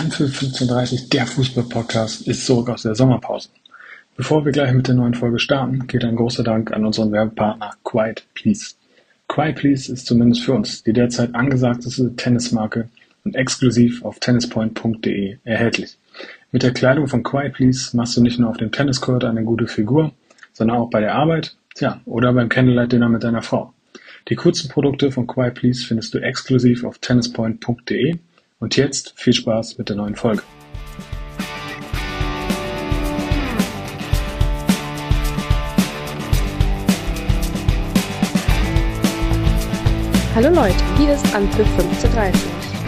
Anpfiff 15.30 der Fußball-Podcast ist zurück aus der Sommerpause. Bevor wir gleich mit der neuen Folge starten, geht ein großer Dank an unseren Werbepartner Quiet Please. Quiet Please ist zumindest für uns die derzeit angesagteste Tennismarke und exklusiv auf tennispoint.de erhältlich. Mit der Kleidung von Quiet Please machst du nicht nur auf dem Tenniscourt eine gute Figur, sondern auch bei der Arbeit, tja, oder beim Candlelight Dinner mit deiner Frau. Die kurzen Produkte von Quiet Please findest du exklusiv auf tennispoint.de und jetzt viel Spaß mit der neuen Folge. Hallo Leute, hier ist Anpfiff 1530.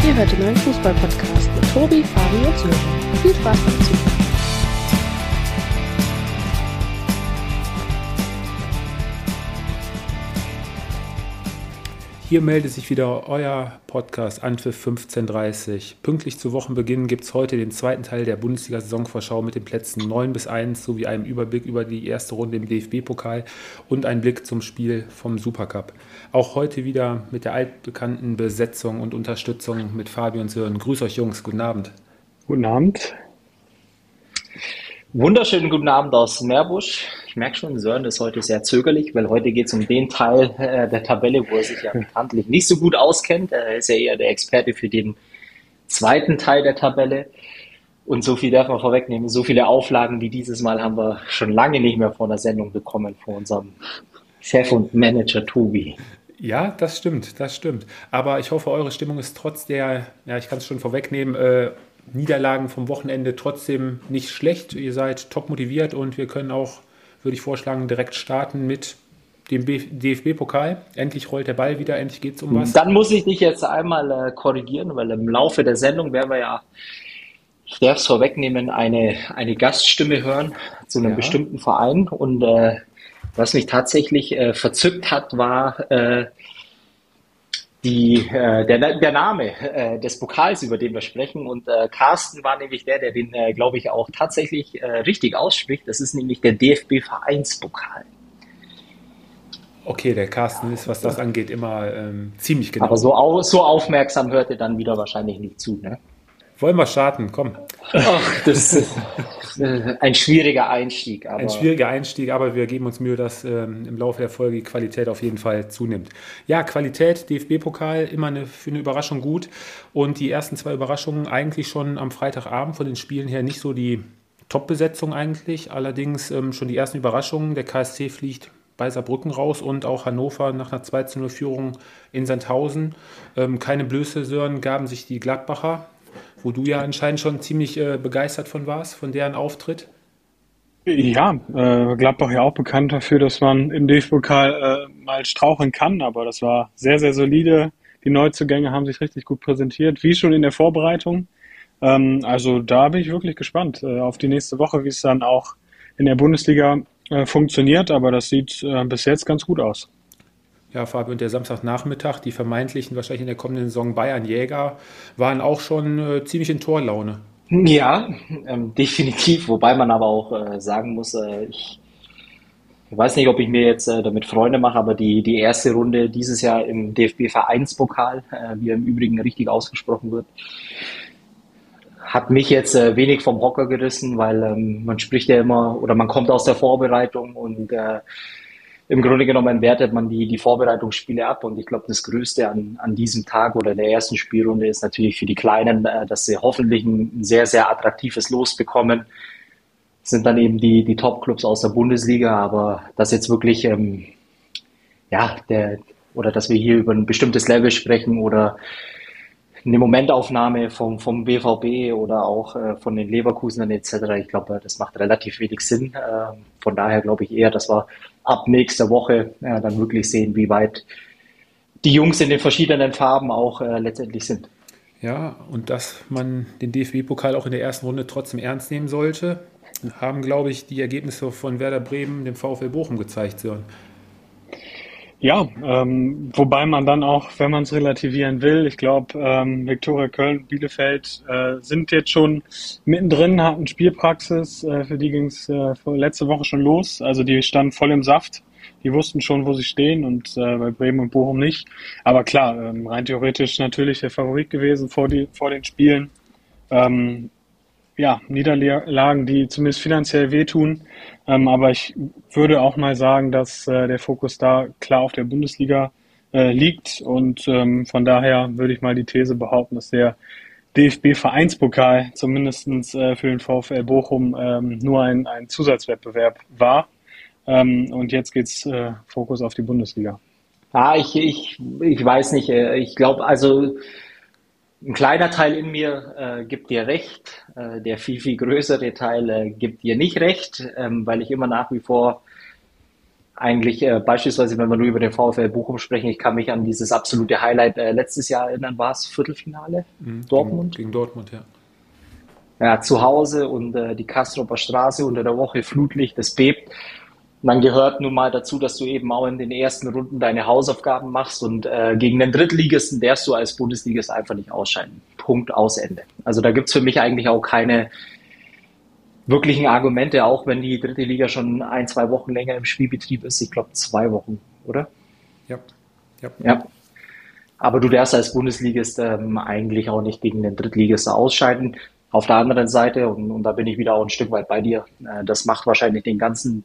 Ihr hört den neuen Fußball-Podcast mit Tobi, Fabi und Sören. Viel Spaß beim Zuhören. Hier meldet sich wieder euer Podcast Anpfiff 1530. Pünktlich zu Wochenbeginn gibt es heute den zweiten Teil der Bundesliga-Saisonvorschau mit den Plätzen 9 bis 1 sowie einem Überblick über die erste Runde im DFB-Pokal und einen Blick zum Spiel vom Supercup. Auch heute wieder mit der altbekannten Besetzung und Unterstützung mit Fabi und Sören. Grüß euch Jungs, guten Abend. Guten Abend. Wunderschönen guten Abend aus Meerbusch. Ich merke schon, Sören ist heute sehr zögerlich, weil heute geht es um den Teil äh, der Tabelle, wo er sich ja bekanntlich nicht so gut auskennt. Er ist ja eher der Experte für den zweiten Teil der Tabelle. Und so viel darf man vorwegnehmen. So viele Auflagen wie dieses Mal haben wir schon lange nicht mehr vor der Sendung bekommen von unserem Chef und Manager Tobi. Ja, das stimmt, das stimmt. Aber ich hoffe, eure Stimmung ist trotz der, ja, ich kann es schon vorwegnehmen, äh, Niederlagen vom Wochenende trotzdem nicht schlecht. Ihr seid top motiviert und wir können auch, würde ich vorschlagen, direkt starten mit dem DFB-Pokal. Endlich rollt der Ball wieder, endlich geht es um was. Dann muss ich dich jetzt einmal äh, korrigieren, weil im Laufe der Sendung werden wir ja, ich darf es vorwegnehmen, eine, eine Gaststimme hören zu einem ja. bestimmten Verein. Und äh, was mich tatsächlich äh, verzückt hat, war äh, die, äh, der, der Name äh, des Pokals, über den wir sprechen. Und äh, Carsten war nämlich der, der den, äh, glaube ich, auch tatsächlich äh, richtig ausspricht. Das ist nämlich der DFB-Vereinspokal. Okay, der Carsten ist, was das angeht, immer ähm, ziemlich genau. Aber so, au so aufmerksam hört er dann wieder wahrscheinlich nicht zu. Ne? Wollen wir starten? Komm. Ach, das ist ein schwieriger Einstieg. ein schwieriger Einstieg, aber wir geben uns Mühe, dass ähm, im Laufe der Folge die Qualität auf jeden Fall zunimmt. Ja, Qualität, DFB-Pokal, immer eine, für eine Überraschung gut. Und die ersten zwei Überraschungen eigentlich schon am Freitagabend von den Spielen her nicht so die Top-Besetzung eigentlich. Allerdings ähm, schon die ersten Überraschungen. Der KSC fliegt bei Saarbrücken raus und auch Hannover nach einer 2-0-Führung in Sandhausen. Ähm, keine Blöße, Sören, gaben sich die Gladbacher wo du ja anscheinend schon ziemlich äh, begeistert von warst, von deren Auftritt. Ja, äh, Gladbach ja auch bekannt dafür, dass man im DFB-Pokal äh, mal straucheln kann, aber das war sehr, sehr solide. Die Neuzugänge haben sich richtig gut präsentiert, wie schon in der Vorbereitung. Ähm, also da bin ich wirklich gespannt äh, auf die nächste Woche, wie es dann auch in der Bundesliga äh, funktioniert, aber das sieht äh, bis jetzt ganz gut aus. Ja, Fabio, und der Samstagnachmittag, die vermeintlichen, wahrscheinlich in der kommenden Saison Bayern-Jäger, waren auch schon äh, ziemlich in Torlaune. Ja, ähm, definitiv. Wobei man aber auch äh, sagen muss, äh, ich, ich weiß nicht, ob ich mir jetzt äh, damit Freunde mache, aber die, die erste Runde dieses Jahr im DFB-Vereinspokal, äh, wie er im Übrigen richtig ausgesprochen wird, hat mich jetzt äh, wenig vom Hocker gerissen, weil ähm, man spricht ja immer oder man kommt aus der Vorbereitung und äh, im Grunde genommen wertet man die, die Vorbereitungsspiele ab. Und ich glaube, das Größte an, an diesem Tag oder der ersten Spielrunde ist natürlich für die Kleinen, äh, dass sie hoffentlich ein sehr, sehr attraktives Los bekommen. Das sind dann eben die, die Top-Clubs aus der Bundesliga, aber dass jetzt wirklich, ähm, ja, der, oder dass wir hier über ein bestimmtes Level sprechen oder eine Momentaufnahme vom, vom BVB oder auch äh, von den Leverkusenern etc. Ich glaube, das macht relativ wenig Sinn. Äh, von daher glaube ich eher, dass wir ab nächster Woche äh, dann wirklich sehen, wie weit die Jungs in den verschiedenen Farben auch äh, letztendlich sind. Ja, und dass man den DFB-Pokal auch in der ersten Runde trotzdem ernst nehmen sollte, haben, glaube ich, die Ergebnisse von Werder Bremen dem VfL Bochum gezeigt, Sören. Ja, ähm, wobei man dann auch, wenn man es relativieren will, ich glaube, ähm, Viktoria Köln, Bielefeld äh, sind jetzt schon mittendrin, hatten Spielpraxis, äh, für die ging es äh, letzte Woche schon los. Also die standen voll im Saft. Die wussten schon, wo sie stehen und äh, bei Bremen und Bochum nicht. Aber klar, ähm, rein theoretisch natürlich der Favorit gewesen vor, die, vor den Spielen. ähm, ja, Niederlagen, die zumindest finanziell wehtun. Ähm, aber ich würde auch mal sagen, dass äh, der Fokus da klar auf der Bundesliga äh, liegt. Und ähm, von daher würde ich mal die These behaupten, dass der DFB-Vereinspokal zumindest äh, für den VfL Bochum ähm, nur ein, ein Zusatzwettbewerb war. Ähm, und jetzt geht's äh, Fokus auf die Bundesliga. Ah, ich, ich, ich weiß nicht. Äh, ich glaube, also ein kleiner Teil in mir äh, gibt dir recht. Äh, der viel, viel größere Teil äh, gibt dir nicht recht, ähm, weil ich immer nach wie vor eigentlich äh, beispielsweise, wenn wir nur über den VfL Bochum sprechen, ich kann mich an dieses absolute Highlight äh, letztes Jahr erinnern, war es Viertelfinale? Mhm, Dortmund? Gegen, gegen, Dortmund, ja. Ja, zu Hause und äh, die Kastropper Straße unter der Woche Flutlicht, das bebt. Und dann gehört nun mal dazu, dass du eben auch in den ersten Runden deine Hausaufgaben machst und äh, gegen den Drittligisten darfst du als Bundesligist einfach nicht ausscheiden. Punkt aus Ende. Also da gibt's für mich eigentlich auch keine wirklichen Argumente, auch wenn die dritte Liga schon ein, zwei Wochen länger im Spielbetrieb ist. Ich glaube zwei Wochen, oder? Ja. ja. ja. Aber du darfst als Bundesligist ähm, eigentlich auch nicht gegen den Drittligist ausscheiden. Auf der anderen Seite, und, und da bin ich wieder auch ein Stück weit bei dir, äh, das macht wahrscheinlich den ganzen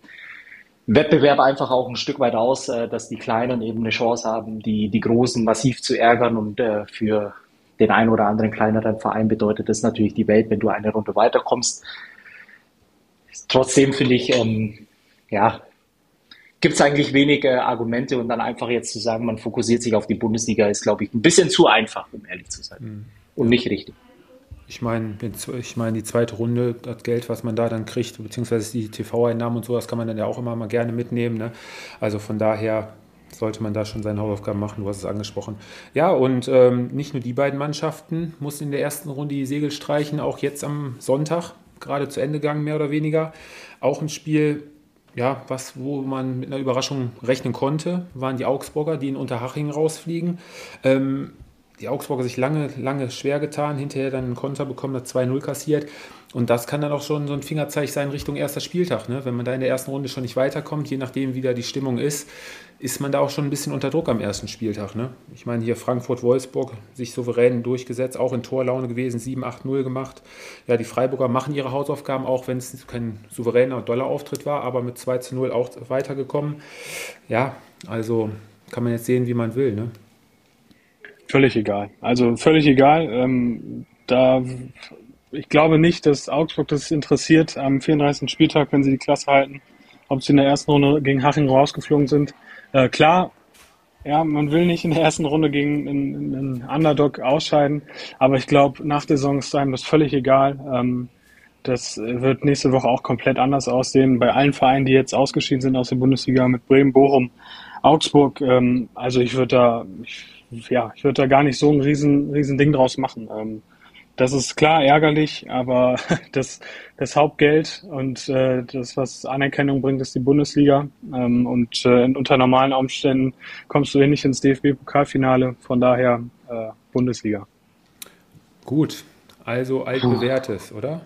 Wettbewerb einfach auch ein Stück weit aus, äh, dass die Kleinen eben eine Chance haben, die, die Großen massiv zu ärgern und äh, für den einen oder anderen kleineren Verein bedeutet das natürlich die Welt, wenn du eine Runde weiterkommst. Trotzdem finde ich, ähm, ja, gibt es eigentlich wenige äh, Argumente und dann einfach jetzt zu sagen, man fokussiert sich auf die Bundesliga, ist, glaube ich, ein bisschen zu einfach, um ehrlich zu sein. Mhm. Und nicht richtig. Ich meine, ich meine, die zweite Runde, das Geld, was man da dann kriegt, beziehungsweise die TV-Einnahmen und so, das kann man dann ja auch immer mal gerne mitnehmen. Ne? Also von daher sollte man da schon seine Hausaufgaben machen, du hast es angesprochen. Ja, und ähm, nicht nur die beiden Mannschaften mussten in der ersten Runde die Segel streichen, auch jetzt am Sonntag gerade zu Ende gegangen, mehr oder weniger. Auch ein Spiel, ja, was, wo man mit einer Überraschung rechnen konnte, waren die Augsburger, die in Unterhaching rausfliegen. Ähm, die Augsburger sich lange, lange schwer getan, hinterher dann einen Konter bekommen, hat 2-0 kassiert. Und das kann dann auch schon so ein Fingerzeichen sein Richtung erster Spieltag. Ne? Wenn man da in der ersten Runde schon nicht weiterkommt, je nachdem, wie da die Stimmung ist, ist man da auch schon ein bisschen unter Druck am ersten Spieltag. Ne? Ich meine, hier Frankfurt-Wolfsburg sich souverän durchgesetzt, auch in Torlaune gewesen, 7-8-0 gemacht. Ja, die Freiburger machen ihre Hausaufgaben, auch wenn es kein souveräner Dollar-Auftritt war, aber mit 2 0 auch weitergekommen. Ja, also kann man jetzt sehen, wie man will. Ne? Völlig egal. Also völlig egal. Ähm, da ich glaube nicht, dass Augsburg das interessiert am 34. Spieltag, wenn sie die Klasse halten, ob sie in der ersten Runde gegen Haching rausgeflogen sind. Äh, klar, ja, man will nicht in der ersten Runde gegen einen, einen Underdog ausscheiden, aber ich glaube, nach der Saison ist einem das völlig egal. Ähm, das wird nächste Woche auch komplett anders aussehen. Bei allen Vereinen, die jetzt ausgeschieden sind aus der Bundesliga mit Bremen, Bochum, Augsburg. Ähm, also ich würde da, ich, ja, ich würde da gar nicht so ein riesen, riesen Ding draus machen. Ähm, das ist klar ärgerlich, aber das, das Hauptgeld und äh, das, was Anerkennung bringt, ist die Bundesliga. Ähm, und äh, unter normalen Umständen kommst du eh nicht ins DFB-Pokalfinale. Von daher äh, Bundesliga. Gut, also altbewährtes, oder?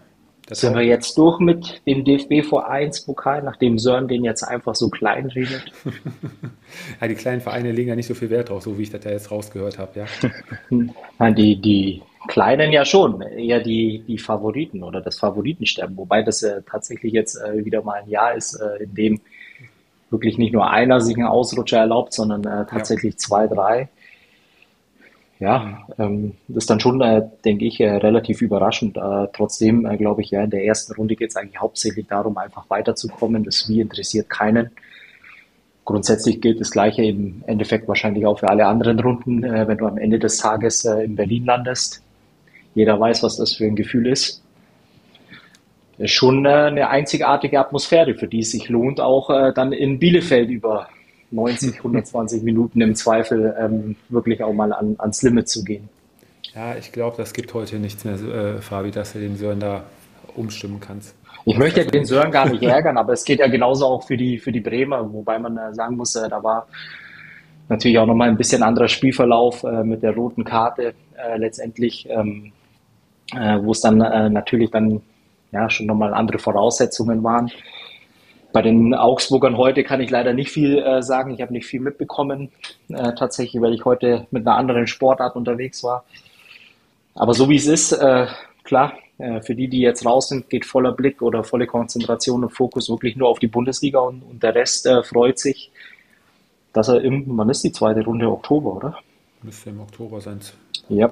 Das Sind wir jetzt durch mit dem DFB vor 1 Pokal, nachdem Sören den jetzt einfach so klein redet? ja, die kleinen Vereine legen ja nicht so viel Wert drauf, so wie ich das ja jetzt rausgehört habe, ja. Nein, die, die Kleinen ja schon, eher die, die Favoriten oder das Favoritensterben, wobei das äh, tatsächlich jetzt äh, wieder mal ein Jahr ist, äh, in dem wirklich nicht nur einer sich einen Ausrutscher erlaubt, sondern äh, tatsächlich ja. zwei, drei. Ja, ähm, das ist dann schon, äh, denke ich, äh, relativ überraschend. Äh, trotzdem äh, glaube ich, ja, in der ersten Runde geht es eigentlich hauptsächlich darum, einfach weiterzukommen. Das Wie interessiert keinen. Grundsätzlich gilt das Gleiche im Endeffekt wahrscheinlich auch für alle anderen Runden, äh, wenn du am Ende des Tages äh, in Berlin landest jeder weiß, was das für ein Gefühl ist. Ist schon eine einzigartige Atmosphäre, für die es sich lohnt, auch dann in Bielefeld über 90, 120 Minuten im Zweifel ähm, wirklich auch mal an, ans Limit zu gehen. Ja, ich glaube, das gibt heute nichts mehr, äh, Fabi, dass du den Sören da umstimmen kannst. Ich möchte den Sören gar nicht ärgern, aber es geht ja genauso auch für die, für die Bremer, wobei man äh, sagen muss, äh, da war natürlich auch nochmal ein bisschen anderer Spielverlauf äh, mit der roten Karte äh, letztendlich. Ähm, äh, wo es dann natürlich dann ja schon nochmal andere Voraussetzungen waren. Bei den Augsburgern heute kann ich leider nicht viel äh, sagen. Ich habe nicht viel mitbekommen, äh, tatsächlich, weil ich heute mit einer anderen Sportart unterwegs war. Aber so wie es ist, äh, klar, äh, für die, die jetzt raus sind, geht voller Blick oder volle Konzentration und Fokus wirklich nur auf die Bundesliga und, und der Rest äh, freut sich, dass er im, wann ist die zweite Runde? Oktober, oder? Müsste im Oktober sein. Ja.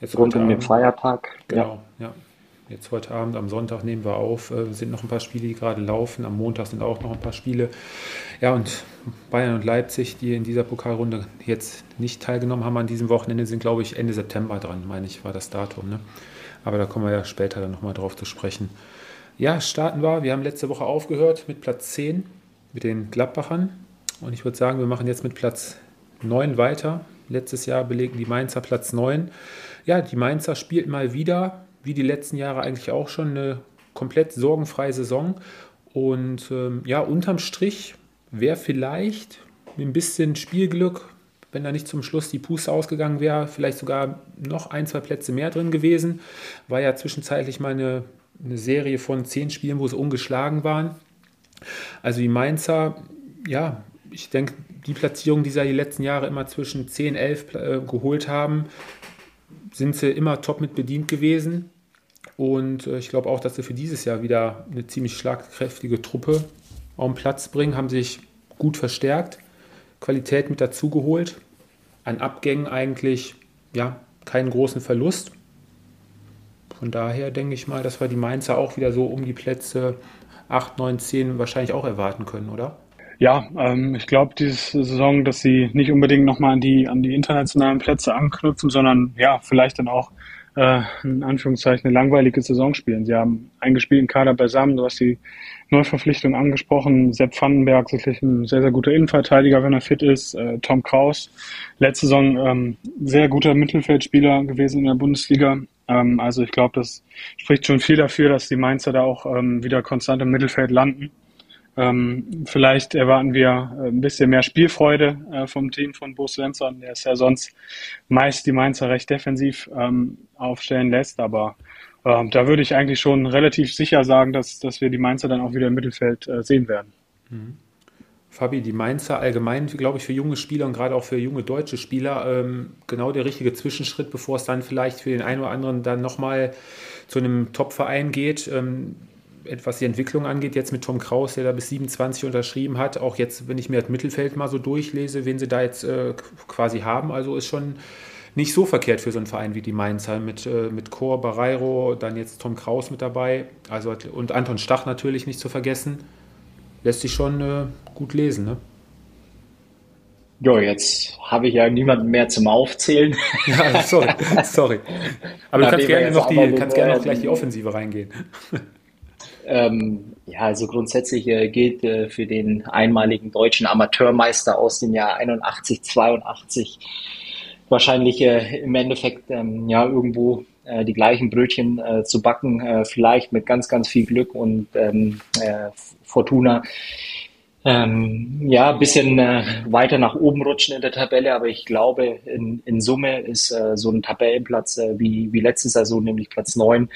Jetzt Rund um den. Feiertag. Genau, ja. Jetzt heute Abend, am Sonntag nehmen wir auf, äh, sind noch ein paar Spiele, die gerade laufen. Am Montag sind auch noch ein paar Spiele. Ja, und Bayern und Leipzig, die in dieser Pokalrunde jetzt nicht teilgenommen haben an diesem Wochenende, sind, glaube ich, Ende September dran, meine ich, war das Datum. Ne? Aber da kommen wir ja später dann nochmal drauf zu sprechen. Ja, starten wir. Wir haben letzte Woche aufgehört mit Platz 10, mit den Gladbachern. Und ich würde sagen, wir machen jetzt mit Platz 9 weiter. Letztes Jahr belegen die Mainzer Platz 9. Ja, die Mainzer spielten mal wieder, wie die letzten Jahre eigentlich auch schon, eine komplett sorgenfreie Saison. Und ähm, ja, unterm Strich wäre vielleicht mit ein bisschen Spielglück, wenn da nicht zum Schluss die Puste ausgegangen wäre, vielleicht sogar noch ein, zwei Plätze mehr drin gewesen. War ja zwischenzeitlich mal eine, eine Serie von zehn Spielen, wo sie ungeschlagen waren. Also die Mainzer, ja, ich denke, die Platzierung, die sie die letzten Jahre immer zwischen 10, 11 äh, geholt haben, sind sie immer top mit bedient gewesen. Und äh, ich glaube auch, dass sie für dieses Jahr wieder eine ziemlich schlagkräftige Truppe auf den Platz bringen, haben sich gut verstärkt, Qualität mit dazu geholt. An Abgängen eigentlich ja keinen großen Verlust. Von daher denke ich mal, dass wir die Mainzer auch wieder so um die Plätze 8, 9, 10 wahrscheinlich auch erwarten können, oder? Ja, ähm, ich glaube, diese Saison, dass sie nicht unbedingt nochmal an die, an die internationalen Plätze anknüpfen, sondern ja, vielleicht dann auch äh, in Anführungszeichen eine langweilige Saison spielen. Sie haben einen gespielten Kader beisammen, du hast die Neuverpflichtung angesprochen. Sepp Vandenberg, sicherlich ein sehr, sehr guter Innenverteidiger, wenn er fit ist. Äh, Tom Kraus, letzte Saison ähm, sehr guter Mittelfeldspieler gewesen in der Bundesliga. Ähm, also ich glaube, das spricht schon viel dafür, dass die Mainzer da auch ähm, wieder konstant im Mittelfeld landen. Ähm, vielleicht erwarten wir äh, ein bisschen mehr Spielfreude äh, vom Team von Bo Svensson, der es ja sonst meist die Mainzer recht defensiv ähm, aufstellen lässt. Aber ähm, da würde ich eigentlich schon relativ sicher sagen, dass, dass wir die Mainzer dann auch wieder im Mittelfeld äh, sehen werden. Mhm. Fabi, die Mainzer allgemein, glaube ich, für junge Spieler und gerade auch für junge deutsche Spieler ähm, genau der richtige Zwischenschritt, bevor es dann vielleicht für den einen oder anderen dann nochmal zu einem Top-Verein geht. Ähm, was die Entwicklung angeht, jetzt mit Tom Kraus, der da bis 27 unterschrieben hat, auch jetzt, wenn ich mir das Mittelfeld mal so durchlese, wen sie da jetzt äh, quasi haben, also ist schon nicht so verkehrt für so einen Verein wie die Mainzer mit, äh, mit Chor, Barreiro, dann jetzt Tom Kraus mit dabei, also und Anton Stach natürlich nicht zu vergessen. Lässt sich schon äh, gut lesen, ne? Jo, jetzt habe ich ja niemanden mehr zum Aufzählen. Ja, sorry, sorry. Aber du kannst gerne noch, die, kannst gerne noch gleich die Offensive reingehen. Ähm, ja, also grundsätzlich äh, gilt äh, für den einmaligen deutschen Amateurmeister aus dem Jahr 81, 82 wahrscheinlich äh, im Endeffekt ähm, ja irgendwo äh, die gleichen Brötchen äh, zu backen, äh, vielleicht mit ganz, ganz viel Glück und ähm, Fortuna. Ähm, ja, ein bisschen äh, weiter nach oben rutschen in der Tabelle, aber ich glaube, in, in Summe ist äh, so ein Tabellenplatz äh, wie, wie letzte Saison, nämlich Platz neun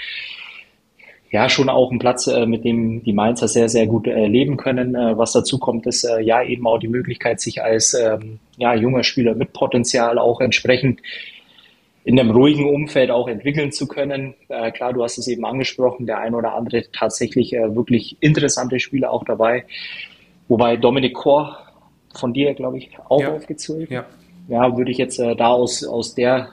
ja schon auch ein Platz, äh, mit dem die Mainzer sehr, sehr gut äh, leben können. Äh, was dazu kommt, ist äh, ja eben auch die Möglichkeit, sich als ähm, ja, junger Spieler mit Potenzial auch entsprechend in einem ruhigen Umfeld auch entwickeln zu können. Äh, klar, du hast es eben angesprochen, der ein oder andere tatsächlich äh, wirklich interessante Spieler auch dabei. Wobei Dominik Kor von dir, glaube ich, auch Ja. aufgezählt. Ja. Ja, würde ich jetzt da aus, aus der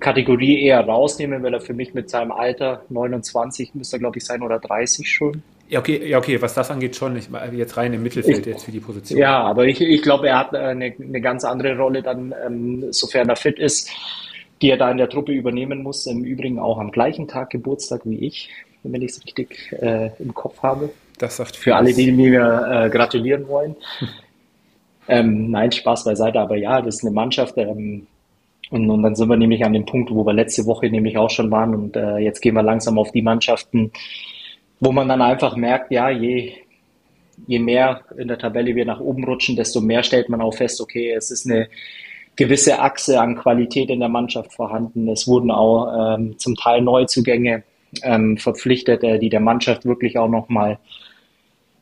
Kategorie eher rausnehmen, weil er für mich mit seinem Alter 29 müsste er, glaube ich, sein oder 30 schon. Ja, okay, ja, okay, was das angeht, schon. Ich meine jetzt rein im Mittelfeld jetzt für die Position. Ja, aber ich, ich glaube, er hat äh, eine, eine ganz andere Rolle dann, ähm, sofern er fit ist, die er da in der Truppe übernehmen muss. Im Übrigen auch am gleichen Tag Geburtstag wie ich, wenn ich es richtig äh, im Kopf habe. Das sagt Für alle, vieles. die mir äh, gratulieren wollen. Ähm, nein, Spaß beiseite, aber ja, das ist eine Mannschaft. Ähm, und, und dann sind wir nämlich an dem Punkt, wo wir letzte Woche nämlich auch schon waren. Und äh, jetzt gehen wir langsam auf die Mannschaften, wo man dann einfach merkt, ja, je, je mehr in der Tabelle wir nach oben rutschen, desto mehr stellt man auch fest, okay, es ist eine gewisse Achse an Qualität in der Mannschaft vorhanden. Es wurden auch ähm, zum Teil Neuzugänge ähm, verpflichtet, äh, die der Mannschaft wirklich auch nochmal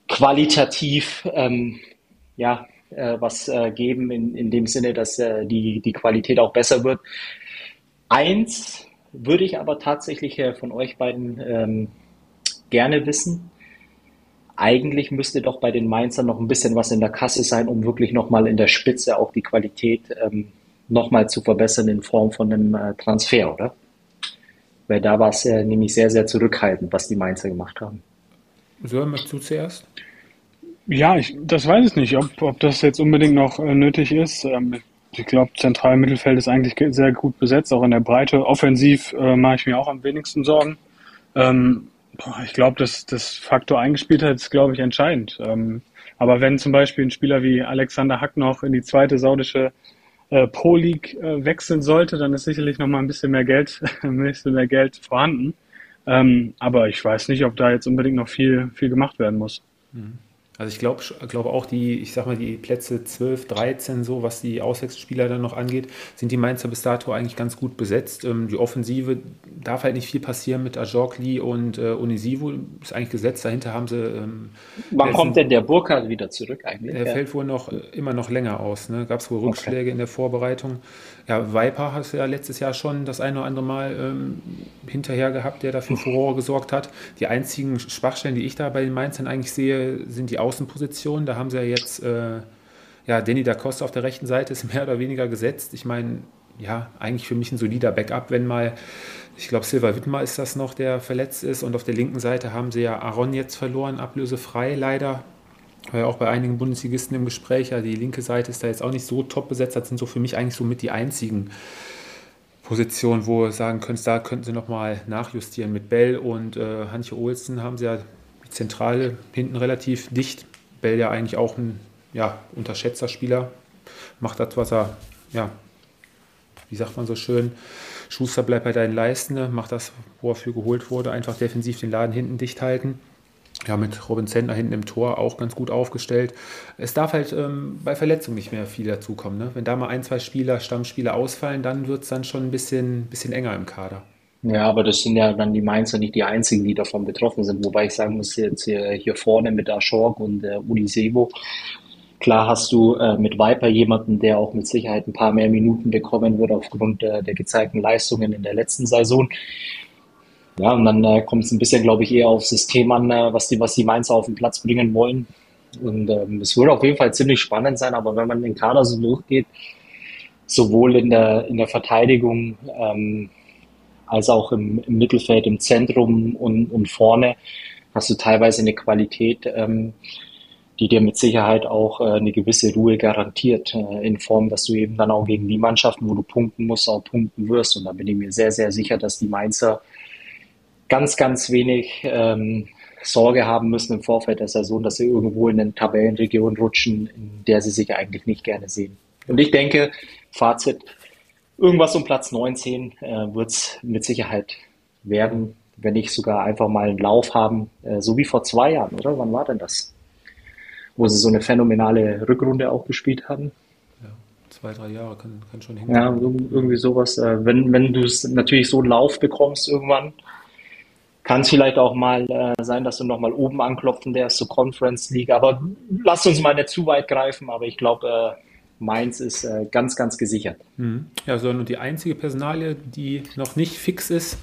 qualitativ ähm, ja, äh, was äh, geben, in, in dem Sinne, dass äh, die, die Qualität auch besser wird. Eins würde ich aber tatsächlich äh, von euch beiden ähm, gerne wissen. Eigentlich müsste doch bei den Mainzern noch ein bisschen was in der Kasse sein, um wirklich nochmal in der Spitze auch die Qualität ähm, nochmal zu verbessern in Form von einem äh, Transfer, oder? Weil da war es äh, nämlich sehr, sehr zurückhaltend, was die Mainzer gemacht haben. So, möchtest du zuerst? Ja, ich, das weiß ich nicht, ob, ob das jetzt unbedingt noch äh, nötig ist. Ähm, ich glaube, zentral Mittelfeld ist eigentlich sehr gut besetzt, auch in der Breite. Offensiv äh, mache ich mir auch am wenigsten Sorgen. Ähm, ich glaube, dass das Faktor Eingespieltheit ist, glaube ich, entscheidend. Ähm, aber wenn zum Beispiel ein Spieler wie Alexander Hack noch in die zweite saudische äh, Pro League äh, wechseln sollte, dann ist sicherlich noch mal ein bisschen mehr Geld, ein bisschen mehr Geld vorhanden. Ähm, aber ich weiß nicht, ob da jetzt unbedingt noch viel, viel gemacht werden muss. Mhm. Also ich glaube glaube auch die, ich sag mal, die Plätze 12, 13, so was die Auswechselspieler dann noch angeht, sind die Mainzer bis dato eigentlich ganz gut besetzt. Ähm, die Offensive darf halt nicht viel passieren mit Ajorkli und äh, Unisivo, ist eigentlich gesetzt. Dahinter haben sie. Ähm, Wann kommt denn der Burkhardt wieder zurück eigentlich? Der ja. fällt wohl noch äh, immer noch länger aus. Ne? Gab es wohl Rückschläge okay. in der Vorbereitung. Ja, Viper hast du ja letztes Jahr schon das eine oder andere Mal ähm, hinterher gehabt, der dafür Furore gesorgt hat. Die einzigen Schwachstellen, die ich da bei den Mainzern eigentlich sehe, sind die Außenpositionen. Da haben sie ja jetzt, äh, ja, Danny da Costa auf der rechten Seite ist mehr oder weniger gesetzt. Ich meine, ja, eigentlich für mich ein solider Backup, wenn mal, ich glaube, Silva Wittmer ist das noch, der verletzt ist. Und auf der linken Seite haben sie ja Aaron jetzt verloren, ablösefrei leider war ja auch bei einigen Bundesligisten im Gespräch, ja, die linke Seite ist da jetzt auch nicht so top besetzt. Das sind so für mich eigentlich so mit die einzigen Positionen, wo sagen könntest, da könnten sie nochmal nachjustieren. Mit Bell und äh, Hantje Olsen haben sie ja die Zentrale hinten relativ dicht. Bell ja eigentlich auch ein ja, unterschätzter Spieler. Macht das, was er, ja, wie sagt man so schön, Schuster bleibt bei deinen Leisten, macht das, wo er für geholt wurde, einfach defensiv den Laden hinten dicht halten ja, mit Robin Zentner hinten im Tor auch ganz gut aufgestellt. Es darf halt ähm, bei Verletzungen nicht mehr viel dazukommen. Ne? Wenn da mal ein, zwei Spieler, Stammspieler ausfallen, dann wird es dann schon ein bisschen, bisschen enger im Kader. Ja, aber das sind ja dann die Mainzer nicht die einzigen, die davon betroffen sind. Wobei ich sagen muss, jetzt hier, hier vorne mit Aschork und äh, Uli Sebo, klar hast du äh, mit Viper jemanden, der auch mit Sicherheit ein paar mehr Minuten bekommen wird aufgrund äh, der gezeigten Leistungen in der letzten Saison. Ja, und dann äh, kommt es ein bisschen, glaube ich, eher aufs System an, äh, was die, was die Mainzer auf den Platz bringen wollen. Und ähm, es wird auf jeden Fall ziemlich spannend sein, aber wenn man den Kader so durchgeht, sowohl in der, in der Verteidigung ähm, als auch im, im Mittelfeld, im Zentrum und, und vorne, hast du teilweise eine Qualität, ähm, die dir mit Sicherheit auch äh, eine gewisse Ruhe garantiert, äh, in Form, dass du eben dann auch gegen die Mannschaften, wo du punkten musst, auch punkten wirst. Und da bin ich mir sehr, sehr sicher, dass die Mainzer ganz, ganz wenig ähm, Sorge haben müssen im Vorfeld der Saison, dass sie irgendwo in eine Tabellenregion rutschen, in der sie sich eigentlich nicht gerne sehen. Und ich denke, Fazit, irgendwas um Platz 19 äh, wird es mit Sicherheit werden, wenn nicht sogar einfach mal einen Lauf haben, äh, so wie vor zwei Jahren, oder? Wann war denn das? Wo sie so eine phänomenale Rückrunde auch gespielt haben. Ja, zwei, drei Jahre kann, kann schon hin. Ja, irgendwie sowas. Äh, wenn wenn du es natürlich so einen Lauf bekommst irgendwann, kann es vielleicht auch mal äh, sein, dass du nochmal oben anklopfen darfst zur Conference League. Aber lass uns mal nicht zu weit greifen. Aber ich glaube, äh, Mainz ist äh, ganz, ganz gesichert. Mhm. Ja, so, und die einzige Personalie, die noch nicht fix ist,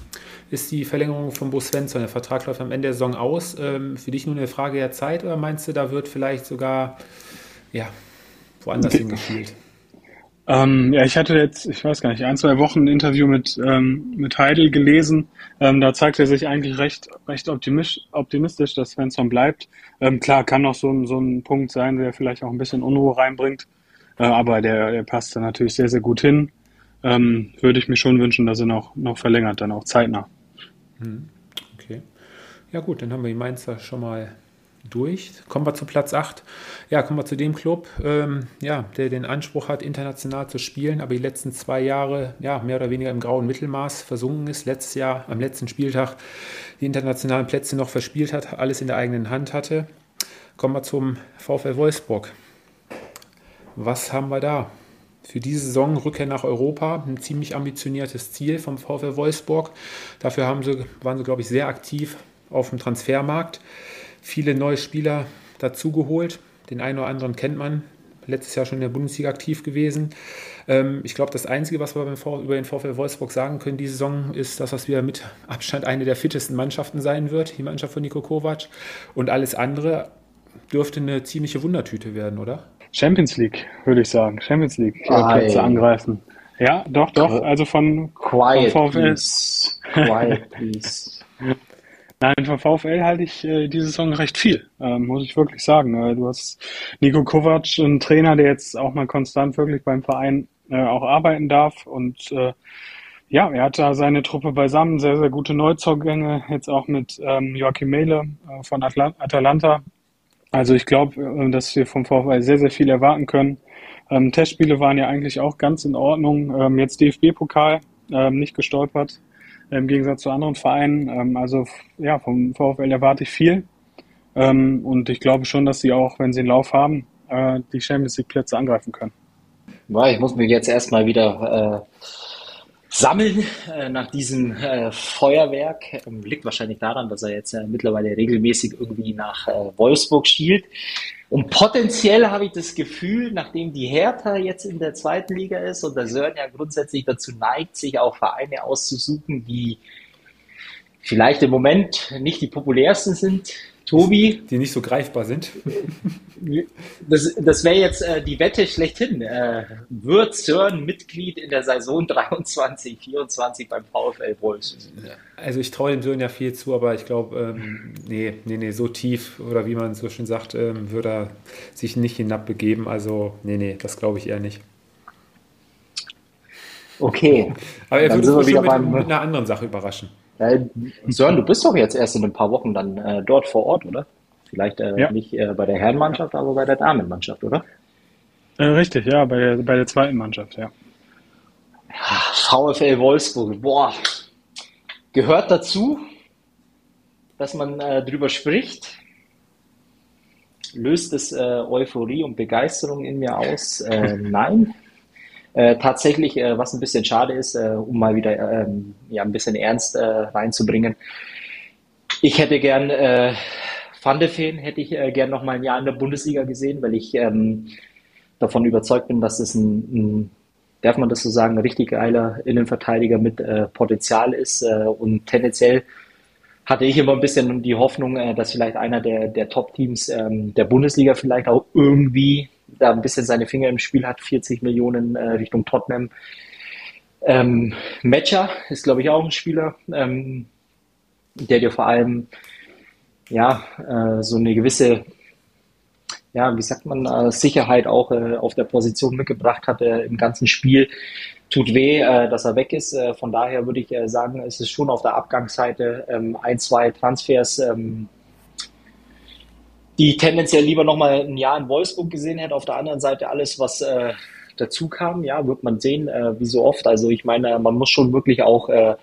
ist die Verlängerung von Bo Svensson. Der Vertrag läuft am Ende der Saison aus. Ähm, für dich nur eine Frage der Zeit oder meinst du, da wird vielleicht sogar ja, woanders hingespielt? Ähm, ja, ich hatte jetzt, ich weiß gar nicht, ein, zwei Wochen ein Interview mit, ähm, mit Heidel gelesen. Ähm, da zeigt er sich eigentlich recht, recht optimistisch, dass Svensson bleibt. Ähm, klar, kann noch so, so ein Punkt sein, der vielleicht auch ein bisschen Unruhe reinbringt. Äh, aber der, der passt da natürlich sehr, sehr gut hin. Ähm, würde ich mir schon wünschen, dass er noch, noch verlängert, dann auch zeitnah. Hm, okay. Ja gut, dann haben wir die Mainzer schon mal durch. Kommen wir zu Platz 8. Ja, kommen wir zu dem Club, ähm, ja, der den Anspruch hat, international zu spielen, aber die letzten zwei Jahre ja, mehr oder weniger im grauen Mittelmaß versunken ist. Letztes Jahr am letzten Spieltag die internationalen Plätze noch verspielt hat, alles in der eigenen Hand hatte. Kommen wir zum VfL Wolfsburg. Was haben wir da? Für diese Saison Rückkehr nach Europa, ein ziemlich ambitioniertes Ziel vom VfL Wolfsburg. Dafür haben sie, waren sie, glaube ich, sehr aktiv auf dem Transfermarkt viele neue Spieler dazugeholt. Den einen oder anderen kennt man. letztes Jahr schon in der Bundesliga aktiv gewesen. Ähm, ich glaube, das Einzige, was wir über den VfL Wolfsburg sagen können, diese Saison, ist, dass das wieder mit Abstand eine der fittesten Mannschaften sein wird, die Mannschaft von Nico Kovac. Und alles andere dürfte eine ziemliche Wundertüte werden, oder? Champions League, würde ich sagen. Champions League Plätze angreifen. Ja, doch, doch. Also von, Quiet, von VfL. Please. Quiet, please. Nein, von VfL halte ich äh, diese Saison recht viel, ähm, muss ich wirklich sagen. Äh, du hast Nico Kovac, einen Trainer, der jetzt auch mal konstant wirklich beim Verein äh, auch arbeiten darf. Und äh, ja, er hat da seine Truppe beisammen, sehr, sehr gute Neuzugänge, jetzt auch mit ähm, Joachim Mehle äh, von Atla Atalanta. Also ich glaube, äh, dass wir vom VfL sehr, sehr viel erwarten können. Ähm, Testspiele waren ja eigentlich auch ganz in Ordnung. Ähm, jetzt DFB-Pokal, ähm, nicht gestolpert im Gegensatz zu anderen Vereinen. Ähm, also ja, vom VfL erwarte ich viel. Ähm, und ich glaube schon, dass sie auch, wenn sie einen Lauf haben, äh, die Champions League Plätze angreifen können. Ja, ich muss mich jetzt erstmal wieder äh, sammeln äh, nach diesem äh, Feuerwerk. Ähm, liegt wahrscheinlich daran, dass er jetzt äh, mittlerweile regelmäßig irgendwie nach äh, Wolfsburg schielt. Und potenziell habe ich das Gefühl, nachdem die Hertha jetzt in der zweiten Liga ist und der Sören ja grundsätzlich dazu neigt, sich auch Vereine auszusuchen, die vielleicht im Moment nicht die populärsten sind, Tobi. Die nicht so greifbar sind. Das, das wäre jetzt äh, die Wette schlechthin. Äh, wird CERN Mitglied in der Saison 23, 24 beim VfL Wolfsburg? Also ich traue dem Sören ja viel zu, aber ich glaube, ähm, nee, nee, nee, so tief oder wie man so schön sagt, ähm, würde er sich nicht hinabbegeben. Also nee, nee, das glaube ich eher nicht. Okay. Aber er würde uns mit, mit einer anderen Sache überraschen. Sören, du bist doch jetzt erst in ein paar Wochen dann äh, dort vor Ort, oder? Vielleicht äh, ja. nicht äh, bei der Herrenmannschaft, aber bei der Damenmannschaft, oder? Äh, richtig, ja, bei der, bei der zweiten Mannschaft, ja. VfL Wolfsburg, boah, gehört dazu, dass man äh, drüber spricht. Löst es äh, Euphorie und Begeisterung in mir aus? Nein. Äh, tatsächlich, äh, was ein bisschen schade ist, äh, um mal wieder ähm, ja, ein bisschen Ernst äh, reinzubringen. Ich hätte gern äh, Van de Feen hätte ich äh, gern noch mal ein Jahr in der Bundesliga gesehen, weil ich ähm, davon überzeugt bin, dass es ein, ein, darf man das so sagen, ein richtig geiler Innenverteidiger mit Potenzial ist und tendenziell hatte ich immer ein bisschen die Hoffnung, dass vielleicht einer der, der Top-Teams ähm, der Bundesliga vielleicht auch irgendwie da ein bisschen seine Finger im Spiel hat, 40 Millionen äh, Richtung Tottenham. Ähm, Matcher ist, glaube ich, auch ein Spieler, ähm, der dir vor allem ja äh, so eine gewisse, ja, wie sagt man, äh, Sicherheit auch äh, auf der Position mitgebracht hat äh, im ganzen Spiel. Tut weh, äh, dass er weg ist. Äh, von daher würde ich sagen, es ist schon auf der Abgangsseite ähm, ein, zwei Transfers ähm, die tendenziell lieber nochmal ein Jahr in Wolfsburg gesehen hätte. Auf der anderen Seite alles, was äh, dazu kam, ja, wird man sehen, äh, wie so oft. Also ich meine, man muss schon wirklich auch äh,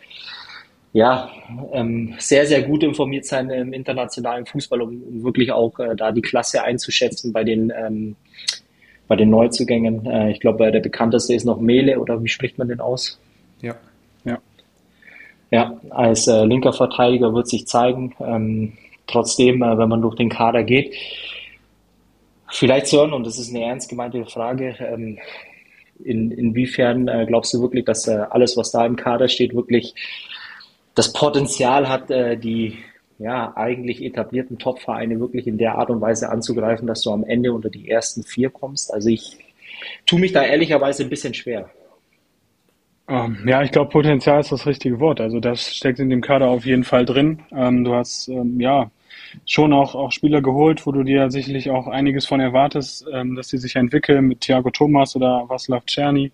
ja, ähm, sehr, sehr gut informiert sein im internationalen Fußball, um, um wirklich auch äh, da die Klasse einzuschätzen bei den ähm, bei den Neuzugängen. Äh, ich glaube, der bekannteste ist noch Mele oder wie spricht man den aus? Ja, ja. Ja, als äh, linker Verteidiger wird sich zeigen. Ähm, trotzdem, äh, wenn man durch den Kader geht, vielleicht Sören, und das ist eine ernst gemeinte Frage, ähm, in, inwiefern äh, glaubst du wirklich, dass äh, alles, was da im Kader steht, wirklich das Potenzial hat, die ja, eigentlich etablierten Top-Vereine wirklich in der Art und Weise anzugreifen, dass du am Ende unter die ersten vier kommst? Also ich tue mich da ehrlicherweise ein bisschen schwer. Ähm, ja, ich glaube, Potenzial ist das richtige Wort. Also das steckt in dem Kader auf jeden Fall drin. Ähm, du hast ja schon auch, auch Spieler geholt, wo du dir sicherlich auch einiges von erwartest, ähm, dass sie sich entwickeln mit Thiago Thomas oder Vaslav Czerny.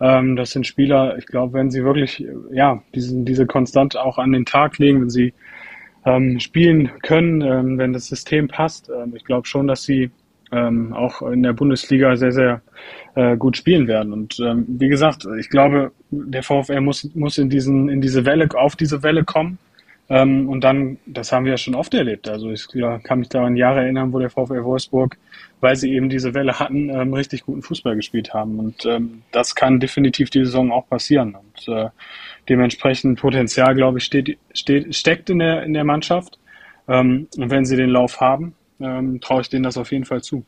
Ähm, das sind Spieler, ich glaube, wenn sie wirklich ja, diesen, diese Konstant auch an den Tag legen, wenn sie ähm, spielen können, ähm, wenn das System passt, ähm, ich glaube schon, dass sie ähm, auch in der Bundesliga sehr, sehr äh, gut spielen werden. Und ähm, wie gesagt, ich glaube, der VfL muss, muss in, diesen, in diese Welle, auf diese Welle kommen. Ähm, und dann, das haben wir ja schon oft erlebt. Also ich ja, kann mich daran Jahre erinnern, wo der VfL Wolfsburg, weil sie eben diese Welle hatten, ähm, richtig guten Fußball gespielt haben. Und ähm, das kann definitiv die Saison auch passieren. Und äh, dementsprechend Potenzial, glaube ich, steht, steht, steckt in der, in der Mannschaft. Ähm, und wenn sie den Lauf haben, ähm, traue ich denen das auf jeden Fall zu.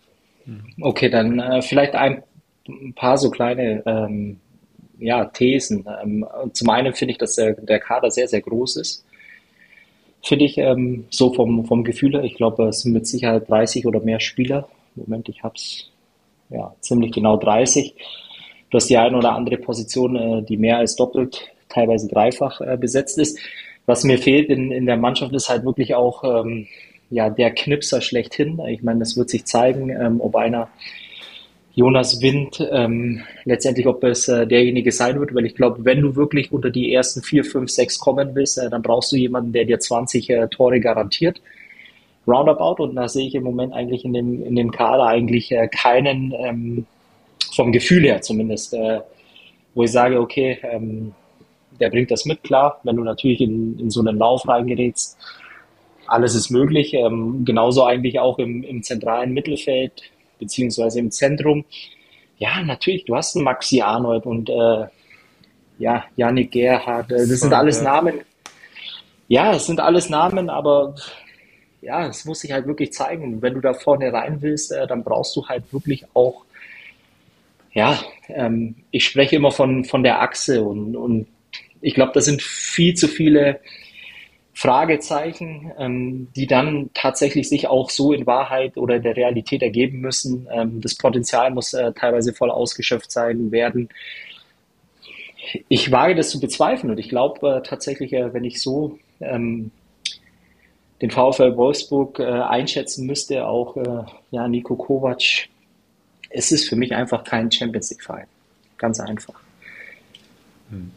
Okay, dann äh, vielleicht ein paar so kleine ähm, ja, Thesen. Zum einen finde ich, dass der, der Kader sehr, sehr groß ist. Finde ich ähm, so vom, vom Gefühl her. Ich glaube, es sind mit Sicherheit 30 oder mehr Spieler. Moment, ich habe es ja, ziemlich genau 30. Du hast die eine oder andere Position, äh, die mehr als doppelt, teilweise dreifach äh, besetzt ist. Was mir fehlt in, in der Mannschaft ist halt wirklich auch ähm, ja, der Knipser schlechthin. Ich meine, das wird sich zeigen, ähm, ob einer Jonas Wind ähm, letztendlich, ob es äh, derjenige sein wird, weil ich glaube, wenn du wirklich unter die ersten vier, fünf, sechs kommen willst, äh, dann brauchst du jemanden, der dir 20 äh, Tore garantiert. Roundabout und da sehe ich im Moment eigentlich in dem, in dem Kader eigentlich äh, keinen, ähm, vom Gefühl her zumindest, äh, wo ich sage, okay, ähm, der bringt das mit, klar, wenn du natürlich in, in so einen Lauf reingerätst, alles ist möglich, ähm, genauso eigentlich auch im, im zentralen Mittelfeld, beziehungsweise im Zentrum. Ja, natürlich, du hast einen Maxi Arnold und äh, ja, Yannick Gerhardt, äh, das sind alles Namen. Ja, es sind alles Namen, aber ja, es muss sich halt wirklich zeigen. Und wenn du da vorne rein willst, äh, dann brauchst du halt wirklich auch, ja, ähm, ich spreche immer von, von der Achse und, und ich glaube, da sind viel zu viele Fragezeichen, ähm, die dann tatsächlich sich auch so in Wahrheit oder der Realität ergeben müssen. Ähm, das Potenzial muss äh, teilweise voll ausgeschöpft sein werden. Ich wage das zu bezweifeln und ich glaube äh, tatsächlich, äh, wenn ich so ähm, den VfL Wolfsburg äh, einschätzen müsste, auch äh, ja, Nico Kovac, es ist für mich einfach kein Champions League-Verein. Ganz einfach. Hm.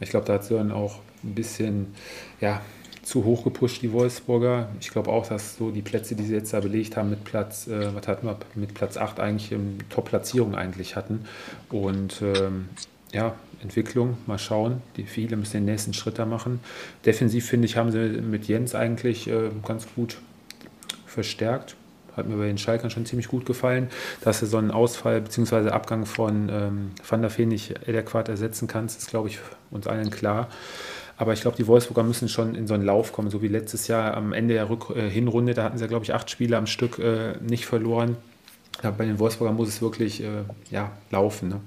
Ich glaube, da hat sie dann auch ein bisschen, ja, zu hoch gepusht, die Wolfsburger. Ich glaube auch, dass so die Plätze, die sie jetzt da belegt haben, mit Platz, äh, was hatten wir, mit Platz 8 eigentlich in Top-Platzierung eigentlich hatten. Und ähm, ja, Entwicklung, mal schauen. Die viele müssen den nächsten Schritt da machen. Defensiv, finde ich, haben sie mit Jens eigentlich äh, ganz gut verstärkt. Hat mir bei den Schalkern schon ziemlich gut gefallen, dass du so einen Ausfall bzw. Abgang von ähm, Van der Feen nicht adäquat ersetzen kannst, ist, glaube ich, uns allen klar. Aber ich glaube, die Wolfsburger müssen schon in so einen Lauf kommen, so wie letztes Jahr am Ende der Rück äh, Hinrunde. Da hatten sie, glaube ich, acht Spiele am Stück äh, nicht verloren. Ja, bei den Wolfsburgern muss es wirklich äh, ja, laufen. Ne?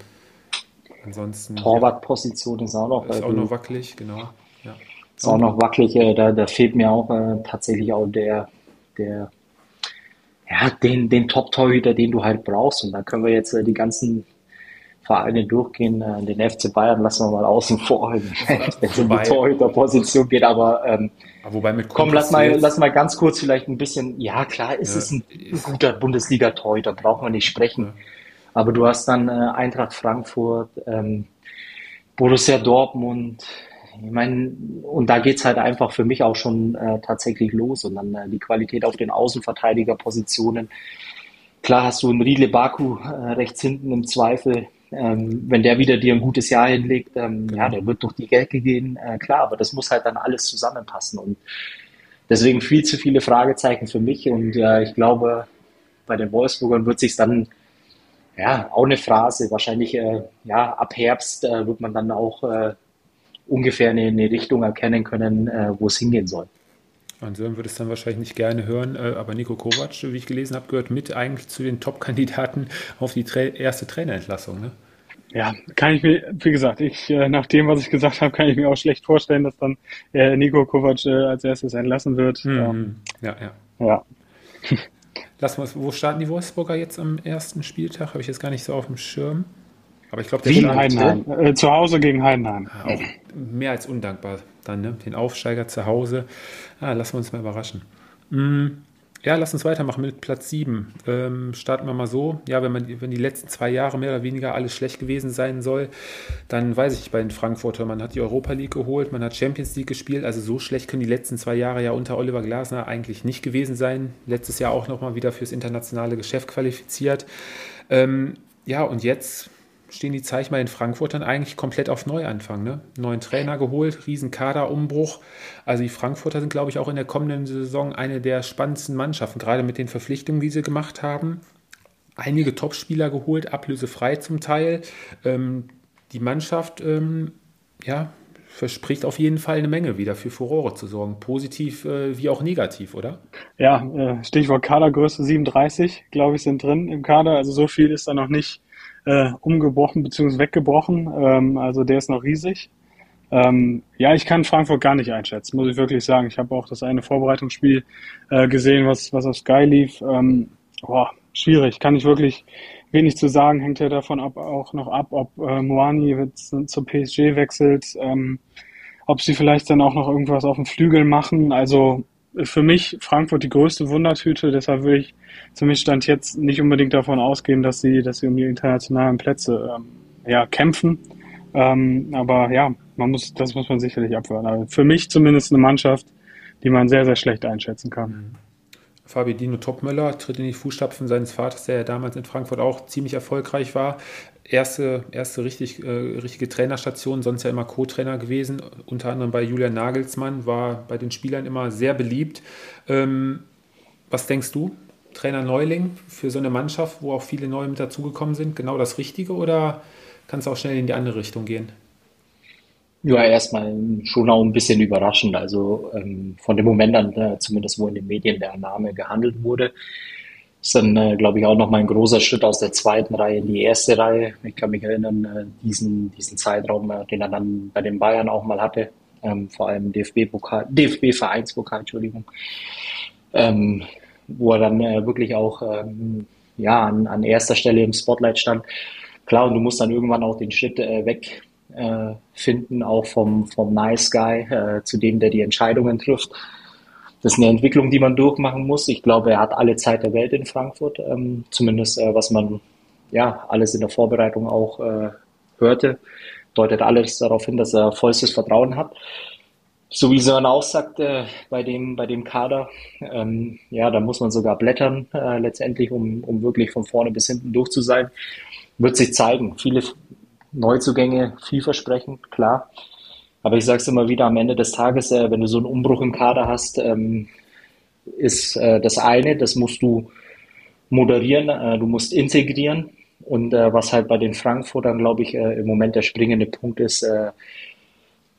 Ansonsten. Torwartposition ist auch noch. Ist auch noch wackelig, genau. Ja. Ist auch noch wackelig. Äh, da, da fehlt mir auch äh, tatsächlich auch der, der ja, den, den Top-Torhüter, den du halt brauchst. Und da können wir jetzt äh, die ganzen Vereine durchgehen. Äh, den FC Bayern lassen wir mal außen vor, wenn es um die Torhüterposition geht. Aber ähm, wobei mit komm, lass mal, lass mal ganz kurz vielleicht ein bisschen. Ja, klar, ist ja, es ein ist guter Bundesliga-Torhüter, braucht man nicht sprechen. Ja. Aber du hast dann äh, Eintracht Frankfurt, ähm, Borussia Dortmund. Ich meine, und da geht's halt einfach für mich auch schon äh, tatsächlich los. Und dann äh, die Qualität auf den Außenverteidigerpositionen. Klar hast du einen Riedle Baku äh, rechts hinten im Zweifel, ähm, wenn der wieder dir ein gutes Jahr hinlegt, ähm, ja, der wird durch die Gelke gehen, äh, klar, aber das muss halt dann alles zusammenpassen. Und deswegen viel zu viele Fragezeichen für mich. Und äh, ich glaube, bei den Wolfsburgern wird sich dann ja auch eine Phrase, wahrscheinlich äh, ja ab Herbst äh, wird man dann auch äh, ungefähr eine, eine, Richtung erkennen können, äh, wo es hingehen soll. Und Sören würde es dann wahrscheinlich nicht gerne hören, äh, aber Nico Kovac, wie ich gelesen habe, gehört mit eigentlich zu den Top-Kandidaten auf die Tra erste Trainerentlassung. Ne? Ja, kann ich mir, wie gesagt, ich, äh, nach dem, was ich gesagt habe, kann ich mir auch schlecht vorstellen, dass dann äh, Nico Kovac als erstes entlassen wird. Mhm. Ja, ja. Ja. Lass mal, wo starten die Wolfsburger jetzt am ersten Spieltag? Habe ich jetzt gar nicht so auf dem Schirm. Aber ich glaube, der Gegen Heidenheim. Äh, zu Hause gegen Heidenheim. Auch mehr als undankbar dann, ne? Den Aufsteiger zu Hause. Ah, lassen wir uns mal überraschen. Mhm. Ja, lass uns weitermachen mit Platz 7. Ähm, starten wir mal so. Ja, wenn, man, wenn die letzten zwei Jahre mehr oder weniger alles schlecht gewesen sein soll, dann weiß ich bei den Frankfurter, man hat die Europa League geholt, man hat Champions League gespielt. Also so schlecht können die letzten zwei Jahre ja unter Oliver Glasner eigentlich nicht gewesen sein. Letztes Jahr auch nochmal wieder fürs internationale Geschäft qualifiziert. Ähm, ja, und jetzt stehen die Zeichen bei den Frankfurtern eigentlich komplett auf Neuanfang. Ne? Neuen Trainer geholt, riesen Kaderumbruch. Also die Frankfurter sind, glaube ich, auch in der kommenden Saison eine der spannendsten Mannschaften, gerade mit den Verpflichtungen, die sie gemacht haben. Einige Topspieler geholt, ablösefrei zum Teil. Ähm, die Mannschaft, ähm, ja, verspricht auf jeden Fall eine Menge wieder für Furore zu sorgen, positiv äh, wie auch negativ, oder? Ja, äh, Stichwort Kadergröße 37, glaube ich, sind drin im Kader. Also so viel ist da noch nicht äh, umgebrochen bzw. weggebrochen. Ähm, also der ist noch riesig. Ähm, ja, ich kann Frankfurt gar nicht einschätzen, muss ich wirklich sagen. Ich habe auch das eine Vorbereitungsspiel äh, gesehen, was, was auf Sky lief. Ähm, boah, schwierig, kann ich wirklich wenig zu sagen, hängt ja davon ab, auch noch ab, ob äh, Moani zur PSG wechselt, ähm, ob sie vielleicht dann auch noch irgendwas auf dem Flügel machen. Also für mich Frankfurt die größte Wundertüte, deshalb würde ich zumindest Stand jetzt nicht unbedingt davon ausgehen, dass sie, dass sie um die internationalen Plätze ähm, ja, kämpfen. Ähm, aber ja, man muss, das muss man sicherlich abwarten. Aber für mich zumindest eine Mannschaft, die man sehr, sehr schlecht einschätzen kann. Fabi Dino Topmöller tritt in die Fußstapfen seines Vaters, der ja damals in Frankfurt auch ziemlich erfolgreich war. Erste, erste richtig, äh, richtige Trainerstation, sonst ja immer Co-Trainer gewesen, unter anderem bei Julian Nagelsmann, war bei den Spielern immer sehr beliebt. Ähm, was denkst du? Trainer Neuling für so eine Mannschaft, wo auch viele neue mit dazugekommen sind, genau das Richtige oder kann es auch schnell in die andere Richtung gehen? Ja, erstmal schon auch ein bisschen überraschend. Also ähm, von dem Moment an, äh, zumindest wo in den Medien der Name gehandelt wurde, ist dann, äh, glaube ich, auch nochmal ein großer Schritt aus der zweiten Reihe in die erste Reihe. Ich kann mich erinnern, äh, diesen, diesen Zeitraum, äh, den er dann bei den Bayern auch mal hatte, ähm, vor allem DFB-Pokal, DFB-Vereinspokal, Entschuldigung, ähm, wo er dann äh, wirklich auch ähm, ja, an, an erster Stelle im Spotlight stand. Klar, und du musst dann irgendwann auch den Schritt äh, weg äh, finden, auch vom, vom Nice Guy äh, zu dem, der die Entscheidungen trifft. Das ist eine Entwicklung, die man durchmachen muss. Ich glaube, er hat alle Zeit der Welt in Frankfurt, ähm, zumindest äh, was man ja alles in der Vorbereitung auch äh, hörte, deutet alles darauf hin, dass er vollstes Vertrauen hat. So wie Sören auch sagte, bei dem, bei dem Kader, ähm, ja, da muss man sogar blättern, äh, letztendlich, um, um wirklich von vorne bis hinten durch zu sein. Wird sich zeigen. Viele Neuzugänge vielversprechend, klar. Aber ich sage es immer wieder, am Ende des Tages, äh, wenn du so einen Umbruch im Kader hast, ähm, ist äh, das eine, das musst du moderieren, äh, du musst integrieren. Und äh, was halt bei den Frankfurtern, glaube ich, äh, im Moment der springende Punkt ist, äh,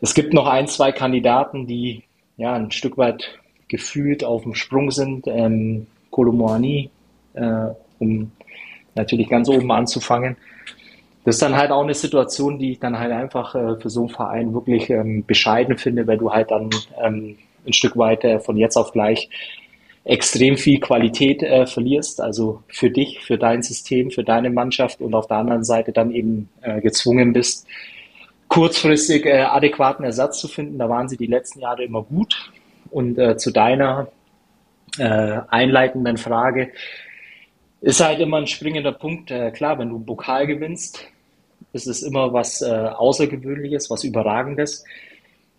es gibt noch ein, zwei Kandidaten, die ja ein Stück weit gefühlt auf dem Sprung sind. Ähm, Kolomoani, um natürlich ganz oben anzufangen das ist dann halt auch eine Situation, die ich dann halt einfach äh, für so einen Verein wirklich ähm, bescheiden finde, weil du halt dann ähm, ein Stück weit äh, von jetzt auf gleich extrem viel Qualität äh, verlierst, also für dich, für dein System, für deine Mannschaft und auf der anderen Seite dann eben äh, gezwungen bist, kurzfristig äh, adäquaten Ersatz zu finden. Da waren sie die letzten Jahre immer gut. Und äh, zu deiner einleitenden Frage ist halt immer ein springender Punkt. Äh, klar, wenn du einen Pokal gewinnst, es ist immer was äh, Außergewöhnliches, was Überragendes.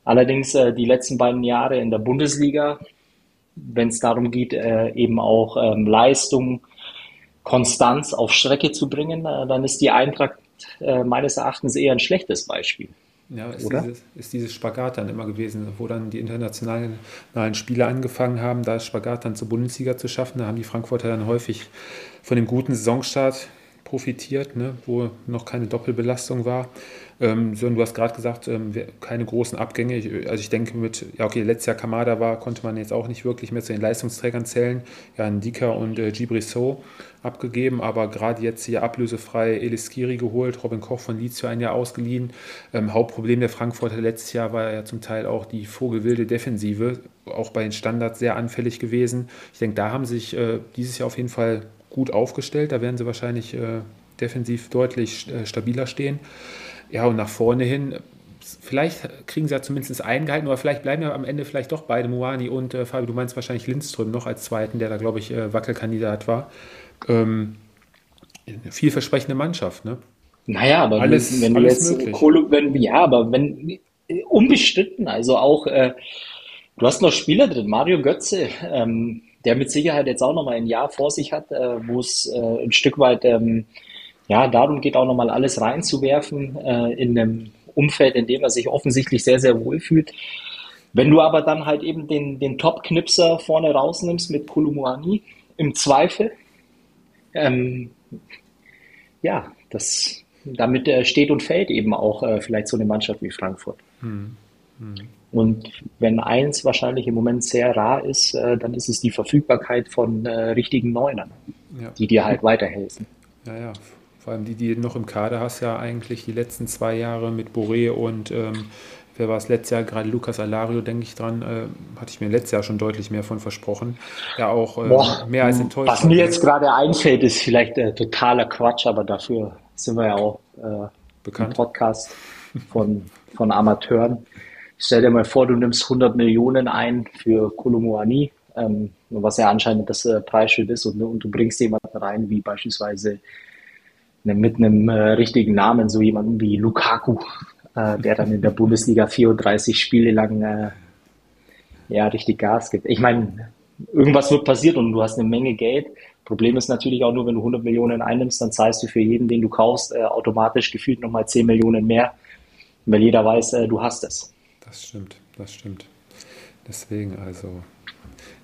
Allerdings äh, die letzten beiden Jahre in der Bundesliga, wenn es darum geht, äh, eben auch ähm, Leistung, Konstanz auf Strecke zu bringen, äh, dann ist die Eintracht äh, meines Erachtens eher ein schlechtes Beispiel. Ja, ist? Dieses, ist dieses Spagat dann immer gewesen, wo dann die internationalen Spieler angefangen haben, da Spagat dann zur Bundesliga zu schaffen. Da haben die Frankfurter dann häufig von dem guten Saisonstart profitiert, ne, wo noch keine Doppelbelastung war. Ähm, so, du hast gerade gesagt, ähm, keine großen Abgänge. Ich, also ich denke mit, ja okay, letztes Jahr Kamada war, konnte man jetzt auch nicht wirklich mehr zu den Leistungsträgern zählen. Ja, Ndika und äh, Gibrisso abgegeben, aber gerade jetzt hier ablösefrei Elis Skiri geholt, Robin Koch von Leeds für ein Jahr ausgeliehen. Ähm, Hauptproblem der Frankfurter letztes Jahr war ja zum Teil auch die vogelwilde Defensive, auch bei den Standards sehr anfällig gewesen. Ich denke, da haben sich äh, dieses Jahr auf jeden Fall gut aufgestellt. Da werden sie wahrscheinlich äh, defensiv deutlich äh, stabiler stehen. Ja, und nach vorne hin, vielleicht kriegen sie ja zumindest eingehalten, aber vielleicht bleiben ja am Ende vielleicht doch beide, Moani und äh, Fabio, du meinst wahrscheinlich Lindström noch als Zweiten, der da, glaube ich, äh, Wackelkandidat war. Ähm, eine vielversprechende Mannschaft, ne? Naja, aber alles, wenn, wenn du jetzt Kohle, wenn, ja, aber wenn unbestritten, also auch äh, du hast noch Spieler drin, Mario Götze, ähm, der mit Sicherheit jetzt auch nochmal ein Jahr vor sich hat, äh, wo es äh, ein Stück weit ähm, ja darum geht, auch nochmal alles reinzuwerfen äh, in einem Umfeld, in dem er sich offensichtlich sehr, sehr wohl fühlt. Wenn du aber dann halt eben den, den Top-Knipser vorne rausnimmst mit Kulumuani, im Zweifel, ähm, ja, das, damit äh, steht und fällt eben auch äh, vielleicht so eine Mannschaft wie Frankfurt. Hm. Mhm. Und wenn eins wahrscheinlich im Moment sehr rar ist, äh, dann ist es die Verfügbarkeit von äh, richtigen Neunern, ja. die dir halt weiterhelfen. Ja, ja. Vor allem die, die noch im Kader hast, ja eigentlich die letzten zwei Jahre mit Boré und ähm, wer war es letztes Jahr, gerade Lukas Alario, denke ich dran, äh, hatte ich mir letztes Jahr schon deutlich mehr von versprochen. Ja, auch äh, Boah, mehr als enttäuscht. Was mir jetzt gerade einfällt, ist vielleicht äh, totaler Quatsch, aber dafür sind wir ja auch äh, Bekannt. im Podcast von, von Amateuren. Stell dir mal vor, du nimmst 100 Millionen ein für Kolomoani, ähm, was ja anscheinend das äh, Preisschild ist, und, und, du bringst jemanden rein, wie beispielsweise ne, mit einem äh, richtigen Namen, so jemanden wie Lukaku, äh, der dann in der Bundesliga 34 Spiele lang äh, ja, richtig Gas gibt. Ich meine, irgendwas wird passiert und du hast eine Menge Geld. Problem ist natürlich auch nur, wenn du 100 Millionen einnimmst, dann zahlst du für jeden, den du kaufst, äh, automatisch gefühlt nochmal 10 Millionen mehr, weil jeder weiß, äh, du hast es. Das stimmt, das stimmt. Deswegen also,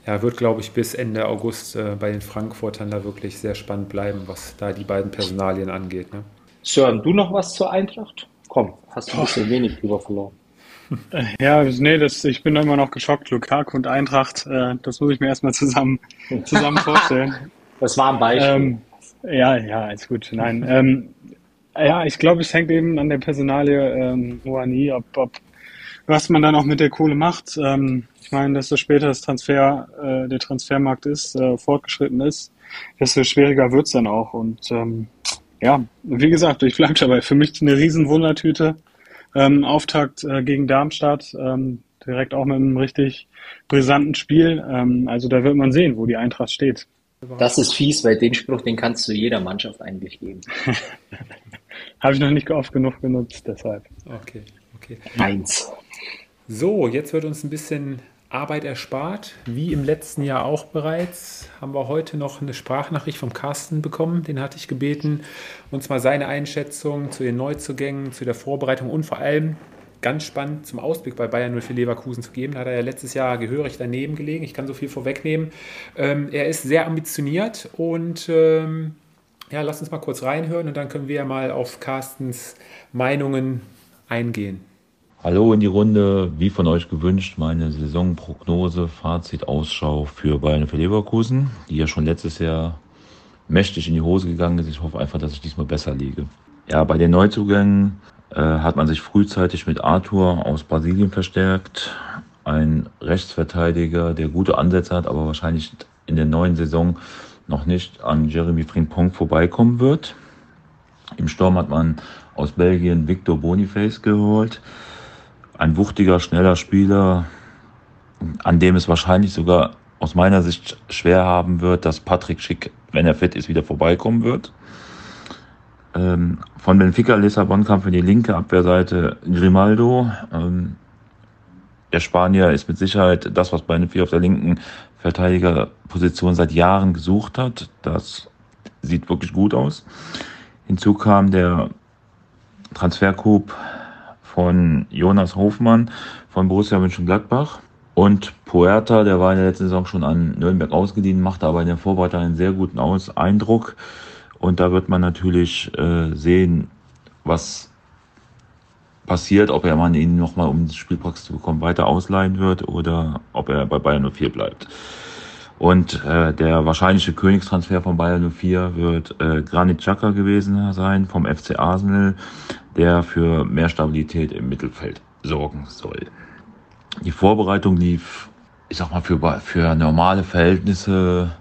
ja, wird glaube ich bis Ende August äh, bei den Frankfurtern da wirklich sehr spannend bleiben, was da die beiden Personalien angeht. Ne? Sören, du noch was zur Eintracht? Komm, hast du ein bisschen wenig drüber verloren. Ja, nee, das, ich bin immer noch geschockt. Lukaku und Eintracht, äh, das muss ich mir erstmal zusammen, zusammen vorstellen. Das war ein Beispiel. Ähm, ja, ja, ist gut. Nein. ähm, ja, ich glaube, es hängt eben an der Personalie ähm, Moani, ob, ob was man dann auch mit der Kohle macht. Ähm, ich meine, desto später das Transfer, äh, der Transfermarkt ist, äh, fortgeschritten ist, desto schwieriger wird's dann auch. Und ähm, ja, wie gesagt, ich bleibe dabei. Für mich eine riesen Wundertüte. Ähm, Auftakt äh, gegen Darmstadt, ähm, direkt auch mit einem richtig brisanten Spiel. Ähm, also da wird man sehen, wo die Eintracht steht. Das ist fies, weil den Spruch, den kannst du jeder Mannschaft eigentlich geben. Habe ich noch nicht oft genug genutzt, deshalb. Okay, okay. Eins. So, jetzt wird uns ein bisschen Arbeit erspart. Wie im letzten Jahr auch bereits, haben wir heute noch eine Sprachnachricht vom Carsten bekommen. Den hatte ich gebeten, uns mal seine Einschätzung zu den Neuzugängen, zu der Vorbereitung und vor allem ganz spannend zum Ausblick bei Bayern 04 Leverkusen zu geben. Da hat er ja letztes Jahr gehörig daneben gelegen. Ich kann so viel vorwegnehmen. Ähm, er ist sehr ambitioniert und ähm, ja, lass uns mal kurz reinhören und dann können wir ja mal auf Carstens Meinungen eingehen. Hallo in die Runde, wie von euch gewünscht, meine Saisonprognose, Fazit, Ausschau für Bayern für Leverkusen, die ja schon letztes Jahr mächtig in die Hose gegangen ist. Ich hoffe einfach, dass ich diesmal besser liege. Ja, bei den Neuzugängen äh, hat man sich frühzeitig mit Arthur aus Brasilien verstärkt. Ein Rechtsverteidiger, der gute Ansätze hat, aber wahrscheinlich in der neuen Saison noch nicht an Jeremy Frimpong vorbeikommen wird. Im Sturm hat man aus Belgien Victor Boniface geholt ein wuchtiger, schneller Spieler, an dem es wahrscheinlich sogar aus meiner Sicht schwer haben wird, dass Patrick Schick, wenn er fit ist, wieder vorbeikommen wird. Ähm, von Benfica Lissabon kam für die linke Abwehrseite Grimaldo. Ähm, der Spanier ist mit Sicherheit das, was Benfica auf der linken Verteidigerposition seit Jahren gesucht hat. Das sieht wirklich gut aus. Hinzu kam der Transfercoup von Jonas Hofmann von Borussia Mönchengladbach. Und Puerta, der war in der letzten Saison schon an Nürnberg ausgeliehen, machte aber in der Vorbereitung einen sehr guten Aus Eindruck. Und da wird man natürlich äh, sehen, was passiert, ob er man ihn nochmal, um die Spielpraxis zu bekommen, weiter ausleihen wird oder ob er bei Bayern 04 bleibt. Und äh, der wahrscheinliche Königstransfer von Bayern 04 wird äh, Granit Xhaka gewesen sein vom FC Arsenal, der für mehr Stabilität im Mittelfeld sorgen soll. Die Vorbereitung lief, ich sag mal, für, für normale Verhältnisse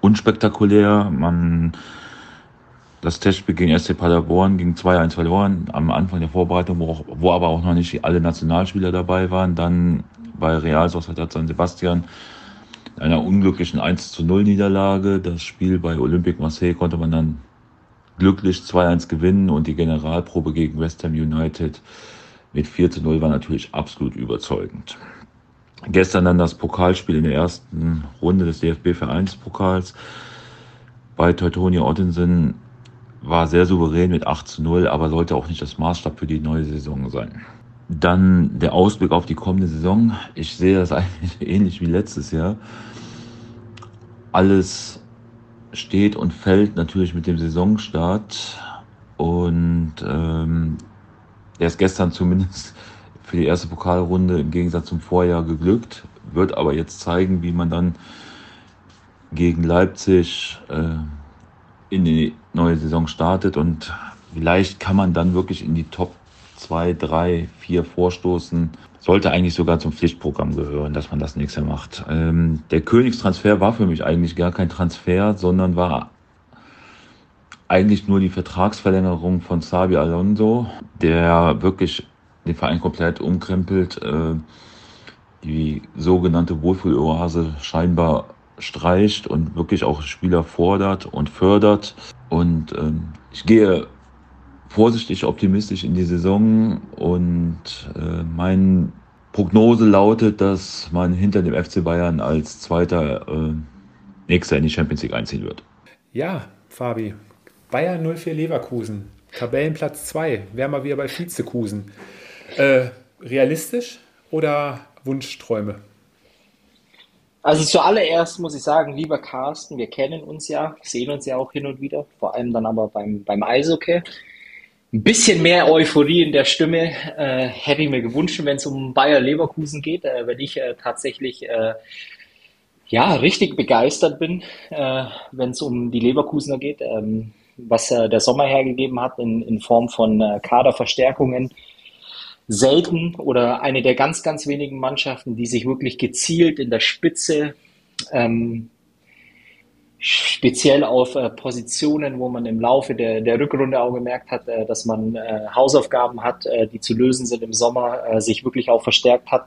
unspektakulär. Man, das Testspiel gegen SC Paderborn ging 2-1 verloren am Anfang der Vorbereitung, wo, wo aber auch noch nicht alle Nationalspieler dabei waren. Dann bei Real Sociedad San Sebastian einer unglücklichen 1 zu 0 Niederlage. Das Spiel bei Olympique Marseille konnte man dann glücklich 2-1 gewinnen und die Generalprobe gegen West Ham United mit 4 zu 0 war natürlich absolut überzeugend. Gestern dann das Pokalspiel in der ersten Runde des DFB-Vereinspokals bei Teutonia Ottensen war sehr souverän mit 8 zu 0, aber sollte auch nicht das Maßstab für die neue Saison sein. Dann der Ausblick auf die kommende Saison. Ich sehe das eigentlich ähnlich wie letztes Jahr. Alles steht und fällt natürlich mit dem Saisonstart. Und ähm, der ist gestern zumindest für die erste Pokalrunde im Gegensatz zum Vorjahr geglückt, wird aber jetzt zeigen, wie man dann gegen Leipzig äh, in die neue Saison startet und vielleicht kann man dann wirklich in die Top 2, 3, 4 vorstoßen. Sollte eigentlich sogar zum Pflichtprogramm gehören, dass man das nächste macht. Ähm, der Königstransfer war für mich eigentlich gar kein Transfer, sondern war eigentlich nur die Vertragsverlängerung von Sabi Alonso, der wirklich den Verein komplett umkrempelt, äh, die sogenannte Wohlfühloase scheinbar streicht und wirklich auch Spieler fordert und fördert. Und ähm, ich gehe vorsichtig optimistisch in die Saison und äh, meine Prognose lautet, dass man hinter dem FC Bayern als Zweiter äh, nächster in die Champions League einziehen wird. Ja, Fabi. Bayern 04 Leverkusen. Tabellenplatz 2. Wären wir wieder bei Vizekusen. Äh, realistisch oder Wunschträume? Also zuallererst muss ich sagen, lieber Carsten, wir kennen uns ja, sehen uns ja auch hin und wieder, vor allem dann aber beim, beim Eishockey. Ein bisschen mehr Euphorie in der Stimme äh, hätte ich mir gewünscht, wenn es um Bayer Leverkusen geht, äh, wenn ich äh, tatsächlich äh, ja richtig begeistert bin, äh, wenn es um die Leverkusener geht, ähm, was äh, der Sommer hergegeben hat in, in Form von äh, Kaderverstärkungen. Selten oder eine der ganz, ganz wenigen Mannschaften, die sich wirklich gezielt in der Spitze ähm, speziell auf äh, Positionen, wo man im Laufe der, der Rückrunde auch gemerkt hat, äh, dass man äh, Hausaufgaben hat, äh, die zu lösen sind im Sommer, äh, sich wirklich auch verstärkt hat.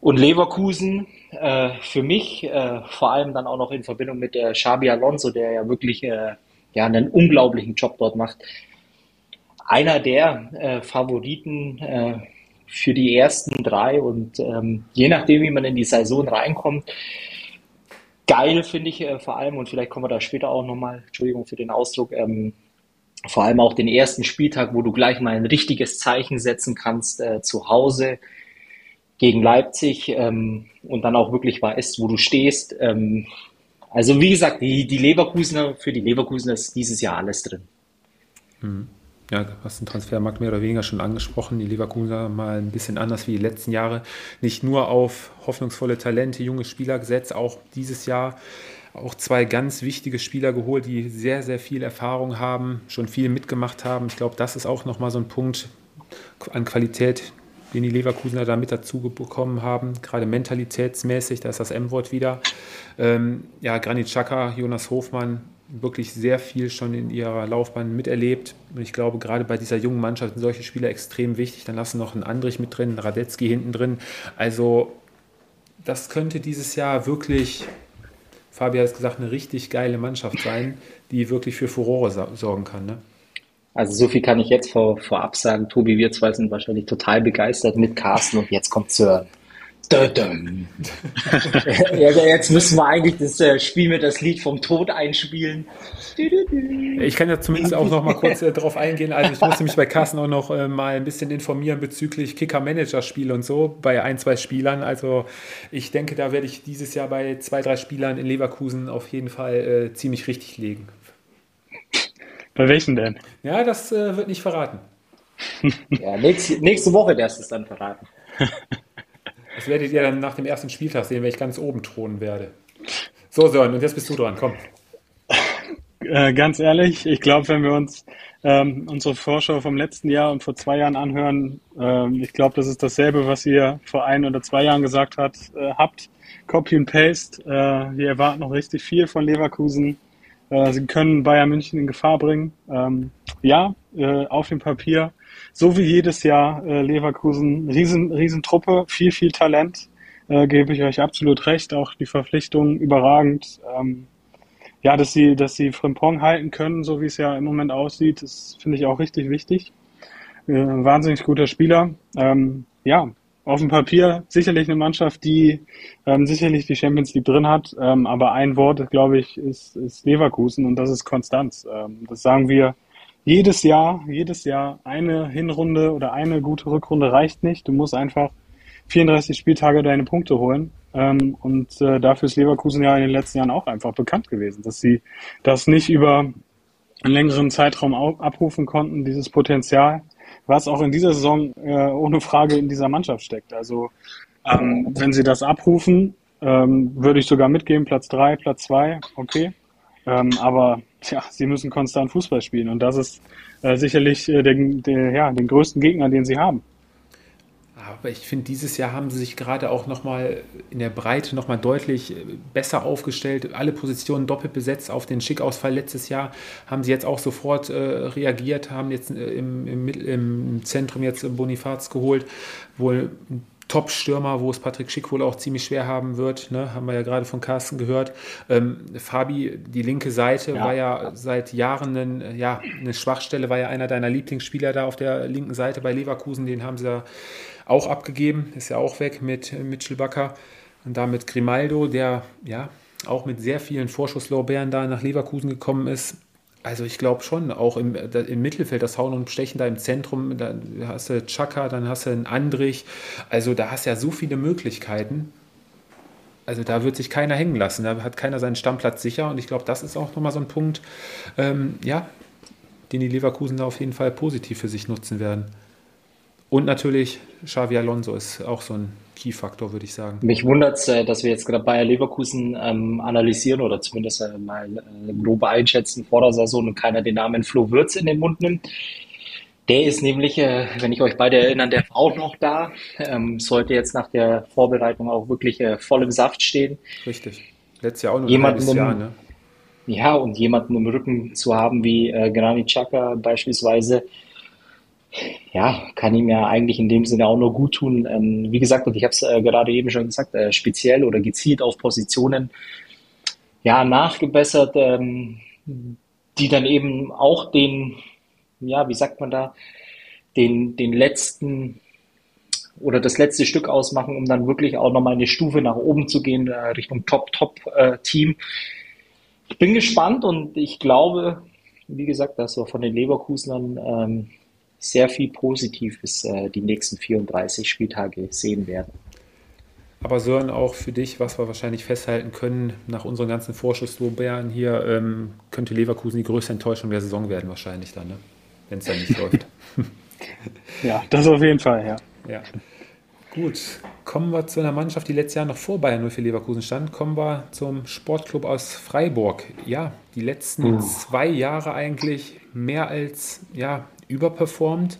Und Leverkusen äh, für mich, vor allem dann auch noch in Verbindung mit der Xabi Alonso, der ja wirklich ja, einen unglaublichen Job dort macht, einer der äh, Favoriten äh, für die ersten drei und ähm, je nachdem, wie man in die Saison reinkommt, geil finde ich äh, vor allem und vielleicht kommen wir da später auch nochmal, Entschuldigung für den Ausdruck, ähm, vor allem auch den ersten Spieltag, wo du gleich mal ein richtiges Zeichen setzen kannst äh, zu Hause gegen Leipzig ähm, und dann auch wirklich weißt, wo du stehst. Ähm, also wie gesagt, die, die Leverkusener, für die Leverkusener ist dieses Jahr alles drin. Mhm ja, hast den Transfermarkt mehr oder weniger schon angesprochen. Die Leverkusener mal ein bisschen anders wie die letzten Jahre. Nicht nur auf hoffnungsvolle Talente, junge Spieler gesetzt, auch dieses Jahr auch zwei ganz wichtige Spieler geholt, die sehr, sehr viel Erfahrung haben, schon viel mitgemacht haben. Ich glaube, das ist auch nochmal so ein Punkt an Qualität, den die Leverkusener da mit dazu bekommen haben, gerade mentalitätsmäßig, da ist das M-Wort wieder. Ähm, ja, Granit Xhaka, Jonas Hofmann, wirklich sehr viel schon in ihrer Laufbahn miterlebt. Und ich glaube, gerade bei dieser jungen Mannschaft sind solche Spieler extrem wichtig. Dann lassen noch einen Andrich mit drin, einen Radetzky hinten drin. Also, das könnte dieses Jahr wirklich, Fabian hat es gesagt, eine richtig geile Mannschaft sein, die wirklich für Furore sorgen kann. Ne? Also so viel kann ich jetzt vor, vorab sagen. Tobi, wir zwei sind wahrscheinlich total begeistert mit Carsten und jetzt kommt Sören. jetzt müssen wir eigentlich das äh, Spiel mit das Lied vom Tod einspielen. Ich kann ja zumindest auch noch mal kurz äh, darauf eingehen. Also ich musste mich bei Carsten auch noch äh, mal ein bisschen informieren bezüglich Kicker-Manager-Spiel und so bei ein, zwei Spielern. Also ich denke, da werde ich dieses Jahr bei zwei, drei Spielern in Leverkusen auf jeden Fall äh, ziemlich richtig legen. Bei welchen denn? Ja, das äh, wird nicht verraten. Ja, nächste, nächste Woche darfst du es dann verraten. Das werdet ihr dann nach dem ersten Spieltag sehen, wenn ich ganz oben thronen werde. So, Sören, und jetzt bist du dran, komm. Äh, ganz ehrlich, ich glaube, wenn wir uns ähm, unsere Vorschau vom letzten Jahr und vor zwei Jahren anhören, ähm, ich glaube, das ist dasselbe, was ihr vor ein oder zwei Jahren gesagt hat, äh, habt. Copy and Paste. Äh, wir erwarten noch richtig viel von Leverkusen. Äh, sie können Bayern München in Gefahr bringen. Ähm, ja, äh, auf dem Papier so wie jedes Jahr äh, Leverkusen, riesen, riesen viel, viel Talent, äh, gebe ich euch absolut recht. Auch die Verpflichtung überragend. Ähm, ja, dass sie, dass sie Frimpong halten können, so wie es ja im Moment aussieht, das finde ich auch richtig wichtig. Äh, wahnsinnig guter Spieler. Ähm, ja, auf dem Papier sicherlich eine Mannschaft, die ähm, sicherlich die Champions League drin hat, ähm, aber ein Wort, glaube ich, ist, ist Leverkusen und das ist Konstanz. Ähm, das sagen wir jedes Jahr, jedes Jahr eine Hinrunde oder eine gute Rückrunde reicht nicht. Du musst einfach 34 Spieltage deine Punkte holen. Ähm, und äh, dafür ist Leverkusen ja in den letzten Jahren auch einfach bekannt gewesen, dass sie das nicht über einen längeren Zeitraum abrufen konnten, dieses Potenzial. was auch in dieser Saison äh, ohne Frage in dieser Mannschaft steckt. Also ähm, wenn sie das abrufen, ähm, würde ich sogar mitgeben, Platz drei, Platz zwei, okay. Ähm, aber ja, sie müssen konstant Fußball spielen und das ist äh, sicherlich äh, den, den, ja, den größten Gegner, den sie haben. Aber ich finde, dieses Jahr haben sie sich gerade auch nochmal in der Breite nochmal deutlich äh, besser aufgestellt. Alle Positionen doppelt besetzt auf den Schickausfall letztes Jahr. Haben sie jetzt auch sofort äh, reagiert, haben jetzt äh, im, im, im, Zentrum jetzt Bonifaz geholt, wohl Top-Stürmer, wo es Patrick Schick wohl auch ziemlich schwer haben wird. Ne? Haben wir ja gerade von Carsten gehört. Ähm, Fabi, die linke Seite ja. war ja seit Jahren ein, ja, eine Schwachstelle, war ja einer deiner Lieblingsspieler da auf der linken Seite bei Leverkusen. Den haben sie ja auch abgegeben, ist ja auch weg mit Mitchell Bakker. Und damit Grimaldo, der ja auch mit sehr vielen Vorschusslorbeeren da nach Leverkusen gekommen ist. Also ich glaube schon, auch im, im, Mittelfeld, das Hauen und Stechen da im Zentrum, da hast du Chaka, dann hast du einen Andrich. Also da hast du ja so viele Möglichkeiten. Also da wird sich keiner hängen lassen. Da hat keiner seinen Stammplatz sicher. Und ich glaube, das ist auch nochmal so ein Punkt, ähm, ja, den die Leverkusen da auf jeden Fall positiv für sich nutzen werden. Und natürlich Xavi Alonso ist auch so ein Key-Faktor, würde ich sagen. Mich wundert es, äh, dass wir jetzt gerade Bayer Leverkusen ähm, analysieren oder zumindest äh, mal äh, grob einschätzen vor der Saison und keiner den Namen Flo Würz in den Mund nimmt. Der ist nämlich, äh, wenn ich euch beide erinnern, der war auch noch da. Ähm, sollte jetzt nach der Vorbereitung auch wirklich äh, voll im Saft stehen. Richtig. Letztes Jahr auch noch jemanden ein Jahr, ne? Ja, und jemanden im Rücken zu haben wie äh, Granit Xhaka beispielsweise, ja, kann ihm ja eigentlich in dem Sinne auch nur gut tun. Ähm, wie gesagt, und ich habe es äh, gerade eben schon gesagt, äh, speziell oder gezielt auf Positionen ja nachgebessert, ähm, die dann eben auch den, ja, wie sagt man da, den, den letzten oder das letzte Stück ausmachen, um dann wirklich auch nochmal eine Stufe nach oben zu gehen, äh, Richtung Top-Top-Team. Äh, ich bin gespannt und ich glaube, wie gesagt, dass wir von den Leverkusenern ähm, sehr viel Positives äh, die nächsten 34 Spieltage sehen werden. Aber Sören, auch für dich, was wir wahrscheinlich festhalten können, nach unseren ganzen Vorschusslorbeeren hier, ähm, könnte Leverkusen die größte Enttäuschung der Saison werden, wahrscheinlich dann, ne? wenn es dann nicht läuft. Ja, das auf jeden Fall, ja. ja. Gut, kommen wir zu einer Mannschaft, die letztes Jahr noch vor Bayern 04 Leverkusen stand. Kommen wir zum Sportclub aus Freiburg. Ja, die letzten uh. zwei Jahre eigentlich mehr als ja, überperformt,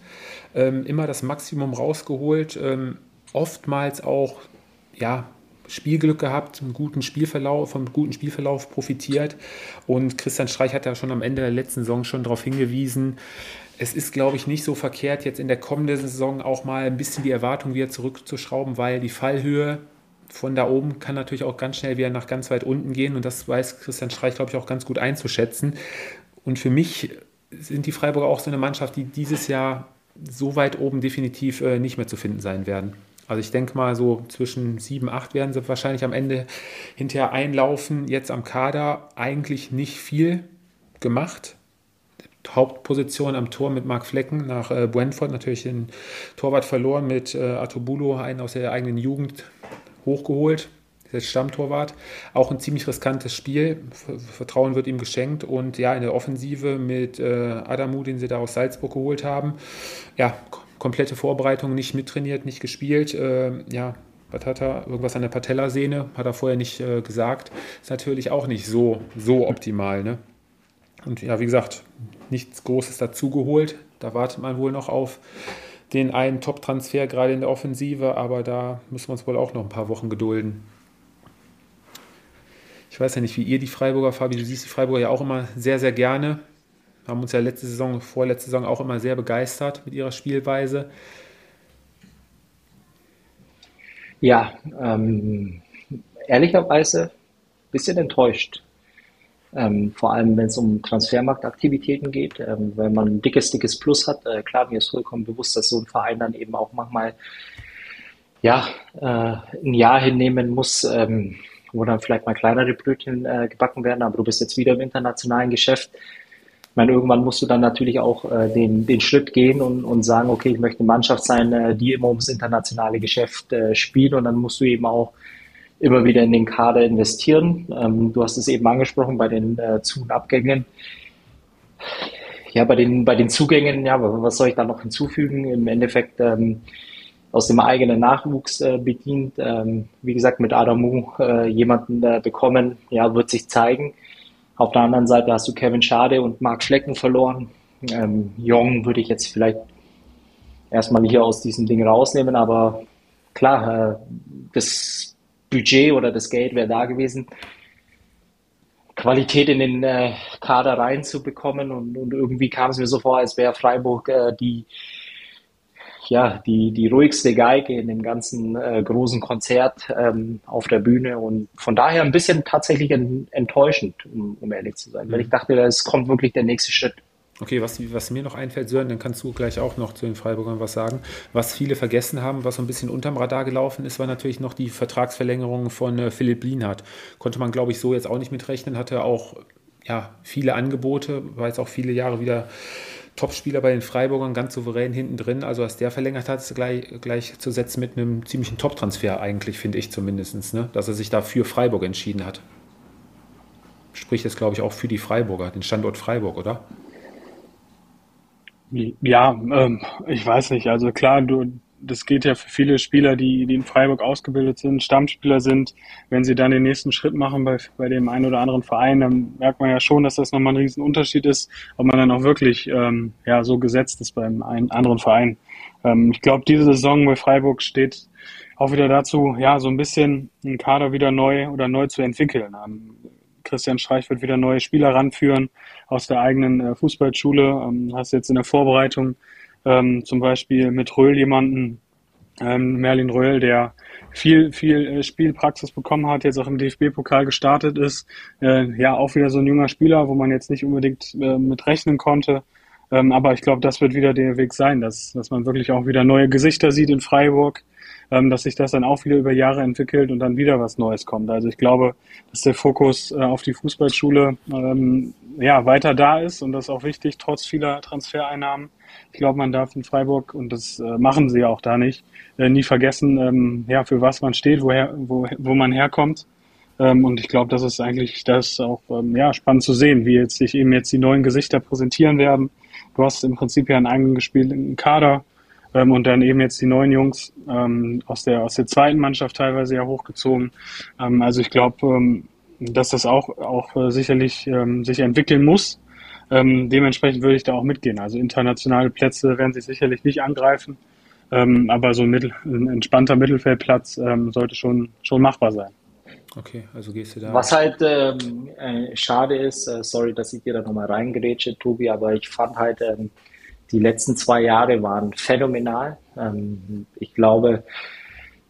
ähm, immer das Maximum rausgeholt, ähm, oftmals auch ja, Spielglück gehabt, einen guten Spielverlauf, vom guten Spielverlauf profitiert. Und Christian Streich hat ja schon am Ende der letzten Saison schon darauf hingewiesen, es ist, glaube ich, nicht so verkehrt, jetzt in der kommenden Saison auch mal ein bisschen die Erwartung wieder zurückzuschrauben, weil die Fallhöhe von da oben kann natürlich auch ganz schnell wieder nach ganz weit unten gehen und das weiß Christian Streich, glaube ich, auch ganz gut einzuschätzen. Und für mich sind die Freiburger auch so eine Mannschaft, die dieses Jahr so weit oben definitiv äh, nicht mehr zu finden sein werden. Also ich denke mal, so zwischen 7, 8 werden sie wahrscheinlich am Ende hinterher einlaufen. Jetzt am Kader eigentlich nicht viel gemacht. Hauptposition am Tor mit Marc Flecken nach äh, Brentford, natürlich den Torwart verloren mit äh, Atobulo, einen aus der eigenen Jugend hochgeholt jetzt Stammtorwart. Auch ein ziemlich riskantes Spiel. Vertrauen wird ihm geschenkt. Und ja, in der Offensive mit äh, Adamu, den sie da aus Salzburg geholt haben. Ja, komplette Vorbereitung, nicht mittrainiert, nicht gespielt. Äh, ja, was hat er? Irgendwas an der Patellasehne, hat er vorher nicht äh, gesagt. Ist natürlich auch nicht so, so optimal. Ne? Und ja, wie gesagt, nichts Großes dazugeholt. Da wartet man wohl noch auf den einen Top-Transfer, gerade in der Offensive, aber da müssen wir uns wohl auch noch ein paar Wochen gedulden. Ich weiß ja nicht, wie ihr die Freiburger, Fabi, du siehst die Freiburger ja auch immer sehr, sehr gerne. Haben uns ja letzte Saison, vorletzte Saison auch immer sehr begeistert mit ihrer Spielweise. Ja, ähm, ehrlicherweise ein bisschen enttäuscht. Ähm, vor allem, wenn es um Transfermarktaktivitäten geht, ähm, wenn man ein dickes, dickes Plus hat. Äh, klar, mir ist vollkommen bewusst, dass so ein Verein dann eben auch manchmal ja, äh, ein Jahr hinnehmen muss, ähm, wo dann vielleicht mal kleinere Brötchen äh, gebacken werden, aber du bist jetzt wieder im internationalen Geschäft. Ich meine, irgendwann musst du dann natürlich auch äh, den, den Schritt gehen und, und sagen, okay, ich möchte eine Mannschaft sein, äh, die immer ums internationale Geschäft äh, spielt und dann musst du eben auch immer wieder in den Kader investieren. Ähm, du hast es eben angesprochen bei den äh, Zu- und Abgängen. ja, bei den, bei den Zugängen, ja, was soll ich da noch hinzufügen? Im Endeffekt ähm, aus dem eigenen Nachwuchs äh, bedient. Ähm, wie gesagt, mit Adamu äh, jemanden äh, bekommen, ja, wird sich zeigen. Auf der anderen Seite hast du Kevin Schade und Marc Schlecken verloren. Ähm, Jong würde ich jetzt vielleicht erstmal hier aus diesem Ding rausnehmen, aber klar, äh, das Budget oder das Geld wäre da gewesen. Qualität in den äh, Kader reinzubekommen und, und irgendwie kam es mir so vor, als wäre Freiburg äh, die ja, die, die ruhigste Geige in dem ganzen äh, großen Konzert ähm, auf der Bühne und von daher ein bisschen tatsächlich enttäuschend, um, um ehrlich zu sein, mhm. weil ich dachte, es kommt wirklich der nächste Schritt. Okay, was, was mir noch einfällt, Sören, dann kannst du gleich auch noch zu den Freiburgern was sagen. Was viele vergessen haben, was so ein bisschen unterm Radar gelaufen ist, war natürlich noch die Vertragsverlängerung von äh, Philipp Lienhardt. Konnte man, glaube ich, so jetzt auch nicht mitrechnen, hatte auch ja, viele Angebote, war jetzt auch viele Jahre wieder Topspieler bei den Freiburgern, ganz souverän hinten drin. Also, was der verlängert hat, ist gleich, gleich zu setzen mit einem ziemlichen Top-Transfer, eigentlich, finde ich zumindest, ne? dass er sich da für Freiburg entschieden hat. Spricht jetzt, glaube ich, auch für die Freiburger, den Standort Freiburg, oder? Ja, ähm, ich weiß nicht. Also klar, du, das geht ja für viele Spieler, die, die in Freiburg ausgebildet sind, Stammspieler sind. Wenn sie dann den nächsten Schritt machen bei, bei dem einen oder anderen Verein, dann merkt man ja schon, dass das nochmal ein riesen Unterschied ist, ob man dann auch wirklich ähm, ja, so gesetzt ist beim einen anderen Verein. Ähm, ich glaube, diese Saison bei Freiburg steht auch wieder dazu, ja, so ein bisschen einen Kader wieder neu oder neu zu entwickeln. Ähm, Christian Streich wird wieder neue Spieler ranführen aus der eigenen äh, Fußballschule. Ähm, hast jetzt in der Vorbereitung ähm, zum Beispiel mit Röhl jemanden, ähm, Merlin Röhl, der viel, viel äh, Spielpraxis bekommen hat, jetzt auch im DFB-Pokal gestartet ist. Äh, ja, auch wieder so ein junger Spieler, wo man jetzt nicht unbedingt äh, mit rechnen konnte. Ähm, aber ich glaube, das wird wieder der Weg sein, dass, dass man wirklich auch wieder neue Gesichter sieht in Freiburg, ähm, dass sich das dann auch wieder über Jahre entwickelt und dann wieder was Neues kommt. Also ich glaube, dass der Fokus äh, auf die Fußballschule ähm, ja, weiter da ist und das ist auch wichtig, trotz vieler Transfereinnahmen. Ich glaube, man darf in Freiburg, und das äh, machen sie ja auch da nicht, äh, nie vergessen, ähm, ja, für was man steht, woher, wo, wo man herkommt. Ähm, und ich glaube, das ist eigentlich das auch ähm, ja, spannend zu sehen, wie jetzt sich eben jetzt die neuen Gesichter präsentieren werden. Du hast im Prinzip ja einen eigenen gespielten Kader ähm, und dann eben jetzt die neuen Jungs ähm, aus, der, aus der zweiten Mannschaft teilweise ja hochgezogen. Ähm, also ich glaube, ähm, dass das auch, auch äh, sicherlich ähm, sich entwickeln muss. Ähm, dementsprechend würde ich da auch mitgehen. Also internationale Plätze werden sich sicherlich nicht angreifen, ähm, aber so ein, Mittel, ein entspannter Mittelfeldplatz ähm, sollte schon, schon machbar sein. Okay, also gehst du da. Was halt ähm, äh, schade ist, äh, sorry, dass ich dir da nochmal reingerätsche, Tobi, aber ich fand halt, ähm, die letzten zwei Jahre waren phänomenal. Ähm, ich glaube,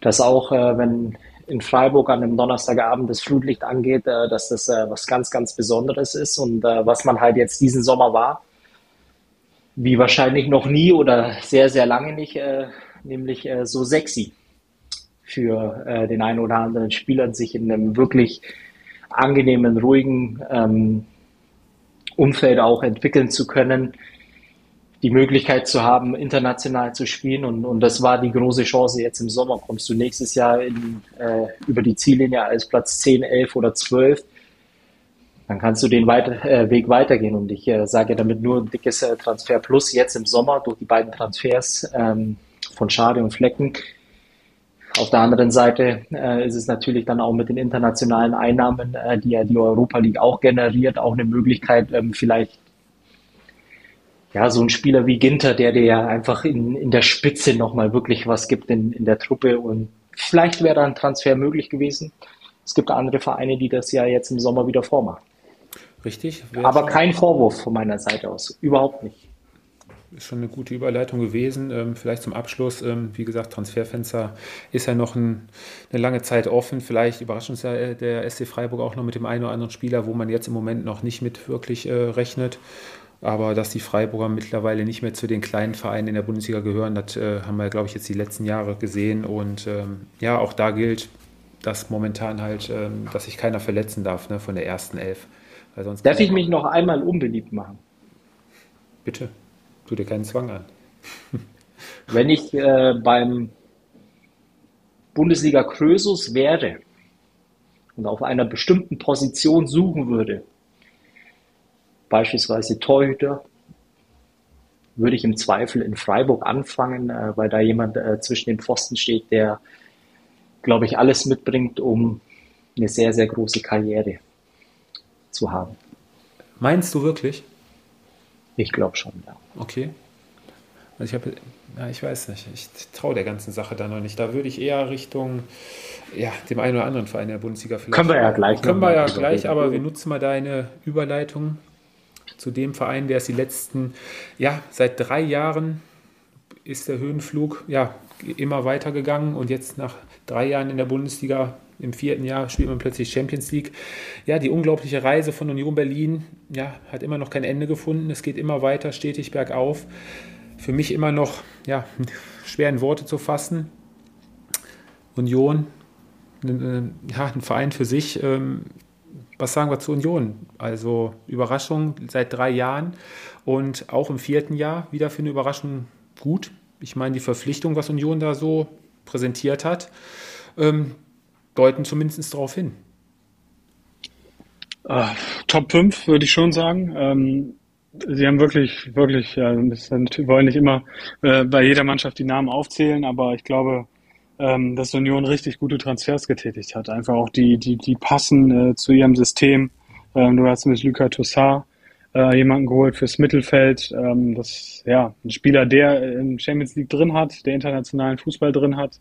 dass auch, äh, wenn in Freiburg an einem Donnerstagabend das Flutlicht angeht, äh, dass das äh, was ganz, ganz Besonderes ist und äh, was man halt jetzt diesen Sommer war, wie wahrscheinlich noch nie oder sehr, sehr lange nicht, äh, nämlich äh, so sexy für den einen oder anderen Spieler, sich in einem wirklich angenehmen, ruhigen ähm, Umfeld auch entwickeln zu können die Möglichkeit zu haben, international zu spielen. Und, und das war die große Chance jetzt im Sommer. Kommst du nächstes Jahr in, äh, über die Ziellinie als Platz 10, 11 oder 12, dann kannst du den weiter, äh, Weg weitergehen. Und ich äh, sage damit nur ein dickes äh, Transfer plus jetzt im Sommer durch die beiden Transfers ähm, von Schade und Flecken. Auf der anderen Seite äh, ist es natürlich dann auch mit den internationalen Einnahmen, äh, die ja die Europa League auch generiert, auch eine Möglichkeit, ähm, vielleicht ja, so ein Spieler wie Ginter, der dir ja einfach in, in der Spitze nochmal wirklich was gibt in, in der Truppe und vielleicht wäre da ein Transfer möglich gewesen. Es gibt andere Vereine, die das ja jetzt im Sommer wieder vormachen. Richtig. Aber kein Vorwurf von meiner Seite aus. Überhaupt nicht. Ist schon eine gute Überleitung gewesen. Ähm, vielleicht zum Abschluss. Ähm, wie gesagt, Transferfenster ist ja noch ein, eine lange Zeit offen. Vielleicht überrascht uns ja äh, der SC Freiburg auch noch mit dem einen oder anderen Spieler, wo man jetzt im Moment noch nicht mit wirklich äh, rechnet. Aber dass die Freiburger mittlerweile nicht mehr zu den kleinen Vereinen in der Bundesliga gehören, das äh, haben wir, glaube ich, jetzt die letzten Jahre gesehen. Und ähm, ja, auch da gilt, dass momentan halt, ähm, dass sich keiner verletzen darf ne, von der ersten Elf. Darf ich mich noch einmal unbeliebt machen? Bitte, tu dir keinen Zwang an. Wenn ich äh, beim Bundesliga Krösus wäre und auf einer bestimmten Position suchen würde, beispielsweise Torhüter, würde ich im Zweifel in Freiburg anfangen, äh, weil da jemand äh, zwischen den Pfosten steht, der, glaube ich, alles mitbringt, um eine sehr, sehr große Karriere zu haben. Meinst du wirklich? Ich glaube schon, ja. Okay. Also ich habe, ja, ich weiß nicht, ich traue der ganzen Sache da noch nicht. Da würde ich eher Richtung, ja, dem einen oder anderen Verein der Bundesliga vielleicht. Können wir ja gleich. Können wir ja gleich, aber wir nutzen mal deine Überleitung zu dem Verein, der es die letzten, ja, seit drei Jahren ist der Höhenflug, ja, immer weitergegangen und jetzt nach drei Jahren in der Bundesliga im vierten Jahr spielt man plötzlich Champions League. Ja, die unglaubliche Reise von Union Berlin ja, hat immer noch kein Ende gefunden. Es geht immer weiter, stetig bergauf. Für mich immer noch ja, schwer in Worte zu fassen. Union, ja, ein Verein für sich. Ähm, was sagen wir zu Union? Also Überraschung seit drei Jahren und auch im vierten Jahr wieder für eine Überraschung gut. Ich meine, die Verpflichtung, was Union da so präsentiert hat, ähm, deuten zumindest darauf hin. Uh, Top 5 würde ich schon sagen. Ähm, sie haben wirklich, wirklich, ja, wir wollen nicht immer äh, bei jeder Mannschaft die Namen aufzählen, aber ich glaube, ähm, dass Union richtig gute Transfers getätigt hat. Einfach auch die, die, die passen äh, zu ihrem System. Ähm, du hast mit Lucas Tossard äh, jemanden geholt fürs Mittelfeld. Ähm, das, ja, ein Spieler, der im Champions League drin hat, der internationalen Fußball drin hat.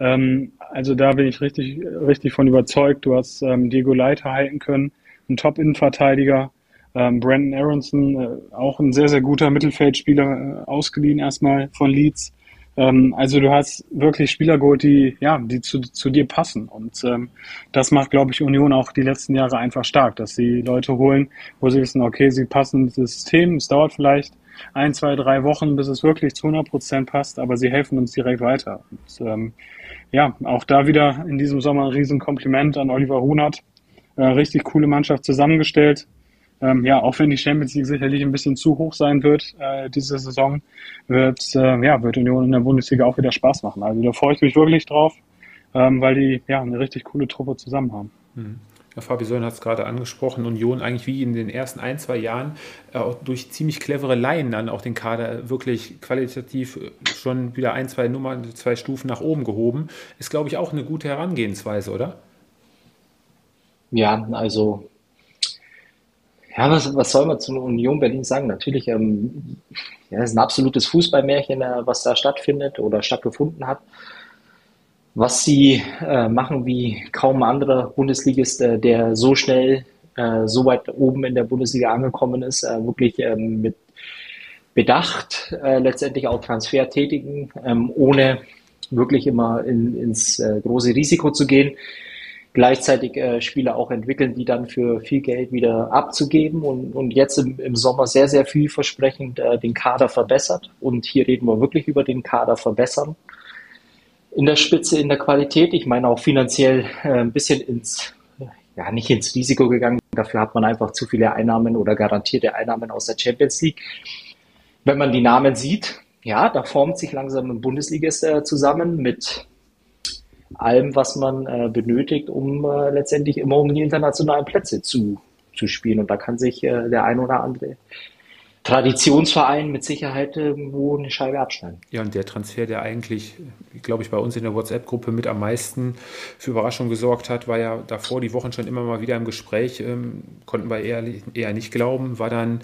Ähm, also da bin ich richtig, richtig von überzeugt. Du hast ähm, Diego Leiter halten können, ein Top-Innenverteidiger. Ähm, Brandon Aronson, äh, auch ein sehr, sehr guter Mittelfeldspieler, äh, ausgeliehen erstmal von Leeds. Ähm, also du hast wirklich Spieler geholt, die, ja, die zu, zu dir passen. Und ähm, das macht, glaube ich, Union auch die letzten Jahre einfach stark, dass sie Leute holen, wo sie wissen, okay, sie passen ins System, es dauert vielleicht ein, zwei, drei Wochen, bis es wirklich zu 100 Prozent passt, aber sie helfen uns direkt weiter. Und, ähm, ja, auch da wieder in diesem Sommer ein Riesenkompliment an Oliver Runert. Äh, richtig coole Mannschaft zusammengestellt. Ähm, ja, auch wenn die Champions League sicherlich ein bisschen zu hoch sein wird äh, diese Saison, wird, äh, ja, wird Union in der Bundesliga auch wieder Spaß machen. Also da freue ich mich wirklich drauf, ähm, weil die ja eine richtig coole Truppe zusammen haben. Mhm. Ja, Fabi Sören hat es gerade angesprochen, Union eigentlich wie in den ersten ein, zwei Jahren äh, durch ziemlich clevere Laien dann auch den Kader wirklich qualitativ schon wieder ein, zwei Nummern, zwei Stufen nach oben gehoben. Ist, glaube ich, auch eine gute Herangehensweise, oder? Ja, also ja, was, was soll man zu Union Berlin sagen? Natürlich, ähm, ja, es ist ein absolutes Fußballmärchen, äh, was da stattfindet oder stattgefunden hat was sie äh, machen wie kaum anderer Bundesligist, äh, der so schnell äh, so weit oben in der Bundesliga angekommen ist, äh, wirklich ähm, mit Bedacht äh, letztendlich auch Transfer tätigen, ähm, ohne wirklich immer in, ins große Risiko zu gehen. Gleichzeitig äh, Spieler auch entwickeln, die dann für viel Geld wieder abzugeben und, und jetzt im, im Sommer sehr, sehr vielversprechend äh, den Kader verbessert. Und hier reden wir wirklich über den Kader verbessern in der Spitze, in der Qualität. Ich meine auch finanziell äh, ein bisschen ins, ja, nicht ins Risiko gegangen. Dafür hat man einfach zu viele Einnahmen oder garantierte Einnahmen aus der Champions League. Wenn man die Namen sieht, ja, da formt sich langsam ein Bundesligist äh, zusammen mit allem, was man äh, benötigt, um äh, letztendlich immer um die internationalen Plätze zu, zu spielen. Und da kann sich äh, der ein oder andere Traditionsverein mit Sicherheit irgendwo eine Scheibe abschneiden. Ja, und der Transfer, der eigentlich, glaube ich, bei uns in der WhatsApp-Gruppe mit am meisten für Überraschung gesorgt hat, war ja davor die Wochen schon immer mal wieder im Gespräch, ähm, konnten wir eher, eher nicht glauben, war dann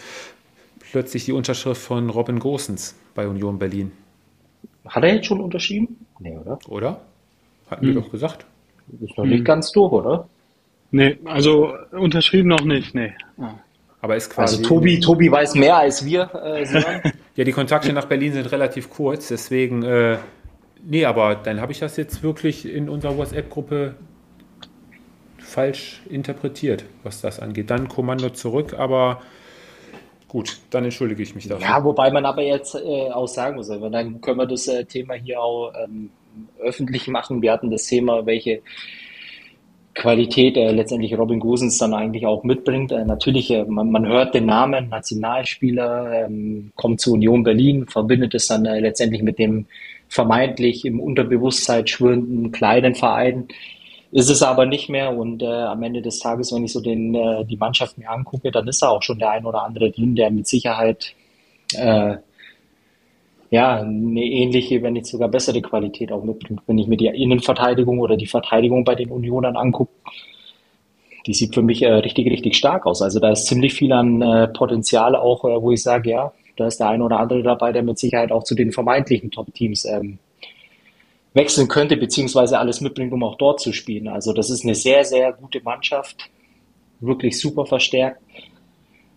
plötzlich die Unterschrift von Robin Gosens bei Union Berlin. Hat er jetzt schon unterschrieben? Nee, oder? Oder? Hatten hm. wir doch gesagt. Ist noch hm. nicht ganz durch, oder? Nee, also unterschrieben noch nicht, nee. Ah. Aber ist quasi. Also Tobi, Tobi weiß mehr als wir. Äh, ja, die Kontakte nach Berlin sind relativ kurz, deswegen. Äh, nee, aber dann habe ich das jetzt wirklich in unserer WhatsApp-Gruppe falsch interpretiert, was das angeht. Dann Kommando zurück, aber gut, dann entschuldige ich mich dafür. Ja, wobei man aber jetzt äh, auch sagen muss, aber dann können wir das äh, Thema hier auch ähm, öffentlich machen. Wir hatten das Thema, welche Qualität äh, letztendlich Robin Gosens dann eigentlich auch mitbringt. Äh, natürlich, äh, man, man, hört den Namen Nationalspieler, ähm, kommt zu Union Berlin, verbindet es dann äh, letztendlich mit dem vermeintlich im Unterbewusstsein schwirrenden kleinen Verein. Ist es aber nicht mehr und äh, am Ende des Tages, wenn ich so den, äh, die Mannschaft mir angucke, dann ist da auch schon der ein oder andere drin, der mit Sicherheit ja, eine ähnliche, wenn nicht sogar bessere Qualität auch mitbringt. Wenn ich mir die Innenverteidigung oder die Verteidigung bei den Unionern angucke, die sieht für mich äh, richtig, richtig stark aus. Also da ist ziemlich viel an äh, Potenzial auch, äh, wo ich sage, ja, da ist der eine oder andere dabei, der mit Sicherheit auch zu den vermeintlichen Top-Teams ähm, wechseln könnte, beziehungsweise alles mitbringt, um auch dort zu spielen. Also das ist eine sehr, sehr gute Mannschaft, wirklich super verstärkt.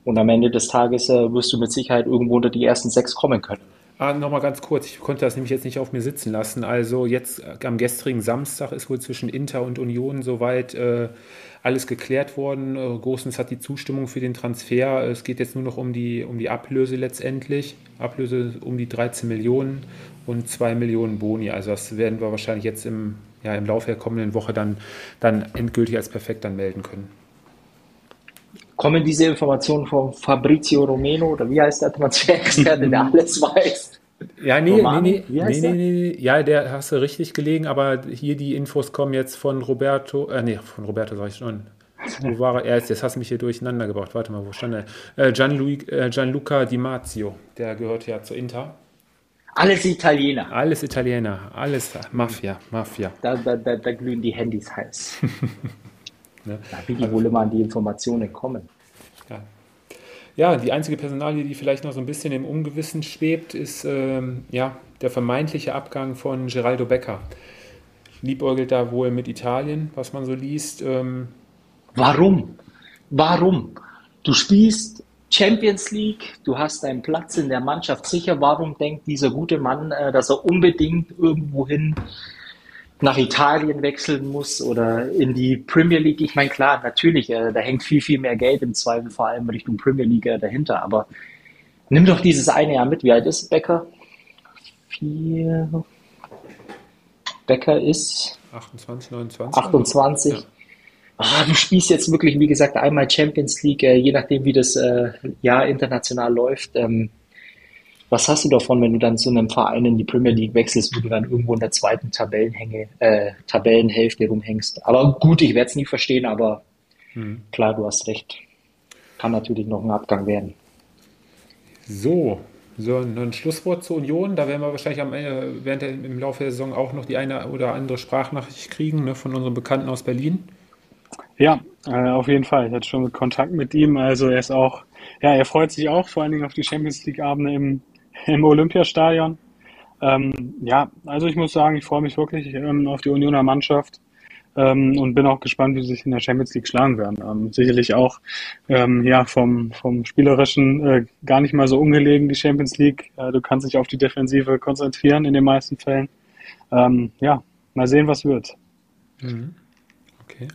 Und am Ende des Tages äh, wirst du mit Sicherheit irgendwo unter die ersten sechs kommen können. Ah, Nochmal ganz kurz, ich konnte das nämlich jetzt nicht auf mir sitzen lassen. Also jetzt äh, am gestrigen Samstag ist wohl zwischen Inter und Union soweit äh, alles geklärt worden. Äh, Großens hat die Zustimmung für den Transfer. Es geht jetzt nur noch um die, um die Ablöse letztendlich. Ablöse um die 13 Millionen und 2 Millionen Boni. Also das werden wir wahrscheinlich jetzt im, ja, im Laufe der kommenden Woche dann, dann endgültig als perfekt dann melden können. Kommen diese Informationen von Fabrizio Romeno oder wie heißt der Transferexperte, der alles weiß? Ja, nee, nee, nee, nee, nee, nee, ja, der hast du richtig gelegen, aber hier die Infos kommen jetzt von Roberto, äh, nee, von Roberto sag ich schon. Wo war er? Jetzt hast du mich hier durcheinander gebracht. Warte mal, wo stand er? Äh, Gianluca, äh, Gianluca Di Marzio, der gehört ja zu Inter. Alles Italiener. Alles Italiener, alles Mafia, Mafia. Da, da, da, da glühen die Handys heiß. ne? Da wie wohl immer an die Informationen kommen. Ja. ja, die einzige Personalie, die vielleicht noch so ein bisschen im Ungewissen schwebt, ist ähm, ja, der vermeintliche Abgang von Geraldo Becker. Liebäugelt da wohl mit Italien, was man so liest. Ähm, Warum? Warum? Du spielst Champions League, du hast deinen Platz in der Mannschaft sicher. Warum denkt dieser gute Mann, äh, dass er unbedingt irgendwohin nach Italien wechseln muss oder in die Premier League? Ich meine, klar, natürlich, äh, da hängt viel, viel mehr Geld im Zweifel, vor allem Richtung Premier League äh, dahinter. Aber nimm doch dieses eine Jahr mit. Wie alt ist Becker? Vier. Becker ist 28, 29. 28. Ja ah, du spielst jetzt wirklich, wie gesagt, einmal Champions League, äh, je nachdem, wie das äh, Jahr international läuft. Ähm, was hast du davon, wenn du dann zu einem Verein in die Premier League wechselst, wo du dann irgendwo in der zweiten Tabellenhänge, äh, Tabellenhälfte rumhängst? Aber gut, ich werde es nicht verstehen, aber hm. klar, du hast recht. Kann natürlich noch ein Abgang werden. So, so ein Schlusswort zur Union. Da werden wir wahrscheinlich am, äh, während der, im Laufe der Saison auch noch die eine oder andere Sprachnachricht kriegen ne, von unserem Bekannten aus Berlin. Ja, äh, auf jeden Fall. Ich hatte schon Kontakt mit ihm. Also er ist auch, ja, er freut sich auch vor allen Dingen auf die Champions League Abende im, im Olympiastadion. Ähm, ja, also ich muss sagen, ich freue mich wirklich ähm, auf die Unioner Mannschaft ähm, und bin auch gespannt, wie sie sich in der Champions League schlagen werden. Ähm, sicherlich auch ähm, ja vom, vom spielerischen äh, gar nicht mal so ungelegen die Champions League. Äh, du kannst dich auf die Defensive konzentrieren in den meisten Fällen. Ähm, ja, mal sehen, was wird. Mhm. Okay.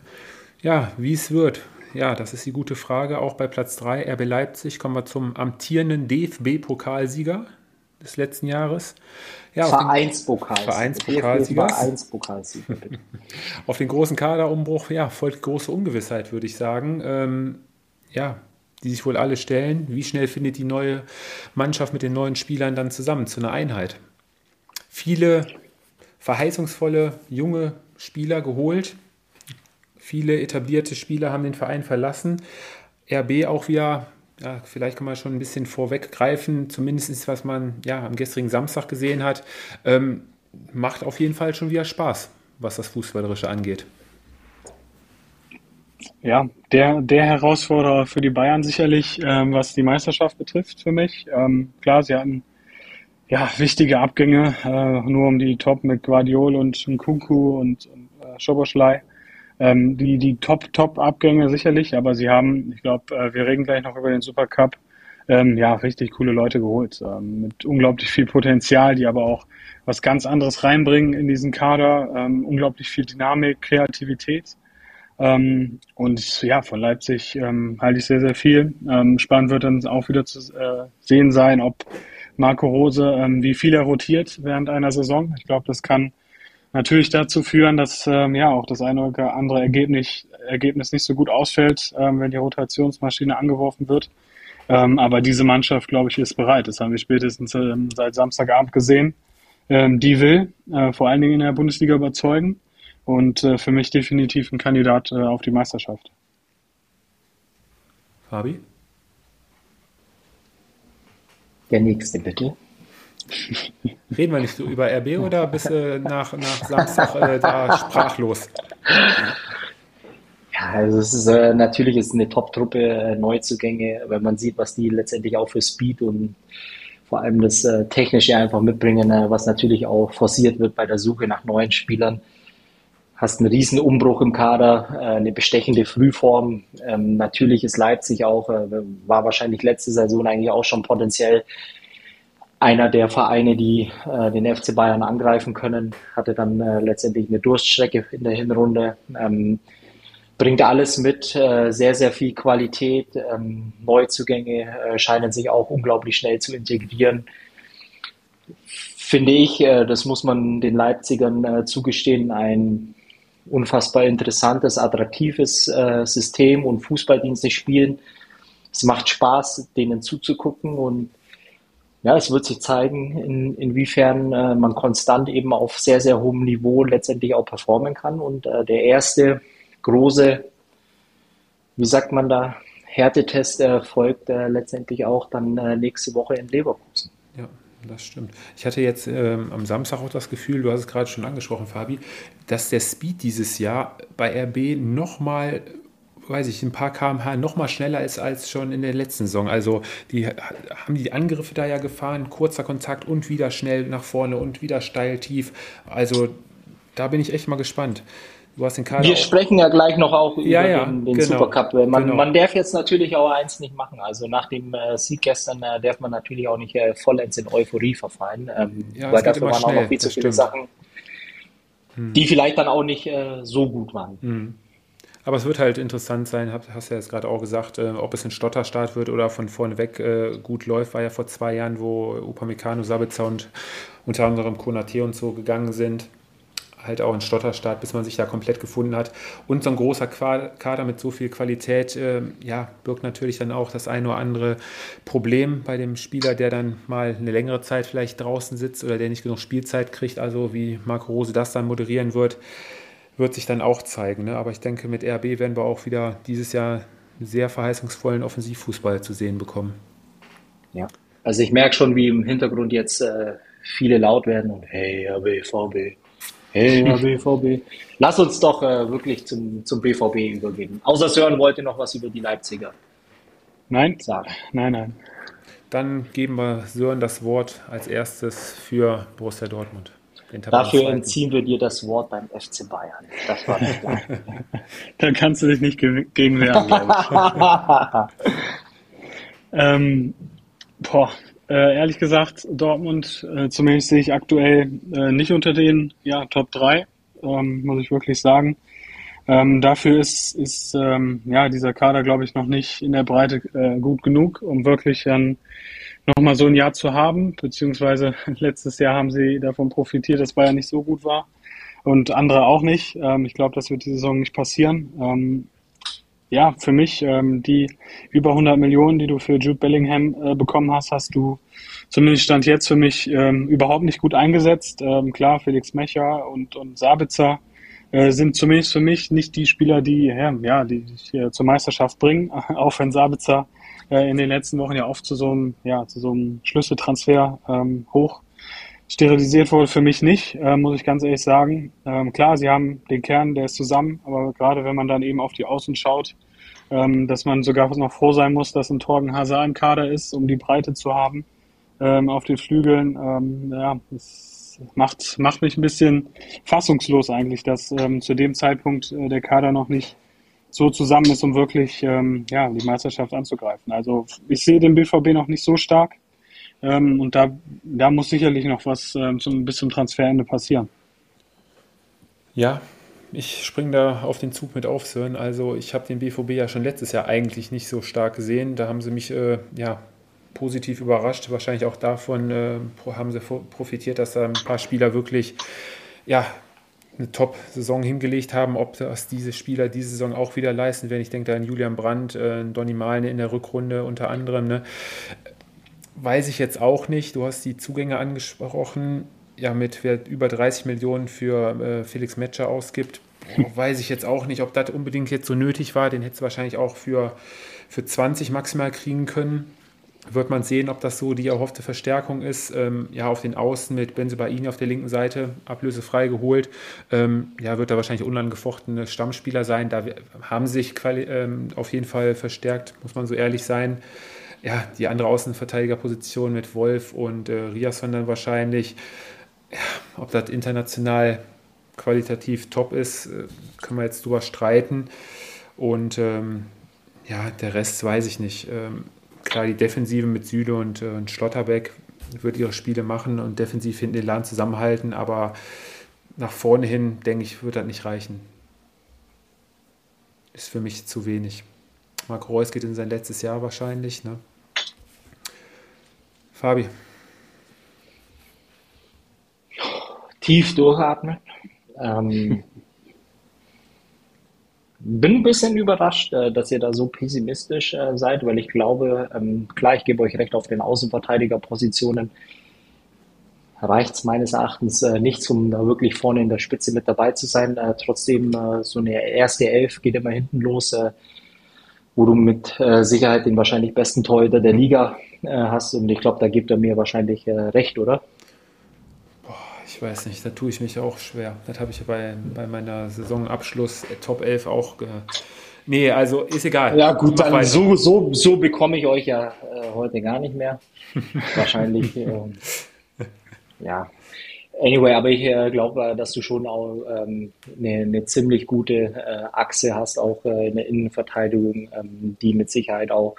Ja, wie es wird. Ja, das ist die gute Frage. Auch bei Platz 3 RB Leipzig kommen wir zum amtierenden DFB-Pokalsieger des letzten Jahres. Ja, Vereinspokal. Vereinspokalsieger. Vereinspokalsieger. auf den großen Kaderumbruch ja, folgt große Ungewissheit, würde ich sagen. Ähm, ja, die sich wohl alle stellen. Wie schnell findet die neue Mannschaft mit den neuen Spielern dann zusammen zu einer Einheit? Viele verheißungsvolle junge Spieler geholt, Viele etablierte Spieler haben den Verein verlassen. RB auch wieder, ja, vielleicht kann man schon ein bisschen vorweggreifen, zumindest was man ja am gestrigen Samstag gesehen hat, ähm, macht auf jeden Fall schon wieder Spaß, was das Fußballerische angeht. Ja, der, der Herausforderer für die Bayern sicherlich, ähm, was die Meisterschaft betrifft für mich. Ähm, klar, sie hatten ja wichtige Abgänge, äh, nur um die Top mit Guardiol und Nkunku und, und äh, Schoboschlei ähm, die, die Top-Top-Abgänge sicherlich, aber sie haben, ich glaube, äh, wir reden gleich noch über den Supercup, ähm, ja, richtig coole Leute geholt, ähm, mit unglaublich viel Potenzial, die aber auch was ganz anderes reinbringen in diesen Kader, ähm, unglaublich viel Dynamik, Kreativität. Ähm, und ja, von Leipzig ähm, halte ich sehr, sehr viel. Ähm, spannend wird dann auch wieder zu äh, sehen sein, ob Marco Rose, wie viel er rotiert während einer Saison. Ich glaube, das kann natürlich dazu führen, dass ähm, ja auch das eine oder andere Ergebnis, Ergebnis nicht so gut ausfällt, ähm, wenn die Rotationsmaschine angeworfen wird. Ähm, aber diese Mannschaft, glaube ich, ist bereit. Das haben wir spätestens ähm, seit Samstagabend gesehen. Ähm, die will äh, vor allen Dingen in der Bundesliga überzeugen und äh, für mich definitiv ein Kandidat äh, auf die Meisterschaft. Fabi? Der nächste, bitte. Reden wir nicht so über RB oder bist du nach, nach Samstag äh, da sprachlos? Ja, also es ist äh, natürlich ist eine Top-Truppe, äh, Neuzugänge, wenn man sieht, was die letztendlich auch für Speed und vor allem das äh, Technische einfach mitbringen, äh, was natürlich auch forciert wird bei der Suche nach neuen Spielern. Hast einen riesen Umbruch im Kader, eine bestechende Frühform. Ähm, natürlich ist Leipzig auch, war wahrscheinlich letzte Saison eigentlich auch schon potenziell einer der Vereine, die äh, den FC Bayern angreifen können, hatte dann äh, letztendlich eine Durststrecke in der Hinrunde. Ähm, bringt alles mit, äh, sehr, sehr viel Qualität. Ähm, Neuzugänge äh, scheinen sich auch unglaublich schnell zu integrieren. Finde ich, äh, das muss man den Leipzigern äh, zugestehen, ein unfassbar interessantes, attraktives System und Fußballdienste spielen. Es macht Spaß, denen zuzugucken und ja, es wird sich zeigen, in, inwiefern äh, man konstant eben auf sehr, sehr hohem Niveau letztendlich auch performen kann. Und äh, der erste große, wie sagt man da, Härtetest erfolgt äh, letztendlich auch dann äh, nächste Woche in Leverkusen. Ja, das stimmt. Ich hatte jetzt ähm, am Samstag auch das Gefühl, du hast es gerade schon angesprochen, Fabi, dass der Speed dieses Jahr bei RB nochmal weiß ich, ein paar kmh noch mal schneller ist als schon in der letzten Saison. Also die haben die Angriffe da ja gefahren, kurzer Kontakt und wieder schnell nach vorne und wieder steil tief. Also da bin ich echt mal gespannt. Du hast den Kader Wir sprechen ja gleich noch auch über ja, den, den genau, Supercup. Man, genau. man darf jetzt natürlich auch eins nicht machen. Also nach dem äh, Sieg gestern äh, darf man natürlich auch nicht äh, vollends in Euphorie verfallen. Ähm, ja, weil dafür waren schnell, auch noch viel zu viele stimmt. Sachen, hm. die vielleicht dann auch nicht äh, so gut waren. Aber es wird halt interessant sein, hast du ja jetzt gerade auch gesagt, äh, ob es ein Stotterstart wird oder von vorne weg äh, gut läuft. War ja vor zwei Jahren, wo Upamecano, Sabitzer und unter anderem Konate und so gegangen sind. Halt auch ein Stotterstart, bis man sich da komplett gefunden hat. Und so ein großer Kader mit so viel Qualität, äh, ja, birgt natürlich dann auch das ein oder andere Problem bei dem Spieler, der dann mal eine längere Zeit vielleicht draußen sitzt oder der nicht genug Spielzeit kriegt, also wie Marco Rose das dann moderieren wird wird sich dann auch zeigen. Ne? Aber ich denke, mit RB werden wir auch wieder dieses Jahr sehr verheißungsvollen Offensivfußball zu sehen bekommen. Ja, also ich merke schon, wie im Hintergrund jetzt äh, viele laut werden und hey, RB, VB. Hey, BVB. Lass uns doch äh, wirklich zum, zum BVB übergehen. Außer Sören wollte noch was über die Leipziger. Nein, sagen. Nein, nein. Dann geben wir Sören das Wort als erstes für Borussia Dortmund. Dafür entziehen wir dir das Wort beim FC Bayern. Das war nicht klar. da kannst du dich nicht gegen wehren, ähm, boah, äh, ehrlich gesagt, Dortmund, äh, zumindest sehe ich aktuell äh, nicht unter den ja, Top 3, ähm, muss ich wirklich sagen. Ähm, dafür ist, ist ähm, ja, dieser Kader, glaube ich, noch nicht in der Breite äh, gut genug, um wirklich ein nochmal so ein Jahr zu haben, beziehungsweise letztes Jahr haben sie davon profitiert, dass Bayern nicht so gut war und andere auch nicht. Ähm, ich glaube, das wird die Saison nicht passieren. Ähm, ja, für mich, ähm, die über 100 Millionen, die du für Jude Bellingham äh, bekommen hast, hast du zumindest Stand jetzt für mich überhaupt nicht gut eingesetzt. Klar, Felix Mecher und, und Sabitzer äh, sind zumindest für mich nicht die Spieler, die, ja, die, die zur Meisterschaft bringen, auch wenn Sabitzer äh, in den letzten Wochen ja oft zu so einem, ja, zu so einem Schlüsseltransfer ähm, hoch sterilisiert wurde für mich nicht, äh, muss ich ganz ehrlich sagen. Ähm, klar, sie haben den Kern, der ist zusammen, aber gerade wenn man dann eben auf die Außen schaut, ähm, dass man sogar noch froh sein muss, dass ein Torgen Hazard im Kader ist, um die Breite zu haben ähm, auf den Flügeln. Ähm, ja, das macht, macht mich ein bisschen fassungslos eigentlich, dass ähm, zu dem Zeitpunkt äh, der Kader noch nicht so zusammen ist, um wirklich ähm, ja, die Meisterschaft anzugreifen. Also ich sehe den BVB noch nicht so stark ähm, und da, da muss sicherlich noch was ähm, zum, bis zum Transferende passieren. Ja, ich springe da auf den Zug mit auf, Sören. Also ich habe den BVB ja schon letztes Jahr eigentlich nicht so stark gesehen. Da haben sie mich äh, ja, positiv überrascht. Wahrscheinlich auch davon äh, haben sie profitiert, dass da ein paar Spieler wirklich ja, eine Top-Saison hingelegt haben, ob das diese Spieler diese Saison auch wieder leisten werden. Ich denke da an Julian Brandt, äh, Donny Malne in der Rückrunde unter anderem. Ne? Weiß ich jetzt auch nicht. Du hast die Zugänge angesprochen. Ja, mit wer über 30 Millionen für äh, Felix Metscher ausgibt, weiß ich jetzt auch nicht, ob das unbedingt jetzt so nötig war. Den hätte es wahrscheinlich auch für, für 20 maximal kriegen können. Wird man sehen, ob das so die erhoffte Verstärkung ist. Ähm, ja, auf den Außen mit Benzebaini auf der linken Seite ablösefrei geholt. Ähm, ja, wird da wahrscheinlich unangefochtene Stammspieler sein. Da haben sich ähm, auf jeden Fall verstärkt, muss man so ehrlich sein. Ja, die andere Außenverteidigerposition mit Wolf und äh, Riasson dann wahrscheinlich. Ja, ob das international qualitativ top ist, äh, können wir jetzt drüber streiten. Und ähm, ja, der Rest weiß ich nicht. Klar, die Defensive mit Süde und, äh, und Schlotterbeck wird ihre Spiele machen und defensiv hinten den Land zusammenhalten, aber nach vorne hin, denke ich, wird das nicht reichen. Ist für mich zu wenig. Marc Reus geht in sein letztes Jahr wahrscheinlich. Ne? Fabi. Tief durchatmen. Ähm, bin ein bisschen überrascht, äh, dass ihr da so pessimistisch äh, seid, weil ich glaube, ähm, klar, ich gebe euch recht auf den Außenverteidigerpositionen. Reicht es meines Erachtens äh, nicht, um da wirklich vorne in der Spitze mit dabei zu sein. trotzdem, so eine erste Elf geht immer hinten los, wo du mit Sicherheit den wahrscheinlich besten Torhüter der Liga hast. Und ich glaube, da gibt er mir wahrscheinlich recht, oder? Ich weiß nicht, da tue ich mich auch schwer. Das habe ich bei, bei meiner Saisonabschluss äh, Top 11 auch. Äh, nee, also ist egal. Ja, gut, dann so, so, so bekomme ich euch ja äh, heute gar nicht mehr. Wahrscheinlich. Äh, ja. Anyway, aber ich äh, glaube, dass du schon auch ähm, eine, eine ziemlich gute äh, Achse hast, auch äh, in der Innenverteidigung, ähm, die mit Sicherheit auch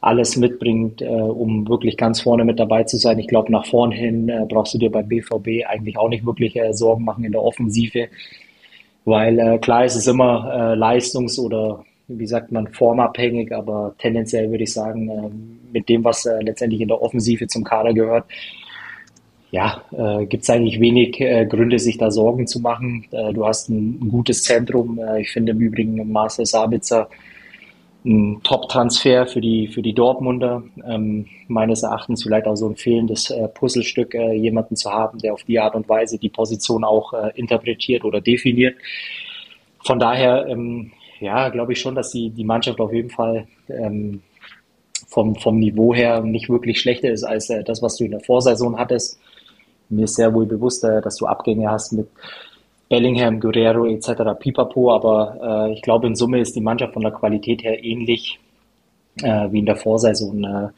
alles mitbringt, äh, um wirklich ganz vorne mit dabei zu sein. Ich glaube, nach vorn hin äh, brauchst du dir bei BVB eigentlich auch nicht wirklich äh, Sorgen machen in der Offensive, weil äh, klar ist es immer äh, leistungs- oder wie sagt man, formabhängig, aber tendenziell würde ich sagen, äh, mit dem, was äh, letztendlich in der Offensive zum Kader gehört, ja, äh, gibt es eigentlich wenig äh, Gründe, sich da Sorgen zu machen. Äh, du hast ein, ein gutes Zentrum. Äh, ich finde im Übrigen Marcel Sabitzer ein Top-Transfer für die, für die Dortmunder. Ähm, meines Erachtens vielleicht auch so ein fehlendes äh, Puzzlestück, äh, jemanden zu haben, der auf die Art und Weise die Position auch äh, interpretiert oder definiert. Von daher, ähm, ja, glaube ich schon, dass die, die Mannschaft auf jeden Fall ähm, vom, vom Niveau her nicht wirklich schlechter ist als äh, das, was du in der Vorsaison hattest. Mir ist sehr wohl bewusst, äh, dass du Abgänge hast mit Bellingham, Guerrero etc. Pipapo, aber äh, ich glaube in Summe ist die Mannschaft von der Qualität her ähnlich äh, wie in der Vorsaison. Äh,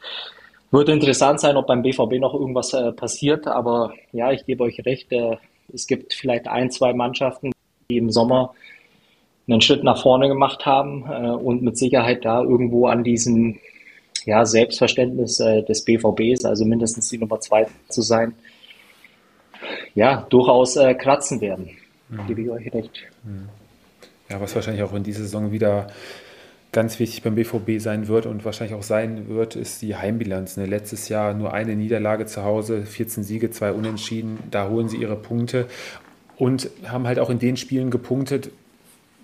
wird interessant sein, ob beim BVB noch irgendwas äh, passiert, aber ja, ich gebe euch recht, äh, es gibt vielleicht ein, zwei Mannschaften, die im Sommer einen Schritt nach vorne gemacht haben äh, und mit Sicherheit da irgendwo an diesem ja, Selbstverständnis äh, des BVBs, also mindestens die Nummer zwei zu sein, ja, durchaus äh, kratzen werden. Mhm. Gebe ich euch recht. Mhm. Ja, was wahrscheinlich auch in dieser Saison wieder ganz wichtig beim BVB sein wird und wahrscheinlich auch sein wird, ist die Heimbilanz. Ne? Letztes Jahr nur eine Niederlage zu Hause, 14 Siege, zwei Unentschieden. Da holen sie ihre Punkte und haben halt auch in den Spielen gepunktet,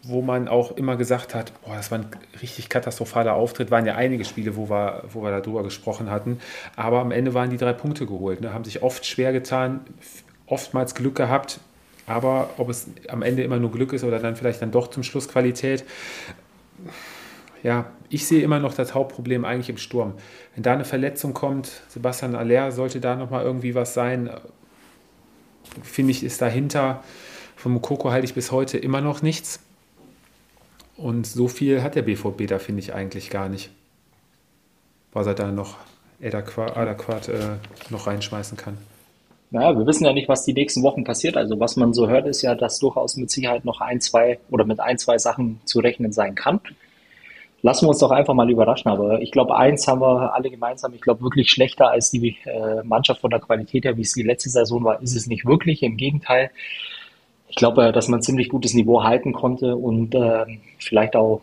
wo man auch immer gesagt hat, boah, das war ein richtig katastrophaler Auftritt. Waren ja einige Spiele, wo wir, wo wir darüber gesprochen hatten. Aber am Ende waren die drei Punkte geholt. Ne? Haben sich oft schwer getan, oftmals Glück gehabt. Aber ob es am Ende immer nur Glück ist oder dann vielleicht dann doch zum Schluss Qualität, ja, ich sehe immer noch das Hauptproblem eigentlich im Sturm. Wenn da eine Verletzung kommt, Sebastian Aller sollte da nochmal irgendwie was sein, finde ich, ist dahinter. Von Mukoko halte ich bis heute immer noch nichts. Und so viel hat der BVB da, finde ich, eigentlich gar nicht. Was er da noch adäquat äh, noch reinschmeißen kann. Naja, wir wissen ja nicht, was die nächsten Wochen passiert. Also was man so hört, ist ja, dass durchaus mit Sicherheit noch ein, zwei oder mit ein, zwei Sachen zu rechnen sein kann. Lassen wir uns doch einfach mal überraschen. Aber ich glaube, eins haben wir alle gemeinsam. Ich glaube, wirklich schlechter als die äh, Mannschaft von der Qualität her, wie es die letzte Saison war, ist es nicht wirklich. Im Gegenteil. Ich glaube, dass man ziemlich gutes Niveau halten konnte und äh, vielleicht auch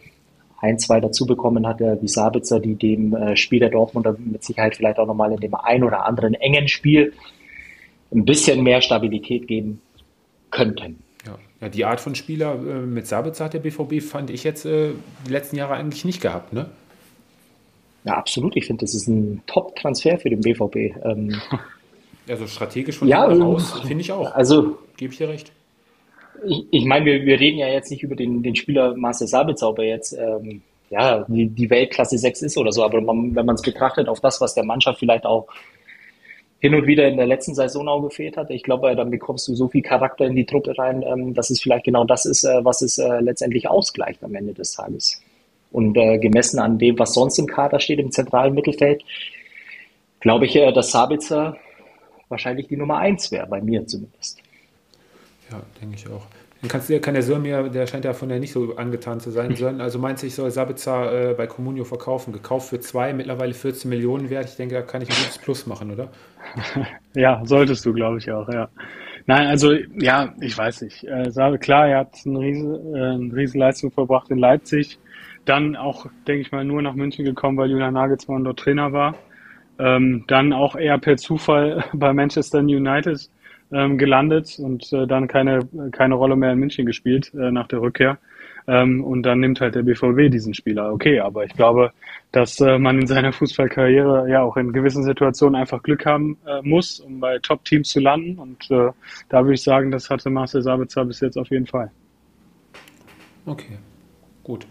ein, zwei dazu bekommen hat, wie Sabitzer, die dem äh, Spiel der Dortmunder mit Sicherheit vielleicht auch nochmal in dem ein oder anderen engen Spiel ein bisschen mehr Stabilität geben könnten. Ja, ja die Art von Spieler äh, mit Sabitzer hat der BVB, fand ich jetzt äh, die letzten Jahre eigentlich nicht gehabt, ne? Ja, absolut. Ich finde, das ist ein Top-Transfer für den BVB. Ähm, also strategisch von ja, aus, finde ich auch. Also, gebe ich dir recht. Ich, ich meine, wir, wir reden ja jetzt nicht über den, den Spieler Marcel Sabitzer, ob er jetzt ähm, ja, die, die Weltklasse 6 ist oder so. Aber man, wenn man es betrachtet auf das, was der Mannschaft vielleicht auch hin und wieder in der letzten Saison auch gefehlt hat. Ich glaube, dann bekommst du so viel Charakter in die Truppe rein, ähm, dass es vielleicht genau das ist, äh, was es äh, letztendlich ausgleicht am Ende des Tages. Und äh, gemessen an dem, was sonst im Kader steht, im zentralen Mittelfeld, glaube ich, dass Sabitzer wahrscheinlich die Nummer eins wäre, bei mir zumindest. Ja, denke ich auch. Dann kannst kann der Sören mir, der scheint ja von der nicht so angetan zu sein. Sören, also meinst du, ich soll Sabitzer äh, bei Comunio verkaufen? Gekauft für zwei, mittlerweile 14 Millionen wert. Ich denke, da kann ich ein gutes Plus machen, oder? ja, solltest du, glaube ich auch, ja. Nein, also ja, ich weiß nicht. Äh, klar, er hat eine riesen, äh, riesen Leistung verbracht in Leipzig. Dann auch, denke ich mal, nur nach München gekommen, weil Julian Nagelsmann dort Trainer war. Ähm, dann auch eher per Zufall bei Manchester United ähm, gelandet und äh, dann keine, keine Rolle mehr in München gespielt äh, nach der Rückkehr. Ähm, und dann nimmt halt der BVW diesen Spieler. Okay, aber ich glaube, dass äh, man in seiner Fußballkarriere ja auch in gewissen Situationen einfach Glück haben äh, muss, um bei Top-Teams zu landen. Und äh, da würde ich sagen, das hatte Marcel Sabitzer bis jetzt auf jeden Fall. Okay, gut.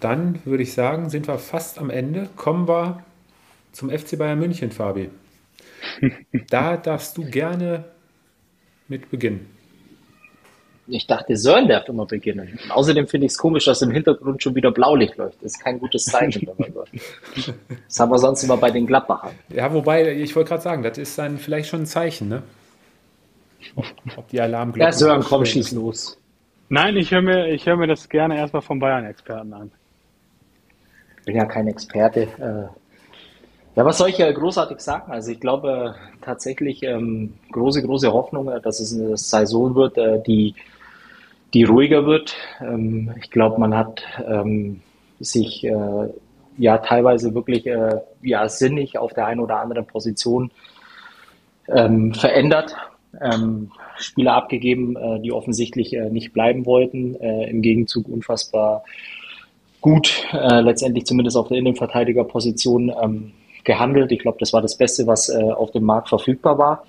Dann würde ich sagen, sind wir fast am Ende. Kommen wir zum FC Bayern München, Fabi. Da darfst du gerne mit beginnen. Ich dachte, Sören darf immer beginnen. Und außerdem finde ich es komisch, dass im Hintergrund schon wieder Blaulicht läuft. Das ist kein gutes Zeichen. das haben wir sonst immer bei den Gladbachern. Ja, wobei, ich wollte gerade sagen, das ist dann vielleicht schon ein Zeichen, ne? Ob, ob die Alarmglocken... Ja, Sören, komm, schieß los. Nein, ich höre mir, hör mir das gerne erstmal vom Bayern-Experten an. Ich bin ja kein Experte. Äh, ja, was soll ich ja großartig sagen? Also ich glaube tatsächlich ähm, große, große Hoffnung, äh, dass es eine Saison wird, äh, die, die ruhiger wird. Ähm, ich glaube, man hat ähm, sich äh, ja teilweise wirklich äh, ja sinnig auf der einen oder anderen Position ähm, verändert. Ähm, Spieler abgegeben, äh, die offensichtlich äh, nicht bleiben wollten. Äh, Im Gegenzug unfassbar gut, äh, letztendlich zumindest auf der Innenverteidigerposition ähm, gehandelt. Ich glaube, das war das Beste, was äh, auf dem Markt verfügbar war.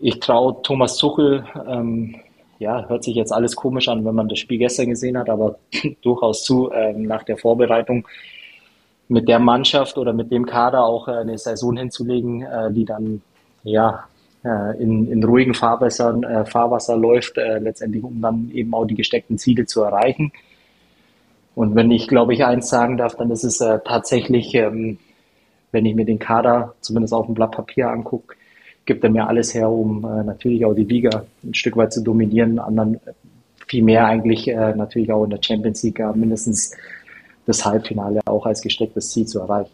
Ich traue Thomas Tuchel, ähm, ja, hört sich jetzt alles komisch an, wenn man das Spiel gestern gesehen hat, aber durchaus zu, ähm, nach der Vorbereitung mit der Mannschaft oder mit dem Kader auch äh, eine Saison hinzulegen, äh, die dann ja äh, in, in ruhigen Fahrwassern, äh, Fahrwasser läuft, äh, letztendlich um dann eben auch die gesteckten Ziele zu erreichen. Und wenn ich, glaube ich, eins sagen darf, dann ist es äh, tatsächlich ähm, wenn ich mir den Kader zumindest auf dem Blatt Papier angucke, gibt er mir alles her, um äh, natürlich auch die Liga ein Stück weit zu dominieren, anderen äh, viel mehr eigentlich äh, natürlich auch in der Champions League äh, mindestens das Halbfinale auch als gestecktes Ziel zu erreichen.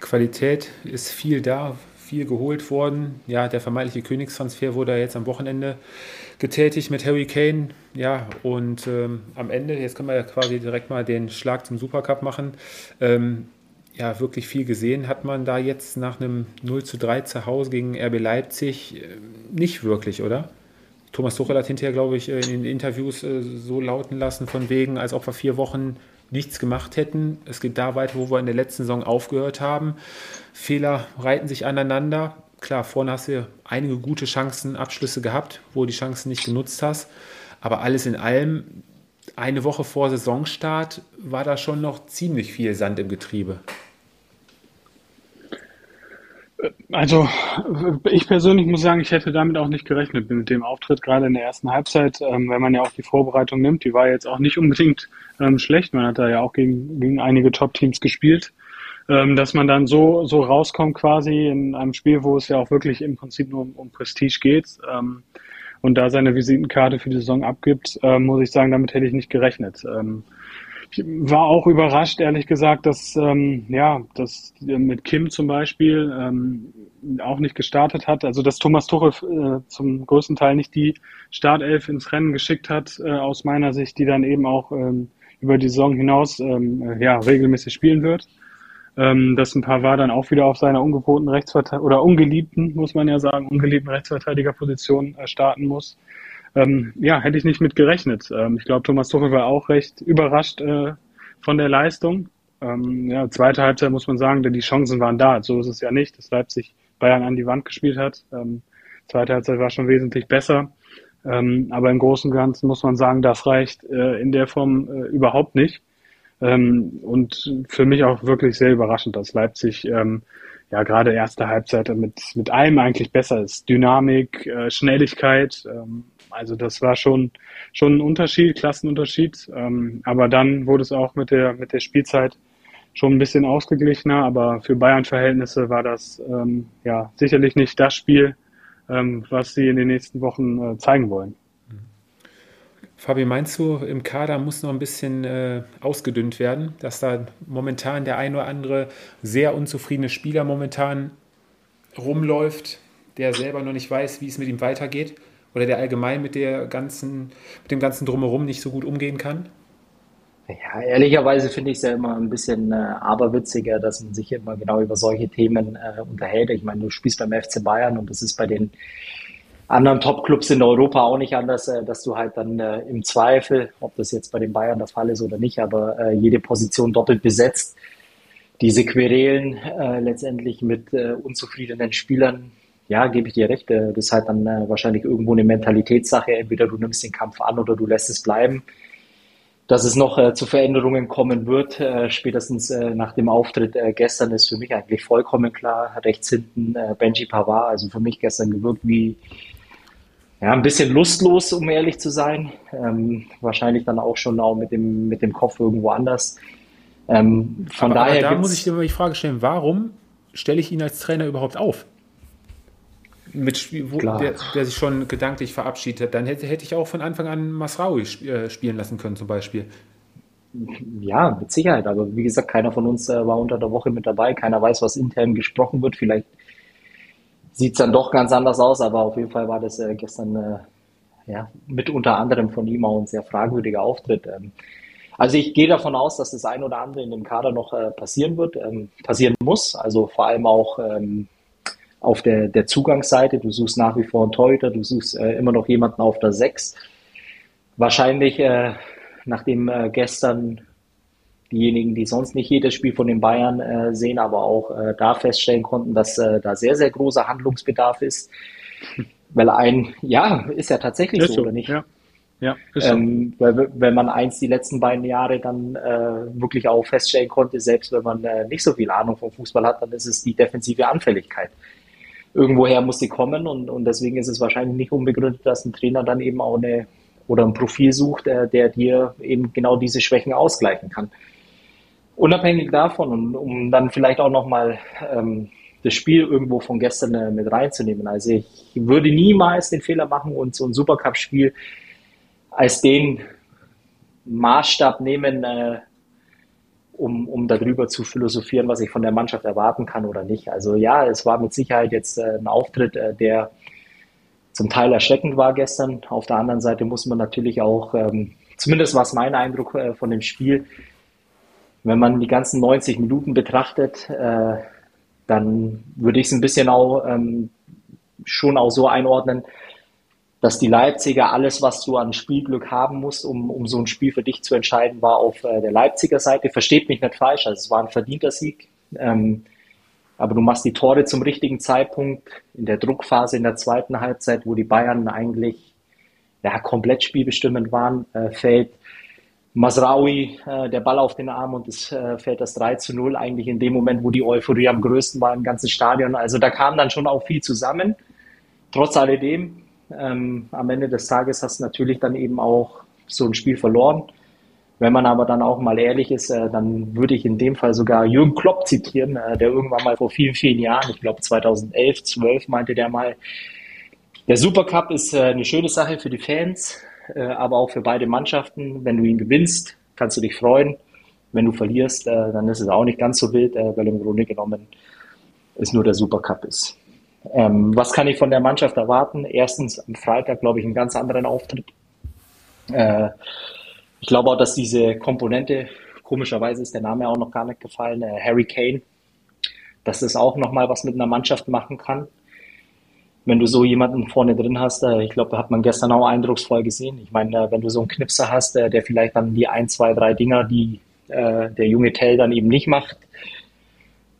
Qualität ist viel da, viel geholt worden. Ja, der vermeintliche Königstransfer wurde jetzt am Wochenende getätigt mit Harry Kane. Ja, und ähm, am Ende, jetzt können wir ja quasi direkt mal den Schlag zum Supercup machen. Ähm, ja, wirklich viel gesehen hat man da jetzt nach einem 0 zu 3 zu Hause gegen RB Leipzig äh, nicht wirklich, oder? Thomas Tuchel hat hinterher, glaube ich, äh, in den Interviews äh, so lauten lassen, von wegen, als ob wir vier Wochen nichts gemacht hätten. Es geht da weiter, wo wir in der letzten Saison aufgehört haben. Fehler reiten sich aneinander. Klar, vorne hast du einige gute Chancen, Abschlüsse gehabt, wo du die Chancen nicht genutzt hast. Aber alles in allem, eine Woche vor Saisonstart war da schon noch ziemlich viel Sand im Getriebe. Also ich persönlich muss sagen, ich hätte damit auch nicht gerechnet mit dem Auftritt gerade in der ersten Halbzeit, ähm, wenn man ja auch die Vorbereitung nimmt, die war jetzt auch nicht unbedingt ähm, schlecht. Man hat da ja auch gegen, gegen einige Top-Teams gespielt, ähm, dass man dann so so rauskommt quasi in einem Spiel, wo es ja auch wirklich im Prinzip nur um, um Prestige geht ähm, und da seine Visitenkarte für die Saison abgibt, ähm, muss ich sagen, damit hätte ich nicht gerechnet. Ähm, war auch überrascht, ehrlich gesagt, dass ähm, ja, dass mit Kim zum Beispiel ähm, auch nicht gestartet hat. Also dass Thomas Tuchel äh, zum größten Teil nicht die Startelf ins Rennen geschickt hat, äh, aus meiner Sicht, die dann eben auch ähm, über die Saison hinaus ähm, ja regelmäßig spielen wird. Ähm, dass ein paar war dann auch wieder auf seiner ungewohnten Rechtsverteidiger oder ungeliebten, muss man ja sagen, ungeliebten Rechtsverteidigerposition äh, starten muss. Ähm, ja, hätte ich nicht mit gerechnet. Ähm, ich glaube, Thomas Tuchel war auch recht überrascht äh, von der Leistung. Ähm, ja, zweite Halbzeit muss man sagen, denn die Chancen waren da. So ist es ja nicht, dass Leipzig Bayern an die Wand gespielt hat. Ähm, zweite Halbzeit war schon wesentlich besser. Ähm, aber im Großen und Ganzen muss man sagen, das reicht äh, in der Form äh, überhaupt nicht. Ähm, und für mich auch wirklich sehr überraschend, dass Leipzig ja gerade erste Halbzeit mit, mit allem eigentlich besser ist. Dynamik, äh, Schnelligkeit, also das war schon, schon ein Unterschied, Klassenunterschied. Ähm, aber dann wurde es auch mit der, mit der Spielzeit schon ein bisschen ausgeglichener. Aber für Bayern-Verhältnisse war das ähm, ja sicherlich nicht das Spiel, ähm, was sie in den nächsten Wochen äh, zeigen wollen. Fabi, meinst du, im Kader muss noch ein bisschen äh, ausgedünnt werden, dass da momentan der ein oder andere sehr unzufriedene Spieler momentan rumläuft, der selber noch nicht weiß, wie es mit ihm weitergeht? Oder der allgemein mit, der ganzen, mit dem ganzen Drumherum nicht so gut umgehen kann? Ja, ehrlicherweise finde ich es ja immer ein bisschen äh, aberwitziger, dass man sich immer genau über solche Themen äh, unterhält. Ich meine, du spielst beim FC Bayern und das ist bei den anderen Top-Clubs in Europa auch nicht anders, äh, dass du halt dann äh, im Zweifel, ob das jetzt bei den Bayern der Fall ist oder nicht, aber äh, jede Position doppelt besetzt, diese Querelen äh, letztendlich mit äh, unzufriedenen Spielern, ja, gebe ich dir recht, äh, das ist halt dann äh, wahrscheinlich irgendwo eine Mentalitätssache. Entweder du nimmst den Kampf an oder du lässt es bleiben. Dass es noch äh, zu Veränderungen kommen wird, äh, spätestens äh, nach dem Auftritt äh, gestern, ist für mich eigentlich vollkommen klar. Rechts hinten Benji Pavard, also für mich gestern gewirkt wie ja, ein bisschen lustlos, um ehrlich zu sein. Ähm, wahrscheinlich dann auch schon auch mit dem, mit dem Kopf irgendwo anders. Ähm, von aber, daher. Aber da muss ich dir die Frage stellen, warum stelle ich ihn als Trainer überhaupt auf? Mit, wo, der, der, sich schon gedanklich verabschiedet, dann hätte, hätte ich auch von Anfang an Masraui äh, spielen lassen können, zum Beispiel. Ja, mit Sicherheit. Aber wie gesagt, keiner von uns äh, war unter der Woche mit dabei. Keiner weiß, was intern gesprochen wird. Vielleicht sieht es dann doch ganz anders aus, aber auf jeden Fall war das äh, gestern äh, ja, mit unter anderem von ihm auch ein sehr fragwürdiger Auftritt. Ähm, also ich gehe davon aus, dass das ein oder andere in dem Kader noch äh, passieren wird, ähm, passieren muss. Also vor allem auch ähm, auf der, der Zugangsseite. Du suchst nach wie vor einen Torhüter, du suchst äh, immer noch jemanden auf der 6. Wahrscheinlich, äh, nachdem äh, gestern diejenigen, die sonst nicht jedes Spiel von den Bayern äh, sehen, aber auch äh, da feststellen konnten, dass äh, da sehr, sehr großer Handlungsbedarf ist. Weil ein, ja, ist ja tatsächlich ist so, oder nicht? Ja. Ja, ähm, weil, wenn man eins die letzten beiden Jahre dann äh, wirklich auch feststellen konnte, selbst wenn man äh, nicht so viel Ahnung vom Fußball hat, dann ist es die defensive Anfälligkeit. Irgendwoher muss sie kommen und, und deswegen ist es wahrscheinlich nicht unbegründet, dass ein Trainer dann eben auch eine oder ein Profil sucht, äh, der dir eben genau diese Schwächen ausgleichen kann unabhängig davon und um dann vielleicht auch nochmal ähm, das Spiel irgendwo von gestern äh, mit reinzunehmen. Also ich würde niemals den Fehler machen und so ein Supercup-Spiel als den Maßstab nehmen, äh, um, um darüber zu philosophieren, was ich von der Mannschaft erwarten kann oder nicht. Also ja, es war mit Sicherheit jetzt äh, ein Auftritt, äh, der zum Teil erschreckend war gestern. Auf der anderen Seite muss man natürlich auch, ähm, zumindest war es mein Eindruck äh, von dem Spiel, wenn man die ganzen 90 Minuten betrachtet, äh, dann würde ich es ein bisschen auch ähm, schon auch so einordnen, dass die Leipziger alles, was du an Spielglück haben musst, um, um so ein Spiel für dich zu entscheiden, war auf äh, der Leipziger Seite. Versteht mich nicht falsch, also es war ein verdienter Sieg. Ähm, aber du machst die Tore zum richtigen Zeitpunkt in der Druckphase in der zweiten Halbzeit, wo die Bayern eigentlich ja, komplett spielbestimmend waren, äh, fällt Masraui, äh, der Ball auf den Arm und es äh, fällt das 3 zu 0 eigentlich in dem Moment, wo die Euphorie am größten war im ganzen Stadion. Also da kam dann schon auch viel zusammen. Trotz alledem, ähm, am Ende des Tages hast du natürlich dann eben auch so ein Spiel verloren. Wenn man aber dann auch mal ehrlich ist, äh, dann würde ich in dem Fall sogar Jürgen Klopp zitieren, äh, der irgendwann mal vor vielen, vielen Jahren, ich glaube 2011, 12 meinte der mal, der Supercup ist äh, eine schöne Sache für die Fans, äh, aber auch für beide Mannschaften. Wenn du ihn gewinnst, kannst du dich freuen. Wenn du verlierst, äh, dann ist es auch nicht ganz so wild, äh, weil im Grunde genommen es nur der Supercup ist. Ähm, was kann ich von der Mannschaft erwarten? Erstens am Freitag, glaube ich, einen ganz anderen Auftritt. Äh, ich glaube auch, dass diese Komponente, komischerweise ist der Name auch noch gar nicht gefallen, äh, Harry Kane, dass das auch nochmal was mit einer Mannschaft machen kann wenn du so jemanden vorne drin hast, äh, ich glaube, hat man gestern auch eindrucksvoll gesehen. Ich meine, äh, wenn du so einen Knipser hast, äh, der vielleicht dann die ein, zwei, drei Dinger, die äh, der junge Tell dann eben nicht macht,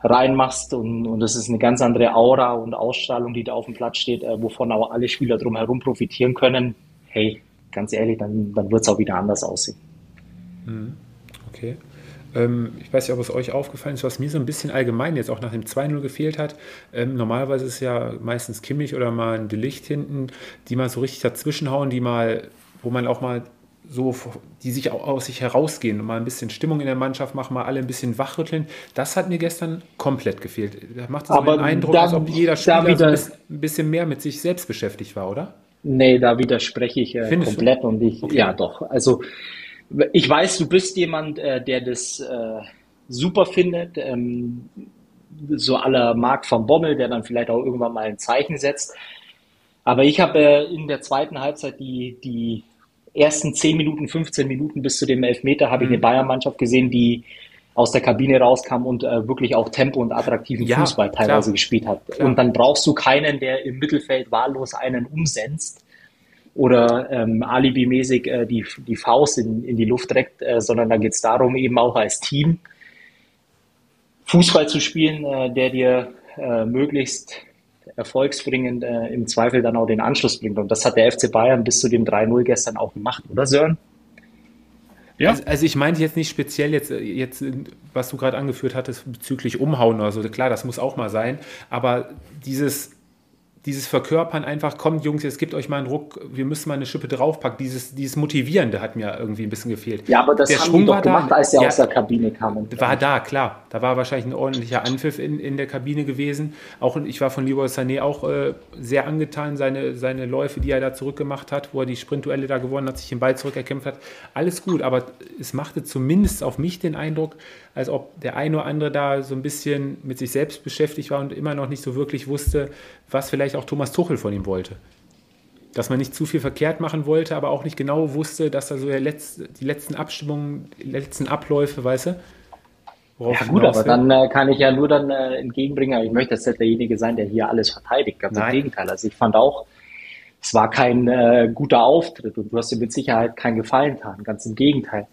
reinmachst und, und das ist eine ganz andere Aura und Ausstrahlung, die da auf dem Platz steht, äh, wovon auch alle Spieler drumherum profitieren können. hey, ganz ehrlich, dann, dann wird es auch wieder anders aussehen. Mhm. Okay. Ähm, ich weiß nicht, ob es euch aufgefallen ist, was mir so ein bisschen allgemein jetzt auch nach dem 2-0 gefehlt hat. Ähm, normalerweise ist es ja meistens Kimmich oder mal ein Delicht hinten, die mal so richtig dazwischenhauen, die mal, wo man auch mal so, die sich auch aus sich herausgehen und mal ein bisschen Stimmung in der Mannschaft machen, mal alle ein bisschen wachrütteln. Das hat mir gestern komplett gefehlt. Da macht es so den Eindruck, da, als ob jeder Spieler wieder, so ein bisschen mehr mit sich selbst beschäftigt war, oder? Nee, da widerspreche ich äh, komplett du? und ich, okay. ja doch. Also ich weiß, du bist jemand, äh, der das äh, super findet, ähm, so aller Marc van Bommel, der dann vielleicht auch irgendwann mal ein Zeichen setzt. Aber ich habe äh, in der zweiten Halbzeit die, die ersten 10 Minuten, 15 Minuten bis zu dem Elfmeter habe ich eine mhm. Bayern-Mannschaft gesehen, die aus der Kabine rauskam und äh, wirklich auch Tempo und attraktiven ja, Fußball teilweise klar. gespielt hat. Klar. Und dann brauchst du keinen, der im Mittelfeld wahllos einen umsetzt oder ähm, alibimäßig äh, die, die Faust in, in die Luft reckt, äh, sondern da geht es darum, eben auch als Team Fußball zu spielen, äh, der dir äh, möglichst erfolgsbringend äh, im Zweifel dann auch den Anschluss bringt. Und das hat der FC Bayern bis zu dem 3-0 gestern auch gemacht, oder Sören? Ja. Also, also, ich meinte jetzt nicht speziell jetzt, jetzt was du gerade angeführt hattest bezüglich Umhauen oder so. Klar, das muss auch mal sein. Aber dieses dieses Verkörpern einfach, kommt Jungs, es gibt euch mal einen Ruck, wir müssen mal eine Schippe draufpacken. Dieses, dieses Motivierende hat mir irgendwie ein bisschen gefehlt. Ja, aber das der haben Schwung die doch gemacht, da, als er ja, aus der Kabine kam. War da, klar. Da war wahrscheinlich ein ordentlicher Anpfiff in, in der Kabine gewesen. Auch ich war von Leroy Sané auch äh, sehr angetan, seine, seine Läufe, die er da zurückgemacht hat, wo er die Sprintduelle da gewonnen hat, sich den Ball zurückerkämpft hat. Alles gut, aber es machte zumindest auf mich den Eindruck, als ob der ein oder andere da so ein bisschen mit sich selbst beschäftigt war und immer noch nicht so wirklich wusste, was vielleicht auch Thomas Tuchel von ihm wollte. Dass man nicht zu viel verkehrt machen wollte, aber auch nicht genau wusste, dass da so Letz-, die letzten Abstimmungen, die letzten Abläufe, weißt du? ja gut, aber dann äh, kann ich ja nur dann äh, entgegenbringen, ich möchte jetzt nicht derjenige sein, der hier alles verteidigt. Ganz Nein. im Gegenteil. Also ich fand auch, es war kein äh, guter Auftritt und du hast dir mit Sicherheit keinen Gefallen getan. Ganz im Gegenteil.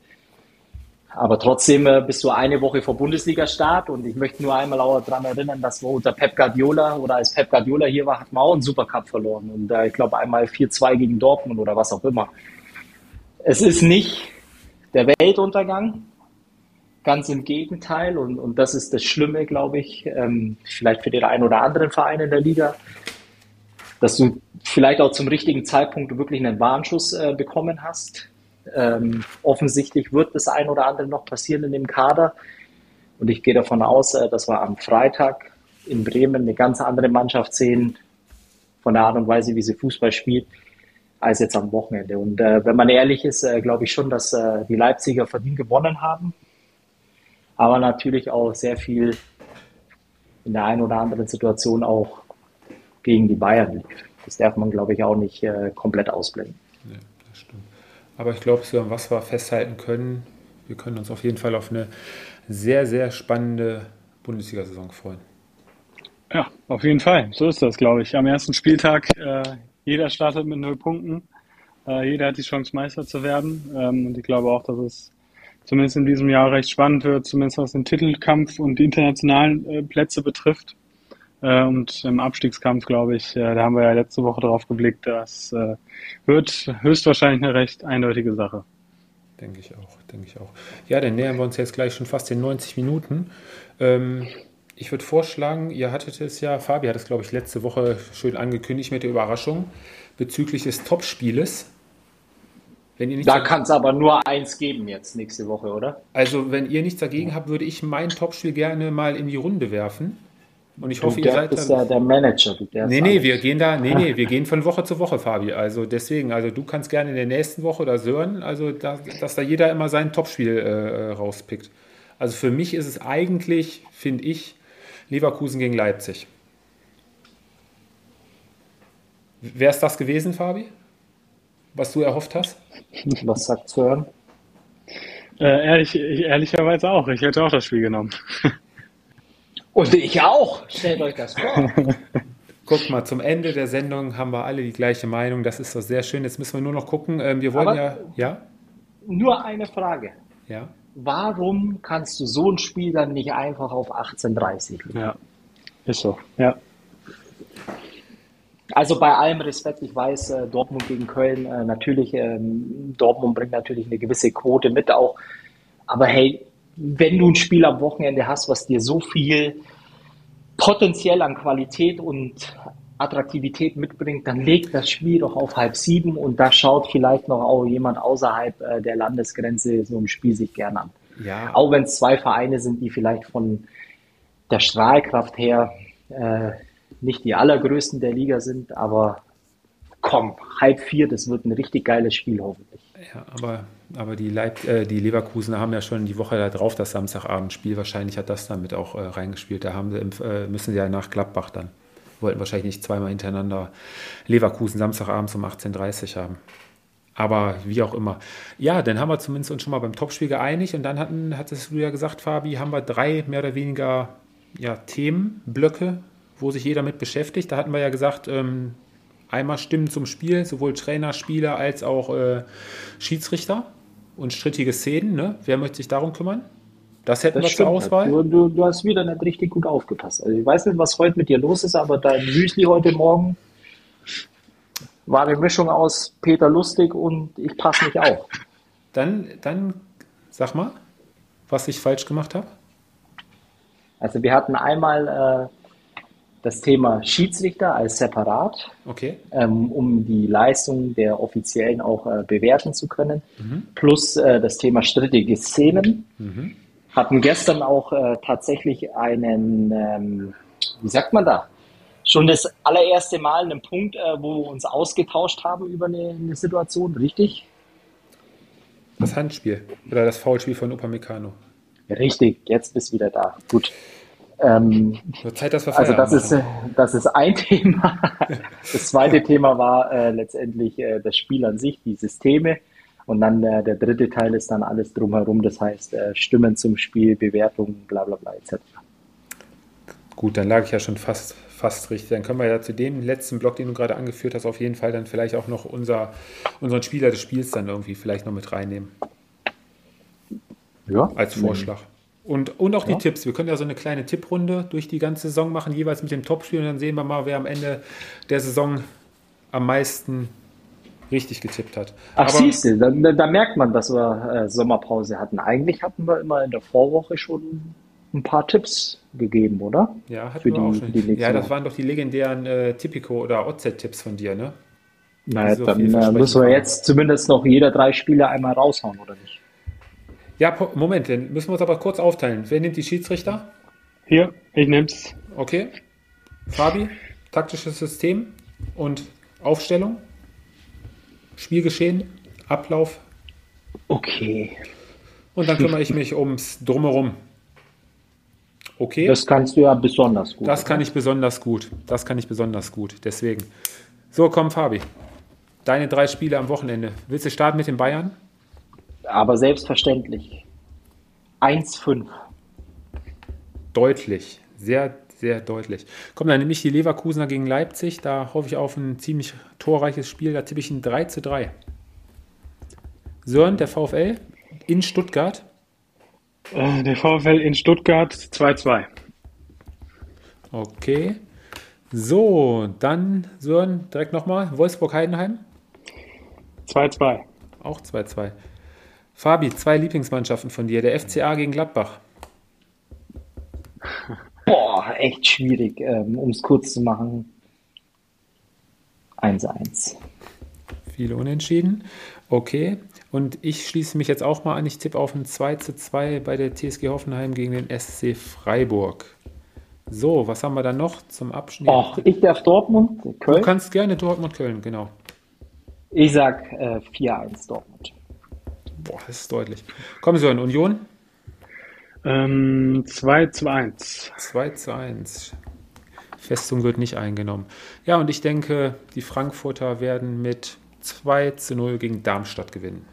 Aber trotzdem äh, bist du eine Woche vor Bundesliga-Start und ich möchte nur einmal auch daran erinnern, dass wir unter Pep Guardiola oder als Pep Guardiola hier war, hat man auch einen Supercup verloren. Und äh, ich glaube einmal 4-2 gegen Dortmund oder was auch immer. Es ist nicht der Weltuntergang, ganz im Gegenteil. Und, und das ist das Schlimme, glaube ich, ähm, vielleicht für den einen oder anderen Verein in der Liga, dass du vielleicht auch zum richtigen Zeitpunkt wirklich einen Warnschuss äh, bekommen hast ähm, offensichtlich wird das ein oder andere noch passieren in dem Kader. Und ich gehe davon aus, äh, dass wir am Freitag in Bremen eine ganz andere Mannschaft sehen, von der Art und Weise, wie sie Fußball spielt, als jetzt am Wochenende. Und äh, wenn man ehrlich ist, äh, glaube ich schon, dass äh, die Leipziger verdient gewonnen haben. Aber natürlich auch sehr viel in der einen oder anderen Situation auch gegen die Bayern lief. Das darf man, glaube ich, auch nicht äh, komplett ausblenden. Aber ich glaube, so was wir festhalten können, wir können uns auf jeden Fall auf eine sehr, sehr spannende Bundesliga-Saison freuen. Ja, auf jeden Fall. So ist das, glaube ich. Am ersten Spieltag, äh, jeder startet mit null Punkten. Äh, jeder hat die Chance, Meister zu werden. Ähm, und ich glaube auch, dass es zumindest in diesem Jahr recht spannend wird, zumindest was den Titelkampf und die internationalen äh, Plätze betrifft. Äh, und im Abstiegskampf, glaube ich, äh, da haben wir ja letzte Woche drauf geblickt, das äh, wird höchstwahrscheinlich eine recht eindeutige Sache. Denke ich auch, denke ich auch. Ja, dann nähern wir uns jetzt gleich schon fast den 90 Minuten. Ähm, ich würde vorschlagen, ihr hattet es ja, Fabi hat es, glaube ich, letzte Woche schön angekündigt mit der Überraschung bezüglich des Topspieles. da kann es aber nur eins geben jetzt nächste Woche, oder? Also, wenn ihr nichts dagegen habt, würde ich mein Topspiel gerne mal in die Runde werfen. Und ich hoffe, du, ihr seid bist ja der Manager. Du nee, nee, wir gehen da, nee, nee, wir gehen von Woche zu Woche, Fabi. Also deswegen, also du kannst gerne in der nächsten Woche oder Sören, also da, dass da jeder immer sein Topspiel äh, rauspickt. Also für mich ist es eigentlich, finde ich, Leverkusen gegen Leipzig. Wäre es das gewesen, Fabi? Was du erhofft hast? Was sagt Sören? Äh, ehrlich, ehrlicherweise auch. Ich hätte auch das Spiel genommen. Und ich auch. Stellt euch das vor. Guck mal, zum Ende der Sendung haben wir alle die gleiche Meinung. Das ist doch sehr schön. Jetzt müssen wir nur noch gucken. Ähm, wir wollen Aber ja. Ja? Nur eine Frage. Ja. Warum kannst du so ein Spiel dann nicht einfach auf 18.30 Ja. Ist so. Ja. Also bei allem Respekt, ich weiß, äh, Dortmund gegen Köln, äh, natürlich, ähm, Dortmund bringt natürlich eine gewisse Quote mit auch. Aber hey, wenn du ein Spiel am Wochenende hast, was dir so viel potenziell an Qualität und Attraktivität mitbringt, dann legt das Spiel doch auf halb sieben und da schaut vielleicht noch auch jemand außerhalb äh, der Landesgrenze so ein Spiel sich gern an. Ja. Auch wenn es zwei Vereine sind, die vielleicht von der Strahlkraft her äh, nicht die allergrößten der Liga sind, aber komm, halb vier, das wird ein richtig geiles Spiel hoffentlich. Ja, aber, aber die, Leib, äh, die Leverkusener haben ja schon die Woche da drauf das Samstagabendspiel. Wahrscheinlich hat das damit auch äh, reingespielt. Da haben sie, äh, müssen sie ja nach Gladbach dann. Wollten wahrscheinlich nicht zweimal hintereinander Leverkusen Samstagabends um 18.30 Uhr haben. Aber wie auch immer. Ja, dann haben wir zumindest uns schon mal beim Topspiel geeinigt und dann hatten, hattest du ja gesagt, Fabi, haben wir drei mehr oder weniger ja, Themenblöcke, wo sich jeder mit beschäftigt. Da hatten wir ja gesagt, ähm, einmal Stimmen zum Spiel, sowohl Trainer, Spieler als auch äh, Schiedsrichter und strittige Szenen. Ne? Wer möchte sich darum kümmern? Das hätten das wir zur Auswahl. Du, du, du, hast wieder nicht richtig gut aufgepasst. Also ich weiß nicht, was heute mit dir los ist, aber dein Müsli heute Morgen war eine Mischung aus Peter Lustig und ich passe mich auf. Dann, dann sag mal, was ich falsch gemacht habe. Also wir hatten einmal äh, das Thema Schiedsrichter als separat, okay. ähm, um die Leistung der Offiziellen auch äh, bewerten zu können, mhm. plus äh, das Thema strittige Szenen. Mhm. Hatten gestern auch äh, tatsächlich einen, ähm, wie sagt man da, schon das allererste Mal einen Punkt, äh, wo wir uns ausgetauscht haben über eine, eine Situation, richtig? Das Handspiel oder das Foulspiel von Upamecano. Richtig, jetzt bist du wieder da. Gut. Ähm, Zeit, dass wir also das ist, das ist ein Thema. Das zweite Thema war äh, letztendlich äh, das Spiel an sich, die Systeme. Und dann äh, der dritte Teil ist dann alles drumherum, das heißt äh, Stimmen zum Spiel, Bewertungen, bla bla bla etc. Gut, dann lag ich ja schon fast, fast richtig. Dann können wir ja zu dem letzten Block, den du gerade angeführt hast, auf jeden Fall dann vielleicht auch noch unser, unseren Spieler des Spiels dann irgendwie vielleicht noch mit reinnehmen. Ja. Als Vorschlag. Mhm. Und, und auch ja. die Tipps. Wir können ja so eine kleine Tipprunde durch die ganze Saison machen, jeweils mit dem Topspiel. Und dann sehen wir mal, wer am Ende der Saison am meisten richtig getippt hat. Ach, siehst du, da, da, merkt man, dass wir äh, Sommerpause hatten. Eigentlich hatten wir immer in der Vorwoche schon ein paar Tipps gegeben, oder? Ja, hatten wir die, auch schon. Ja, das waren doch die legendären äh, Tipico- oder OZ-Tipps von dir, ne? Naja, so dann äh, müssen wir jetzt zumindest noch jeder drei Spiele einmal raushauen, oder nicht? Ja, Moment, dann müssen wir uns aber kurz aufteilen. Wer nimmt die Schiedsrichter? Hier, ich nehm's. Okay. Fabi, taktisches System und Aufstellung, Spielgeschehen, Ablauf. Okay. Und dann kümmere ich mich ums Drumherum. Okay. Das kannst du ja besonders gut. Das kann ich besonders gut. Das kann ich besonders gut. Deswegen. So, komm, Fabi. Deine drei Spiele am Wochenende. Willst du starten mit den Bayern? Aber selbstverständlich. 1-5. Deutlich, sehr, sehr deutlich. Komm, dann nehme ich die Leverkusener gegen Leipzig. Da hoffe ich auf ein ziemlich torreiches Spiel. Da tippe ich ein 3 zu 3. Sören, der VfL in Stuttgart. Äh, der VfL in Stuttgart 2-2. Okay. So, dann Sören, direkt nochmal. Wolfsburg-Heidenheim. 2-2. Auch 2-2. Fabi, zwei Lieblingsmannschaften von dir. Der FCA gegen Gladbach. Boah, echt schwierig, ähm, um es kurz zu machen. 1-1. Viele Unentschieden. Okay. Und ich schließe mich jetzt auch mal an. Ich tippe auf ein 2 2 bei der TSG Hoffenheim gegen den SC Freiburg. So, was haben wir dann noch zum Abschnitt? Oh, ich darf Dortmund, Köln. Du kannst gerne Dortmund, Köln, genau. Ich sag äh, 4-1 Dortmund. Boah, das ist deutlich. Kommen Sie in Union? Ähm, 2 zu 1. 2 zu 1. Festung wird nicht eingenommen. Ja, und ich denke, die Frankfurter werden mit 2 zu 0 gegen Darmstadt gewinnen.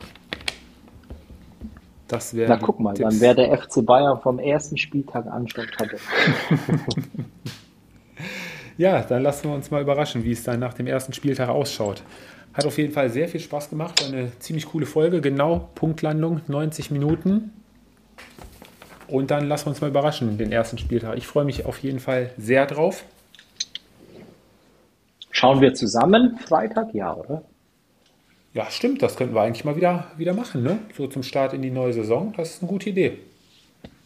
Das wäre. Na, guck mal, Tipps. dann wäre der FC Bayern vom ersten Spieltag Anstand hatte. ja, dann lassen wir uns mal überraschen, wie es dann nach dem ersten Spieltag ausschaut. Hat auf jeden Fall sehr viel Spaß gemacht. War eine ziemlich coole Folge. Genau, Punktlandung, 90 Minuten. Und dann lassen wir uns mal überraschen, den ersten Spieltag. Ich freue mich auf jeden Fall sehr drauf. Schauen wir zusammen Freitag? Ja, oder? Ja, stimmt, das könnten wir eigentlich mal wieder, wieder machen, ne? So zum Start in die neue Saison. Das ist eine gute Idee.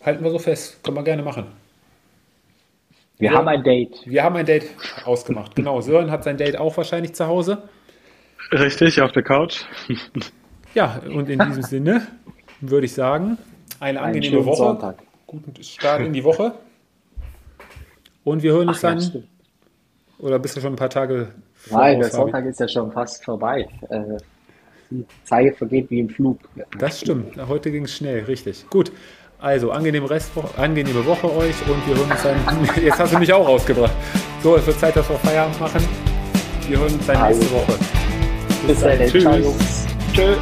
Halten wir so fest. Können wir gerne machen. Wir ja. haben ein Date. Wir haben ein Date ausgemacht. Genau. Sören hat sein Date auch wahrscheinlich zu Hause. Richtig, auf der Couch. Ja, und in diesem Sinne würde ich sagen, eine angenehme Woche. Sonntag. Guten Start in die Woche. Und wir hören uns Ach, dann. Ja, oder bist du schon ein paar Tage vor Nein, der Sonntag ist ja schon fast vorbei. Äh, die Zeit vergeht wie im Flug. Das stimmt. Heute ging es schnell, richtig. Gut. Also, angenehme, Restwoche, angenehme Woche euch und wir hören uns dann. Jetzt hast du mich auch rausgebracht. So, es wird Zeit, dass wir Feierabend machen. Wir hören uns dann nächste also, Woche. Bis, dann. Tschüss. Tschüss.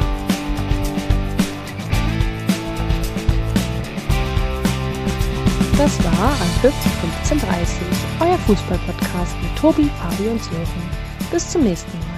Das war Anpfiff 1530, euer Fußballpodcast mit Tobi, Fabi und Sören. Bis zum nächsten Mal.